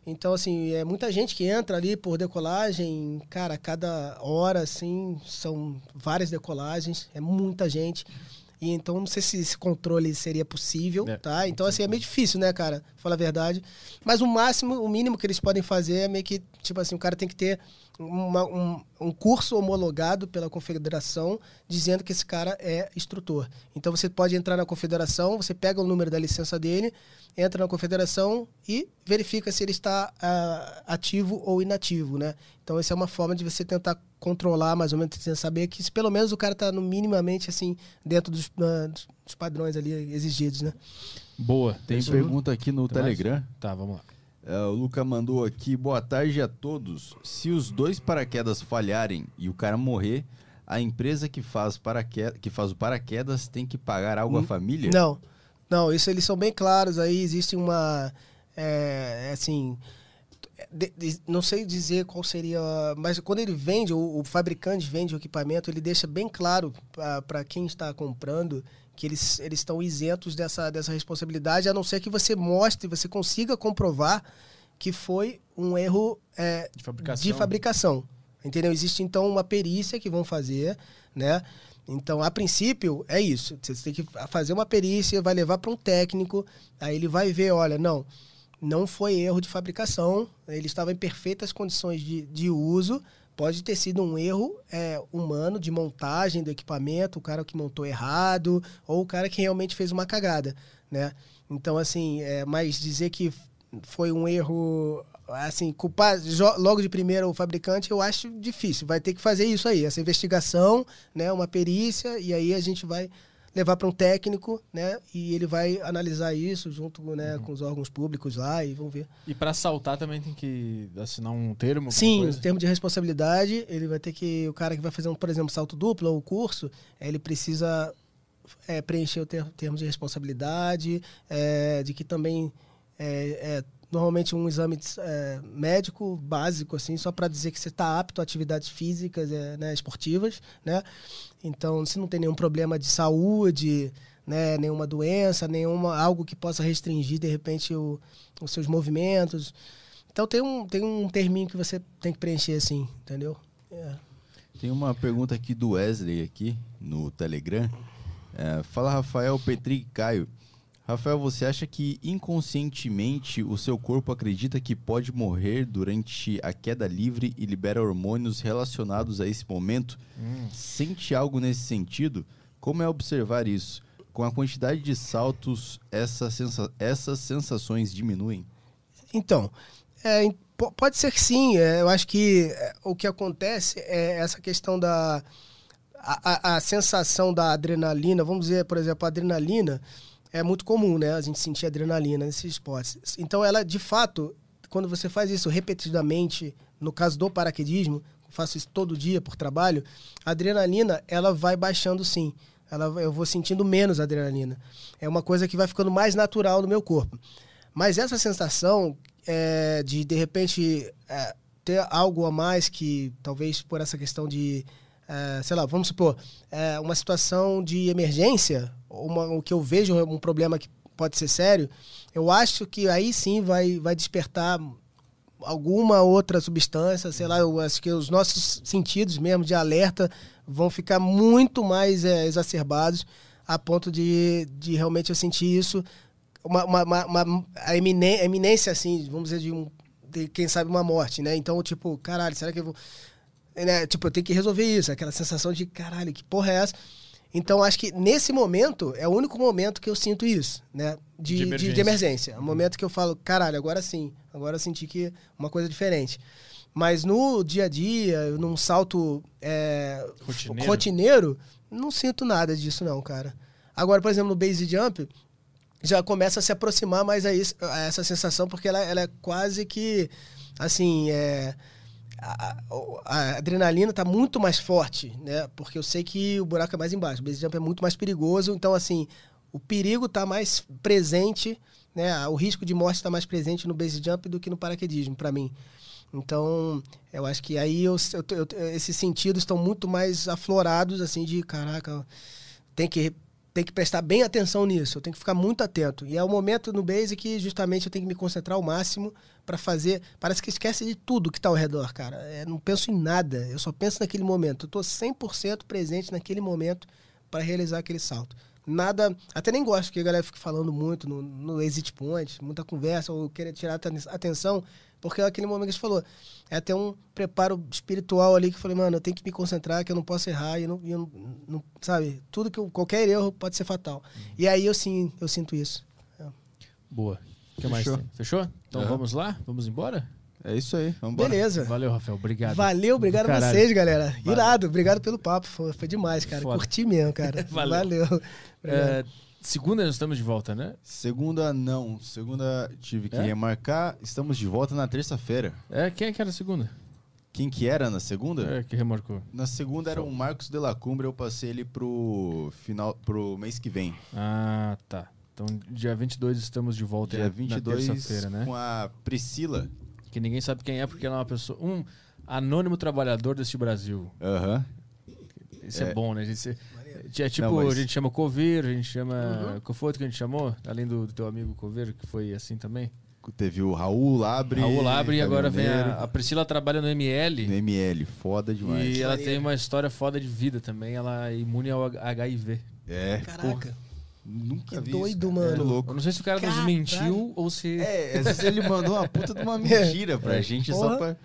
Então, assim, é muita gente que entra ali por decolagem, cara, cada hora, assim, são várias decolagens, é muita gente. E então não sei se esse controle seria possível, É, tá? Então, assim, é meio difícil, né, cara? Falar a verdade. Mas o máximo, o mínimo que eles podem fazer é meio que, tipo assim, o cara tem que ter uma- um, um curso homologado pela confederação dizendo que esse cara é instrutor. Então você pode entrar na confederação, você pega o número da licença dele, entra na confederação e verifica se ele está ah, ativo ou inativo, né? Então essa é uma forma de você tentar controlar mais ou menos, tentar saber que se pelo menos o cara está no minimamente assim dentro dos, ah, dos- padrões ali exigidos, né? Boa. Tem Isso- pergunta aqui no Tem mais? Telegram. Tá, vamos lá. É, o Luca mandou aqui, boa tarde a todos. Se os dois paraquedas falharem e o cara morrer, a empresa que faz, paraquedas, que faz o paraquedas tem que pagar algo à Hum, família? Não, não, isso eles são bem claros. Aí existe uma, é, assim, de- de- não sei dizer qual seria, mas quando ele vende, o, o fabricante vende o equipamento, ele deixa bem claro para quem está comprando que eles, eles estão isentos dessa, dessa responsabilidade, a não ser que você mostre, você consiga comprovar que foi um erro é, De fabricação. de fabricação. Entendeu? Existe então uma perícia que vão fazer, né? Então, a princípio, é isso. Você tem que fazer uma perícia, vai levar para um técnico, aí ele vai ver, olha, não, não foi erro de fabricação, ele estava em perfeitas condições de, de uso, pode ter sido um erro é, humano de montagem do equipamento, o cara que montou errado, ou o cara que realmente fez uma cagada, né? Então, assim, é, mas dizer que foi um erro, assim, culpar logo de primeira o fabricante, eu acho difícil. Vai ter que fazer isso aí, essa investigação, né, uma perícia, e aí a gente vai levar para um técnico, né, e ele vai analisar isso junto né, com os órgãos públicos lá e vamos ver. E pra saltar também tem que assinar um termo? Sim, em termos de responsabilidade, ele vai ter que, o cara que vai fazer, um, por exemplo, salto duplo ou curso, eh, ele precisa eh, preencher o ter, termo de responsabilidade, eh, de que também é, é normalmente um exame eh, médico básico, assim, só para dizer que você está apto a atividades físicas, eh, né, esportivas, né? Então, se não tem nenhum problema de saúde, né, nenhuma doença, nenhuma algo que possa restringir de repente o, os seus movimentos. Então tem um tem um terminho que você tem que preencher assim, entendeu? É. Tem uma pergunta aqui do Wesley aqui no Telegram. É, fala Rafael, Petri Caio. Rafael, você acha que inconscientemente o seu corpo acredita que pode morrer durante a queda livre e libera hormônios relacionados a esse momento? Hum. Sente algo nesse sentido? Como é observar isso? Com a quantidade de saltos, essa sensa- essas sensações diminuem? Então, é, pode ser que sim. é, eu acho que é, o que acontece é essa questão da a, a- a sensação da adrenalina. Vamos dizer, por exemplo, a adrenalina é muito comum, né? A gente sentir adrenalina nesses esportes. Então, ela, de fato, quando você faz isso repetidamente, no caso do paraquedismo, faço isso todo dia por trabalho, a adrenalina, ela vai baixando sim. Ela, eu vou sentindo menos adrenalina. É uma coisa que vai ficando mais natural no meu corpo. Mas essa sensação é, de, de repente, é, ter algo a mais que, talvez por essa questão de, é, sei lá, vamos supor, é, uma situação de emergência, uma, o que eu vejo um problema que pode ser sério, eu acho que aí sim vai, vai despertar alguma outra substância, sei lá, eu acho que os nossos sentidos mesmo de alerta vão ficar muito mais é, exacerbados a ponto de, de realmente eu sentir isso uma, uma, uma, uma- a emine- a eminência, assim, vamos dizer, de, um, de quem sabe uma morte, né? Então, tipo, caralho, será que eu vou. Né? Tipo, eu tenho que resolver isso, aquela sensação de caralho, que porra é essa? Então, acho que nesse momento é o único momento que eu sinto isso, né? De, De de, emergência. de emergência. É o momento que eu falo, caralho, agora sim, agora eu senti que uma coisa diferente. Mas no dia a dia, num salto é, Rotineiro. rotineiro, não sinto nada disso, não, cara. Agora, por exemplo, no base jump, já começa a se aproximar mais a, isso- a essa sensação, porque ela, ela é quase que, assim, é, a, a- adrenalina está muito mais forte, né? Porque eu sei que o buraco é mais embaixo, o base jump é muito mais perigoso, então, assim, o perigo está mais presente, né? O risco de morte está mais presente no base jump do que no paraquedismo, para mim. Então, eu acho que aí eu, eu- eu- esses sentidos estão muito mais aflorados, assim, de caraca, tem que tenho que prestar bem atenção nisso, eu tenho que ficar muito atento. E é o momento no base que justamente eu tenho que me concentrar ao máximo para fazer. Parece que esquece de tudo que está ao redor, cara. É, não penso em nada, eu só penso naquele momento. Eu estou 100% presente naquele momento para realizar aquele salto. Nada. Até nem gosto que a galera fique falando muito no, no exit point, muita conversa, ou querer tirar atenção, porque é aquele momento que você falou. É até um preparo espiritual ali que eu falei, mano, eu tenho que me concentrar, que eu não posso errar, e eu não, eu não, não sabe? Tudo que eu, qualquer erro pode ser fatal. Uhum. E aí eu sim, eu sinto isso. É. Boa. O que mais tem? Fechou? Então uhum. vamos lá? Vamos embora? É isso aí, vamos embora. Beleza. Valeu, Rafael. Obrigado. Valeu, obrigado a vocês, galera. Valeu. Irado, obrigado pelo papo. Foi, foi demais, cara. Foda. Curti mesmo, cara. Valeu. Valeu. Segunda nós estamos de volta, né? Segunda não. Segunda tive que é? remarcar. Estamos de volta na terça-feira. É, quem é que era a segunda? Quem que era na segunda? É, que remarcou. Na segunda era o Marcos de la Cumbre, eu passei ele pro final pro mês que vem. Ah, tá. Então, dia 22 estamos de volta dia 22 na terça-feira, né? Com a Priscila. Que ninguém sabe quem é, porque ela é uma pessoa. Um anônimo trabalhador deste Brasil. Aham. Isso é, é bom, né? A gente, é tipo, não, mas... a gente chama Coveiro, a gente chama. Uhum. Qual foi outro que a gente chamou? Além do, do teu amigo Coveiro, que foi assim também? Teve o Raul Labre. Raul Labre e agora vem a, a, Priscila trabalha no ML. No ML, foda demais. E ela tem uma história foda de vida também. Ela é imune ao HIV. É. Caraca. Porra. Nunca que vi doido, isso, mano. É louco. Eu não sei se o cara Caralho. nos mentiu ou se. É, às vezes ele mandou uma puta de uma mentira pra é. gente Porra. só pra.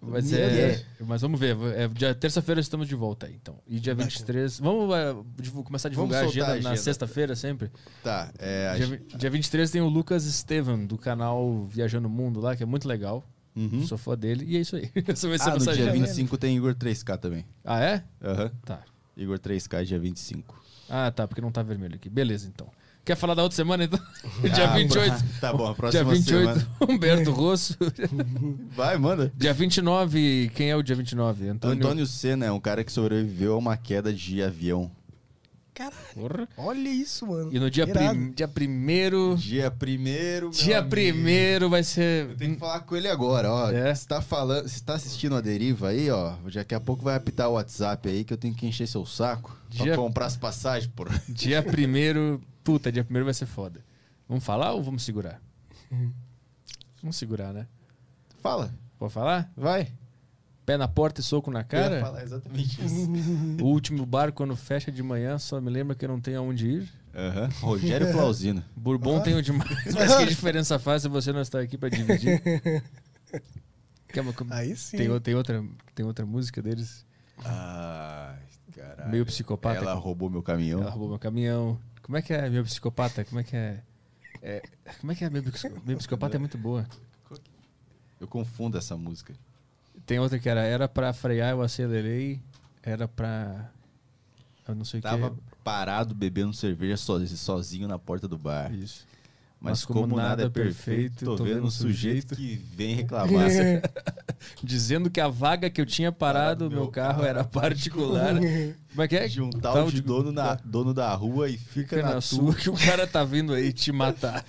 Mas, é, mas vamos ver. É, dia terça-feira estamos de volta aí, então. E dia 23. Vamos uh, começar a divulgar a agenda, a agenda, na sexta-feira sempre? Tá. É, dia, dia 23 tem o Lucas Estevam, do canal Viajando o Mundo lá, que é muito legal. Uhum. Sou fã dele. E é isso aí. Essa vai ser ah, no dia agenda. 25 tem Igor 3K também. Ah, é? Aham. Uhum. Tá. Igor 3K dia 25. Ah, tá, porque não tá vermelho aqui. Beleza, então. Quer falar da outra semana, então? Ah, dia 28. Tá bom, a próxima Dia 28, semana. Humberto Rosso. Vai, manda. Dia 29, quem é o dia 29? Antônio, Antônio Senna é um cara que sobreviveu a uma queda de avião. Caralho. Olha isso, mano. E no dia, prim, dia primeiro. Dia primeiro. Dia amigo. primeiro vai ser. Eu tenho que falar com ele agora, ó. É. Você tá falando. Você tá assistindo a deriva aí, ó. Daqui a pouco vai apitar o WhatsApp aí que eu tenho que encher seu saco. Dia... Pra comprar as passagens, por. Dia primeiro. Puta, dia primeiro vai ser foda. Vamos falar ou vamos segurar? vamos segurar, né? Fala. Pode falar? Vai. Pé na porta e soco na cara? Eu ia falar exatamente isso. o último bar, quando fecha de manhã, só me lembra que eu não tenho aonde ir. Uhum. Rogério Flauzino. Bourbon ah. tenho demais, mas que diferença faz se você não está aqui para dividir? Uma... Aí sim. Tem, tem, outra, tem outra música deles? Ah, caralho. Meio psicopata. Ela roubou meu caminhão. Ela roubou meu caminhão. Como é que é meu psicopata? Como é que é? é como é que é meu, meu psicopata? É muito boa. Eu confundo essa música. Tem outra que era era pra frear, eu acelerei. Era pra. Eu não sei o que. Tava parado bebendo cerveja sozinho, sozinho na porta do bar. Isso. Mas, Mas como, como, nada é perfeito, tô, tô vendo um sujeito, que vem reclamar. Dizendo que a vaga que eu tinha parado, no meu carro, carro era particular. Como é que é? De um tal, tal de, de dono, na, dono da rua e fica, fica na, na sua que o cara tá vindo aí te matar.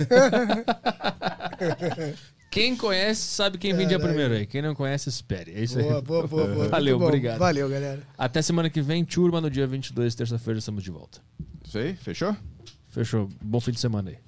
Quem conhece sabe quem vem dia primeiro aí. Quem não conhece, espere. É isso boa, aí. Boa, boa, boa. Valeu, obrigado. Valeu, galera. Até semana que vem, turma, no dia 22, terça-feira, estamos de volta. Isso aí, fechou? Fechou. Bom fim de semana aí.